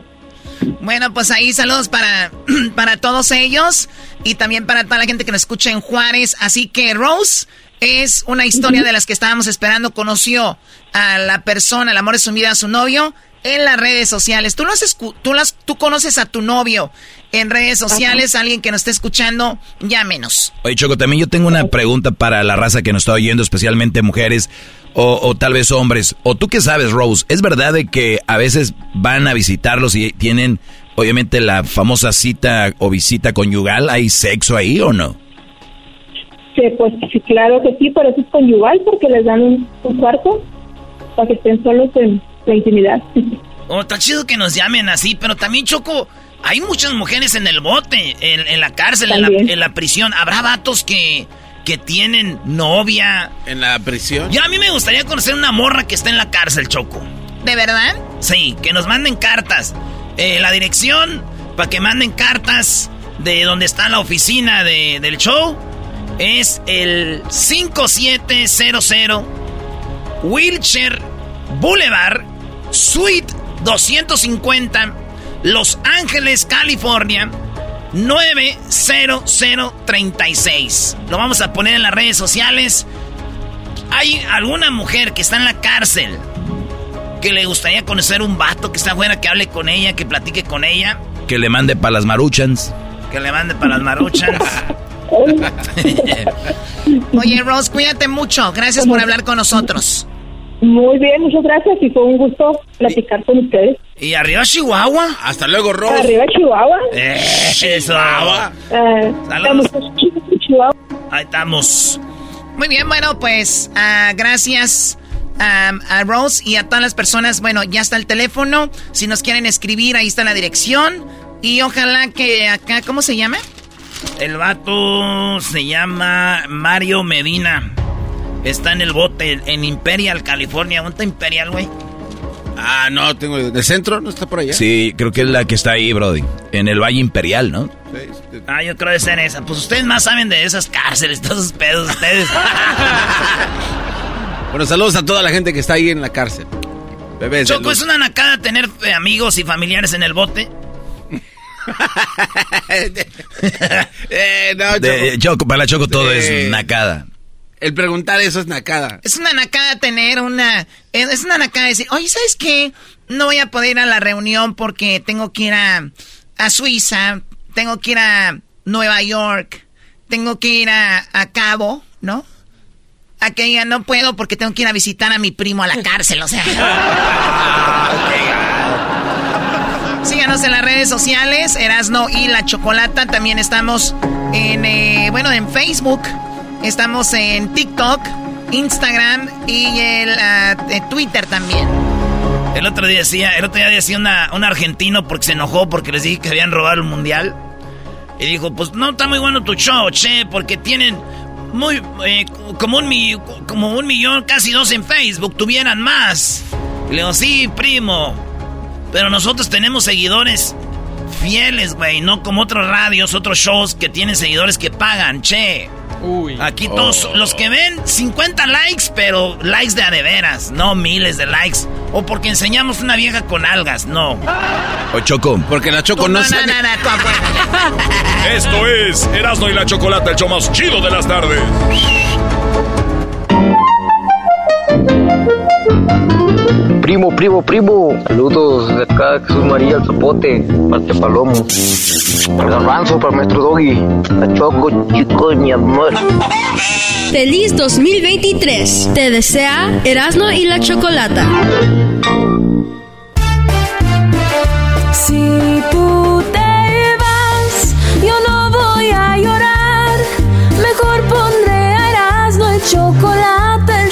[SPEAKER 41] Bueno, pues ahí saludos para, <clears throat> para todos ellos y también para toda la gente que nos escucha en Juárez. Así que Rose es una historia de las que estábamos esperando. Conoció a la persona, el amor de su vida, a su novio, en las redes sociales. ¿Tú, las, tú, las, tú conoces a tu novio en redes sociales, alguien que nos esté escuchando, llámenos.
[SPEAKER 7] Oye, Choco, también yo tengo una pregunta para la raza que nos está oyendo, especialmente mujeres o, tal vez hombres. O tú qué sabes, Rose, ¿es verdad de que a veces van a visitarlos y tienen, obviamente, la famosa cita o visita conyugal? ¿Hay sexo ahí o no?
[SPEAKER 39] Sí, pues sí, claro que sí, pero eso es conyugal porque les dan un, cuarto para que estén solos en la intimidad. <laughs>
[SPEAKER 4] Oh, está chido que nos llamen así, pero también Choco, hay muchas mujeres en el bote, en, la cárcel, en la, en la, prisión. Habrá vatos que que tienen novia.
[SPEAKER 42] ¿En la prisión?
[SPEAKER 4] Ya a mí me gustaría conocer una morra que está en la cárcel, Choco.
[SPEAKER 41] ¿De verdad?
[SPEAKER 4] Sí, que nos manden cartas. Eh, la dirección para que manden cartas de donde está la oficina de, del show es el 5700 Wheelchair Boulevard, Suite 250, Los Ángeles, California 90036. Lo vamos a poner en las redes sociales. ¿Hay alguna mujer que está en la cárcel que le gustaría conocer un vato que está afuera, que hable con ella, que platique con ella?
[SPEAKER 7] Que le mande para las maruchans.
[SPEAKER 4] Que le mande para las maruchans. <laughs> <laughs>
[SPEAKER 41] Oye, Rose, cuídate mucho. Gracias por hablar con nosotros.
[SPEAKER 39] Muy bien, muchas gracias y fue un gusto platicar con ustedes.
[SPEAKER 4] ¿Y arriba Chihuahua?
[SPEAKER 42] Hasta luego, Rose.
[SPEAKER 39] Arriba Chihuahua.
[SPEAKER 4] Eh, Chihuahua.
[SPEAKER 39] Eh,
[SPEAKER 4] Chihuahua. Ahí estamos.
[SPEAKER 41] Muy bien, bueno, pues uh, gracias um, a Rose y a todas las personas. Bueno, ya está el teléfono. Si nos quieren escribir, ahí está la dirección. Y ojalá que acá, ¿cómo se llama?
[SPEAKER 4] El vato se llama Mario Medina. Está en el bote en Imperial, California. ¿Dónde está Imperial, güey?
[SPEAKER 42] Ah, no, tengo. ¿De centro? ¿No está por allá?
[SPEAKER 7] Sí, creo que es la que está ahí, Brody. En el Valle Imperial, ¿no?
[SPEAKER 4] Sí, Ah, yo creo que es en esa. Pues ustedes más saben de esas cárceles, todos esos pedos, ustedes. <laughs>
[SPEAKER 42] bueno, saludos a toda la gente que está ahí en la cárcel.
[SPEAKER 4] Bebés. Choco, es una nacada tener eh, amigos y familiares en el bote. <laughs>
[SPEAKER 7] eh, no, Choco. Choco. para la Choco todo es nacada.
[SPEAKER 42] El preguntar eso es nacada.
[SPEAKER 41] Es una nacada tener una... Es una nacada decir, oye, ¿sabes qué? No voy a poder ir a la reunión porque tengo que ir a, a Suiza, tengo que ir a Nueva York, tengo que ir a, a Cabo, ¿no? Aquella no puedo porque tengo que ir a visitar a mi primo a la cárcel, o sea. <laughs> Síganos en las redes sociales, Erasno y la Chocolata. También estamos en, eh, bueno, en Facebook. Estamos en TikTok, Instagram y el ah, Twitter también.
[SPEAKER 4] El otro día decía, el otro día decía un argentino porque se enojó porque les dije que habían robado el mundial. Y dijo, pues no está muy bueno tu show, che, porque tienen muy eh, como un como un millón, casi dos en Facebook, tuvieran más. le digo, sí, primo. Pero nosotros tenemos seguidores fieles, güey, no como otros radios, otros shows que tienen seguidores que pagan, che. Aquí todos los que ven 50 likes, pero likes de a de veras, no miles de likes. O porque enseñamos una vieja con algas, no.
[SPEAKER 7] O Choco.
[SPEAKER 42] Porque la Choco no,
[SPEAKER 4] no,
[SPEAKER 42] sabe.
[SPEAKER 4] no, no, no, <laughs>
[SPEAKER 43] Esto es Erasmo y la Chocolata, el show más chido de las tardes.
[SPEAKER 44] Primo, primo, primo. Saludos de acá, Jesús María, el Zapote, parte Palomo. El garbanzo para maestro Doggy. La Choco, chico, mi amor.
[SPEAKER 2] Feliz 2023. Te desea Erasmo y la Chocolata.
[SPEAKER 45] Si tú te vas, yo no voy a llorar. Mejor pondré a Erasmo el chocolate,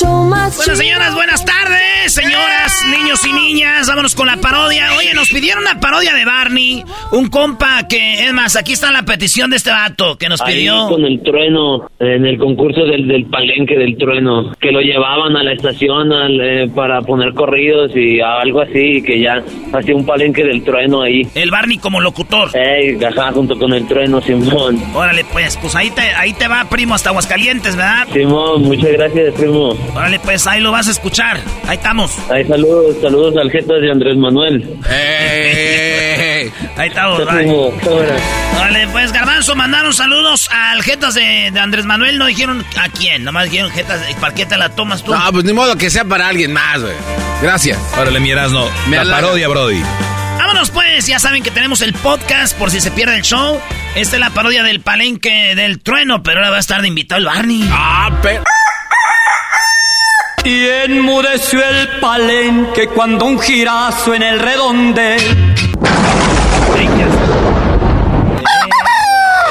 [SPEAKER 4] Bueno, señoras, buenas tardes, señoras, niños y niñas. Vámonos con la parodia. Oye, nos pidieron una parodia de Barney. Un compa que, es más, aquí está la petición de este vato que nos
[SPEAKER 46] Ahí
[SPEAKER 4] pidió.
[SPEAKER 46] con el trueno, en el concurso del, del palenque del trueno, que lo llevaban a la estación al, eh, para poner corridos y algo así, que ya hacía un palenque del trueno ahí.
[SPEAKER 4] El Barney como locutor.
[SPEAKER 46] Ey, ajá, junto con el trueno, Simón.
[SPEAKER 4] Órale, pues, pues ahí te, ahí te va, primo, hasta Aguascalientes, ¿verdad?
[SPEAKER 46] Simón, muchas gracias, primo.
[SPEAKER 4] Órale, pues ahí lo vas a escuchar. Ahí estamos.
[SPEAKER 46] Ahí saludos, saludos al jefe de Andrés Manuel. <laughs>
[SPEAKER 4] Ahí estamos. Vale, pues Garbanzo, mandaron saludos al Jetas de, de Andrés Manuel. No dijeron a quién, nomás dijeron Jetas. ¿Para qué te la tomas tú?
[SPEAKER 42] No, pues ni modo que sea para alguien más, güey. Gracias.
[SPEAKER 7] Órale, mi.
[SPEAKER 42] Me
[SPEAKER 7] La parodia, Brody.
[SPEAKER 4] Vámonos pues, ya saben que tenemos el podcast por si se pierde el show. Esta es la parodia del palenque del trueno, pero ahora va a estar de invitado el Barney.
[SPEAKER 42] Ah, pero...
[SPEAKER 47] Y enmudeció el palenque cuando un girazo en el redondel. <laughs>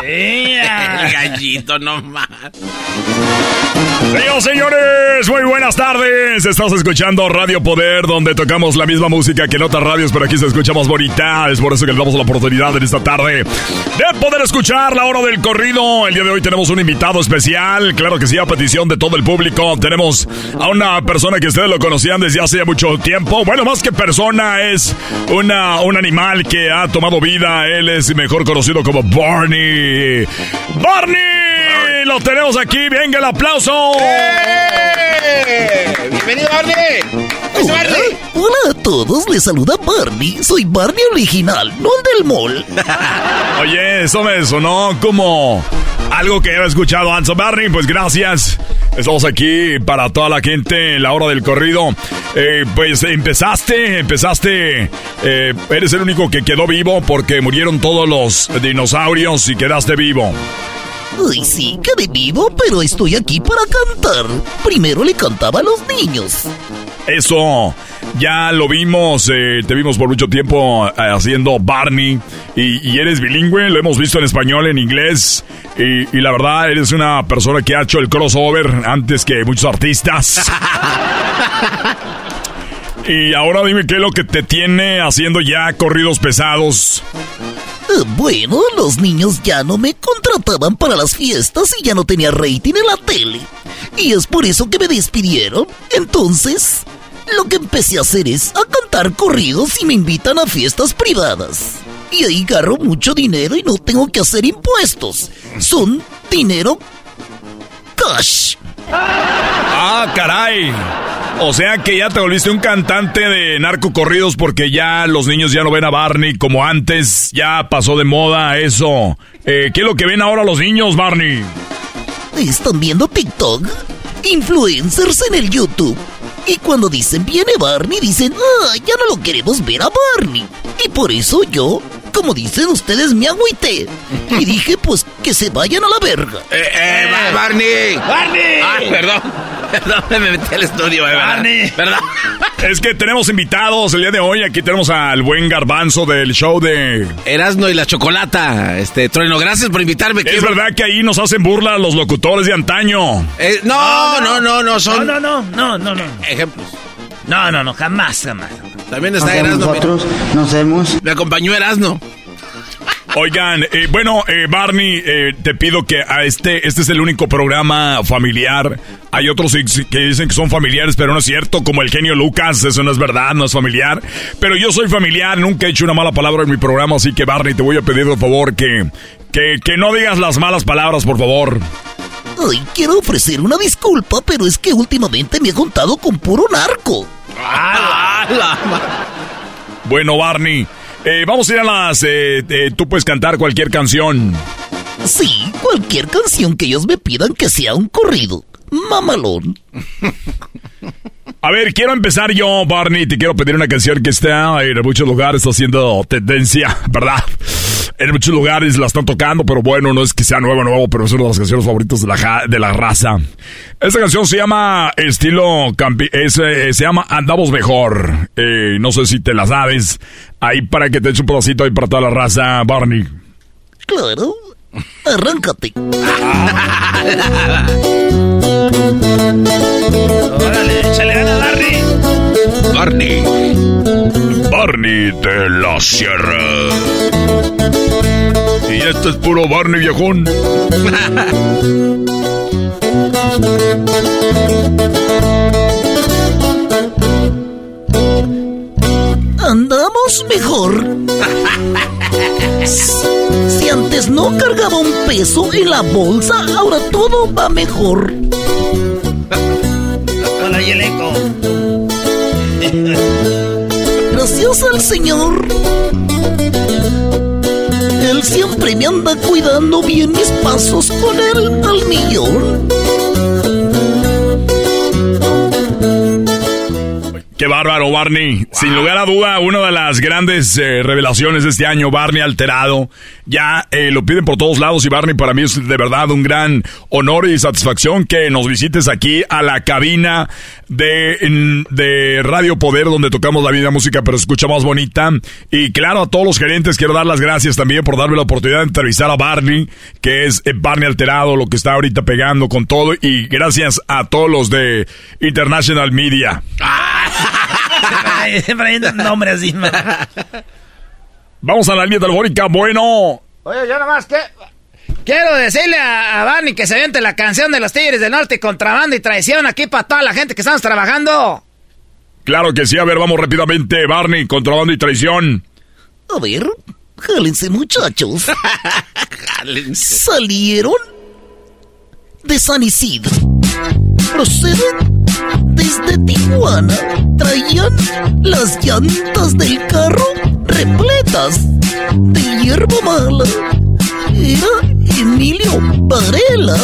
[SPEAKER 42] El gallito nomás.
[SPEAKER 43] Señoras señores, muy buenas tardes. Estás escuchando Radio Poder, donde tocamos la misma música que en otras radios, pero aquí se escuchamos bonita. Es por eso que les damos la oportunidad en esta tarde de poder escuchar la hora del corrido. El día de hoy tenemos un invitado especial, claro que sí, a petición de todo el público. Tenemos a una persona que ustedes lo conocían desde hace mucho tiempo. Bueno, más que persona, es una, un animal que ha tomado vida. Él es mejor conocido como Barney. ¡Barney! Lo tenemos aquí, venga el aplauso.
[SPEAKER 42] ¡Bienvenido, Barney!
[SPEAKER 48] Hola, hola a todos, les saluda Barney. Soy Barney original, no el del mall. <laughs>
[SPEAKER 43] Oye, eso me sonó como algo que he escuchado antes. Barney, pues gracias. Estamos aquí para toda la gente en la hora del corrido. Eh, pues empezaste, empezaste. eh, eres el único que quedó vivo porque murieron todos los dinosaurios y quedaste vivo.
[SPEAKER 48] Ay, sí, quedé vivo, pero estoy aquí para cantar. Primero le cantaba a los niños.
[SPEAKER 43] Eso, ya lo vimos, eh, te vimos por mucho tiempo eh, haciendo Barney y, y eres bilingüe, lo hemos visto en español, en inglés y, y la verdad eres una persona que ha hecho el crossover antes que muchos artistas. <laughs> y ahora dime qué es lo que te tiene haciendo ya corridos pesados.
[SPEAKER 48] Eh, Bueno, los niños ya no me contrataban para las fiestas y ya no tenía rating en la tele. Y es por eso que me despidieron. Entonces, lo que empecé a hacer es a cantar corridos y me invitan a fiestas privadas. Y ahí agarro mucho dinero y no tengo que hacer impuestos. Son dinero
[SPEAKER 43] Ah, caray. O sea que ya te volviste un cantante de narcocorridos porque ya los niños ya no ven a Barney como antes, ya pasó de moda eso. Eh, ¿Qué es lo que ven ahora los niños, Barney?
[SPEAKER 48] ¿Están viendo TikTok? Influencers en el YouTube. Y cuando dicen viene Barney, dicen, ah, ya no lo queremos ver a Barney. Y por eso yo, como dicen ustedes, me agüité. Y dije, pues que se vayan a la verga.
[SPEAKER 42] Eh, eh, Ba- Barney.
[SPEAKER 4] Barney.
[SPEAKER 42] Ah, perdón. <laughs> Perdón, me metí al estudio, eh, ¿verdad?
[SPEAKER 4] Barney.
[SPEAKER 42] Perdón. <laughs>
[SPEAKER 43] Es que tenemos invitados el día de hoy. Aquí tenemos al buen garbanzo del show de...
[SPEAKER 42] Erasno y la chocolata. Este, Trueno, gracias por invitarme.
[SPEAKER 43] Es verdad que ahí nos hacen burla los locutores de antaño.
[SPEAKER 42] Eh, no, no, no, no, son
[SPEAKER 4] No, no, no, no, no, no.
[SPEAKER 42] ejemplos.
[SPEAKER 4] No, no, no, jamás, jamás.
[SPEAKER 42] También está Erasmo.
[SPEAKER 49] nosotros nos hemos...
[SPEAKER 42] Me acompañó Erasmo.
[SPEAKER 43] Oigan, eh, bueno, eh, Barney, eh, te pido que a este, este es el único programa familiar. Hay otros que dicen que son familiares, pero no es cierto, como el genio Lucas, eso no es verdad, no es familiar. Pero yo soy familiar, nunca he hecho una mala palabra en mi programa, así que Barney, te voy a pedir por favor que, que, que no digas las malas palabras, por favor.
[SPEAKER 48] Ay, quiero ofrecer una disculpa, pero es que últimamente me he juntado con puro narco.
[SPEAKER 43] Bueno, Barney, eh, vamos a ir a las... eh, eh, tú puedes cantar cualquier canción.
[SPEAKER 48] Sí, cualquier canción que ellos me pidan que sea un corrido. Mamalón. <laughs>
[SPEAKER 43] A ver, quiero empezar yo, Barney. Te quiero pedir una canción que está en muchos lugares haciendo tendencia, ¿verdad? En muchos lugares la están tocando, pero bueno, no es que sea nuevo, nuevo, pero es una de las canciones favoritas de la, de la raza. Esta canción se llama estilo campi es, eh, se llama Andamos Mejor. Eh, no sé si te la sabes. Ahí para que te eche un pedacito ahí para toda la raza, Barney.
[SPEAKER 48] Claro. Arráncate. <laughs>
[SPEAKER 4] Órale, échale ganas, Barney.
[SPEAKER 43] Barney. Barney de la Sierra. Y este es puro Barney viejón. <laughs>
[SPEAKER 48] Andamos mejor. Si antes no cargaba un peso en la bolsa, ahora todo va mejor.
[SPEAKER 4] Y el eco. <laughs>
[SPEAKER 48] Gracias al Señor. Él siempre me anda cuidando bien mis pasos con él al millón.
[SPEAKER 43] Qué bárbaro, Barney. Sin lugar a duda, una de las grandes eh, revelaciones de este año, Barney alterado. Ya eh, lo piden por todos lados y Barney para mí es de verdad un gran honor y satisfacción que nos visites aquí a la cabina de, de Radio Poder donde tocamos la vida música pero se escucha más bonita. Y claro, a todos los gerentes quiero dar las gracias también por darme la oportunidad de entrevistar a Barney, que es eh, Barney alterado, lo que está ahorita pegando con todo. Y gracias a todos los de International Media. <laughs>
[SPEAKER 4] Siempre nombre así.
[SPEAKER 43] Vamos a la línea telefónica. Bueno,
[SPEAKER 50] Oye, yo nomás que... Quiero decirle a, a Barney que se aviente la canción de los Tigres del Norte, contrabando y traición aquí para toda la gente que estamos trabajando.
[SPEAKER 43] claro que sí. A ver, vamos rápidamente. Barney, contrabando y traición.
[SPEAKER 48] A ver, jálense muchachos. Salieron de San Isidro. Proceden desde Tijuana. Traían las llantas del carro repletas de hierba mala. Era Emilio Varela.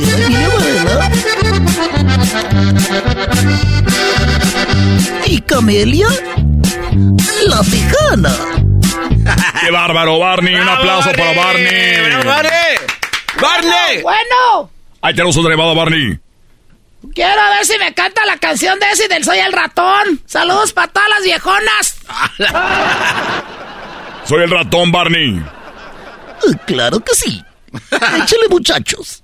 [SPEAKER 48] Emilio Varela. Y Camelia, la tejana.
[SPEAKER 43] ¡Qué bárbaro, Barney! Un aplauso para Barney.
[SPEAKER 42] ¡Barney!
[SPEAKER 50] Bueno,
[SPEAKER 43] Ahí tenemos un llamado, Barney.
[SPEAKER 50] quiero ver si me canta la canción de ese del Soy el Ratón. Saludos para todas las viejonas. <laughs>
[SPEAKER 43] Soy el ratón, Barney.
[SPEAKER 48] Claro que sí. <laughs> Échale, muchachos.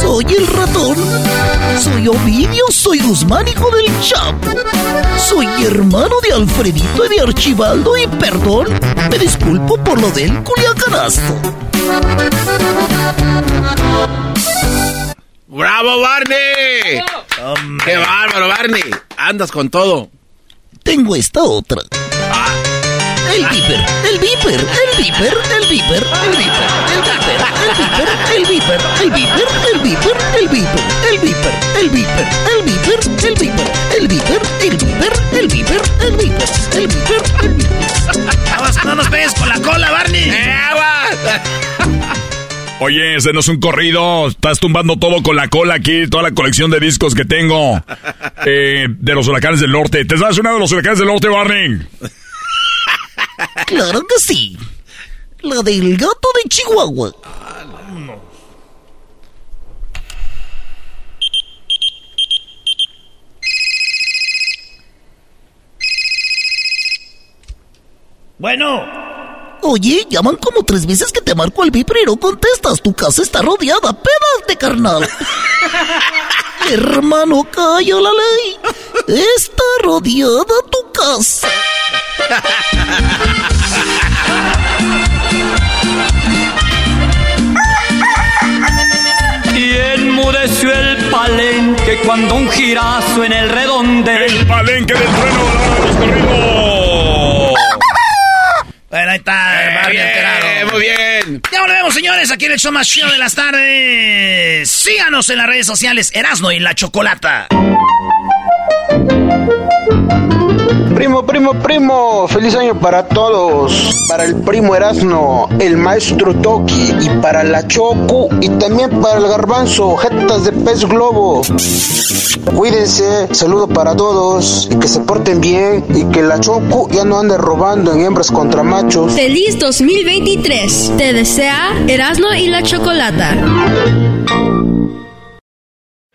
[SPEAKER 48] Soy el ratón. Soy Ovidio, soy Guzmán, hijo del Chapo. Soy hermano de Alfredito y de Archibaldo y perdón, me disculpo por lo del culiacanazo.
[SPEAKER 42] ¡Bravo, Barney! ¡Qué bárbaro, Barney! Andas con todo.
[SPEAKER 48] Tengo esta otra. El viper, el viper, el viper, el viper, el viper, el viper, el viper, el viper, el viper, el viper, el viper, el viper, el viper, el viper, el viper, el viper, el viper, el viper, el viper, el viper.
[SPEAKER 4] No nos pegues con la cola, Barney.
[SPEAKER 43] Oye, ese no es un corrido. Estás tumbando todo con la cola aquí, toda la colección de discos que tengo <laughs> eh, de los huracanes del norte. ¿Te sabes una de los huracanes del norte, Barney?
[SPEAKER 48] Claro que sí. La del gato de Chihuahua.
[SPEAKER 4] Bueno.
[SPEAKER 48] Oye, llaman como tres veces que te marco al viper y no contestas. Tu casa está rodeada. Pédate, carnal. <laughs> Hermano, calla la ley. Está rodeada tu casa.
[SPEAKER 47] Y enmudeció el palenque cuando un girazo en el redonde.
[SPEAKER 43] El palenque del trueno,
[SPEAKER 4] Bueno, ahí está, bien, enterado.
[SPEAKER 5] Muy bien.
[SPEAKER 4] Ya volvemos, señores, aquí en el show más chido de las tardes. Síganos en las redes sociales, Erasno y la Chocolata.
[SPEAKER 49] Primo, primo, primo, feliz año para todos. Para el primo Erasno, el maestro Toki y para la Choco y también para el garbanzo, jetas de pez globo. Cuídense, saludo para todos y que se porten bien y que la Choco ya no ande robando en hembras contra machos.
[SPEAKER 2] Feliz 2023. Te desea Erasno y la Chocolata.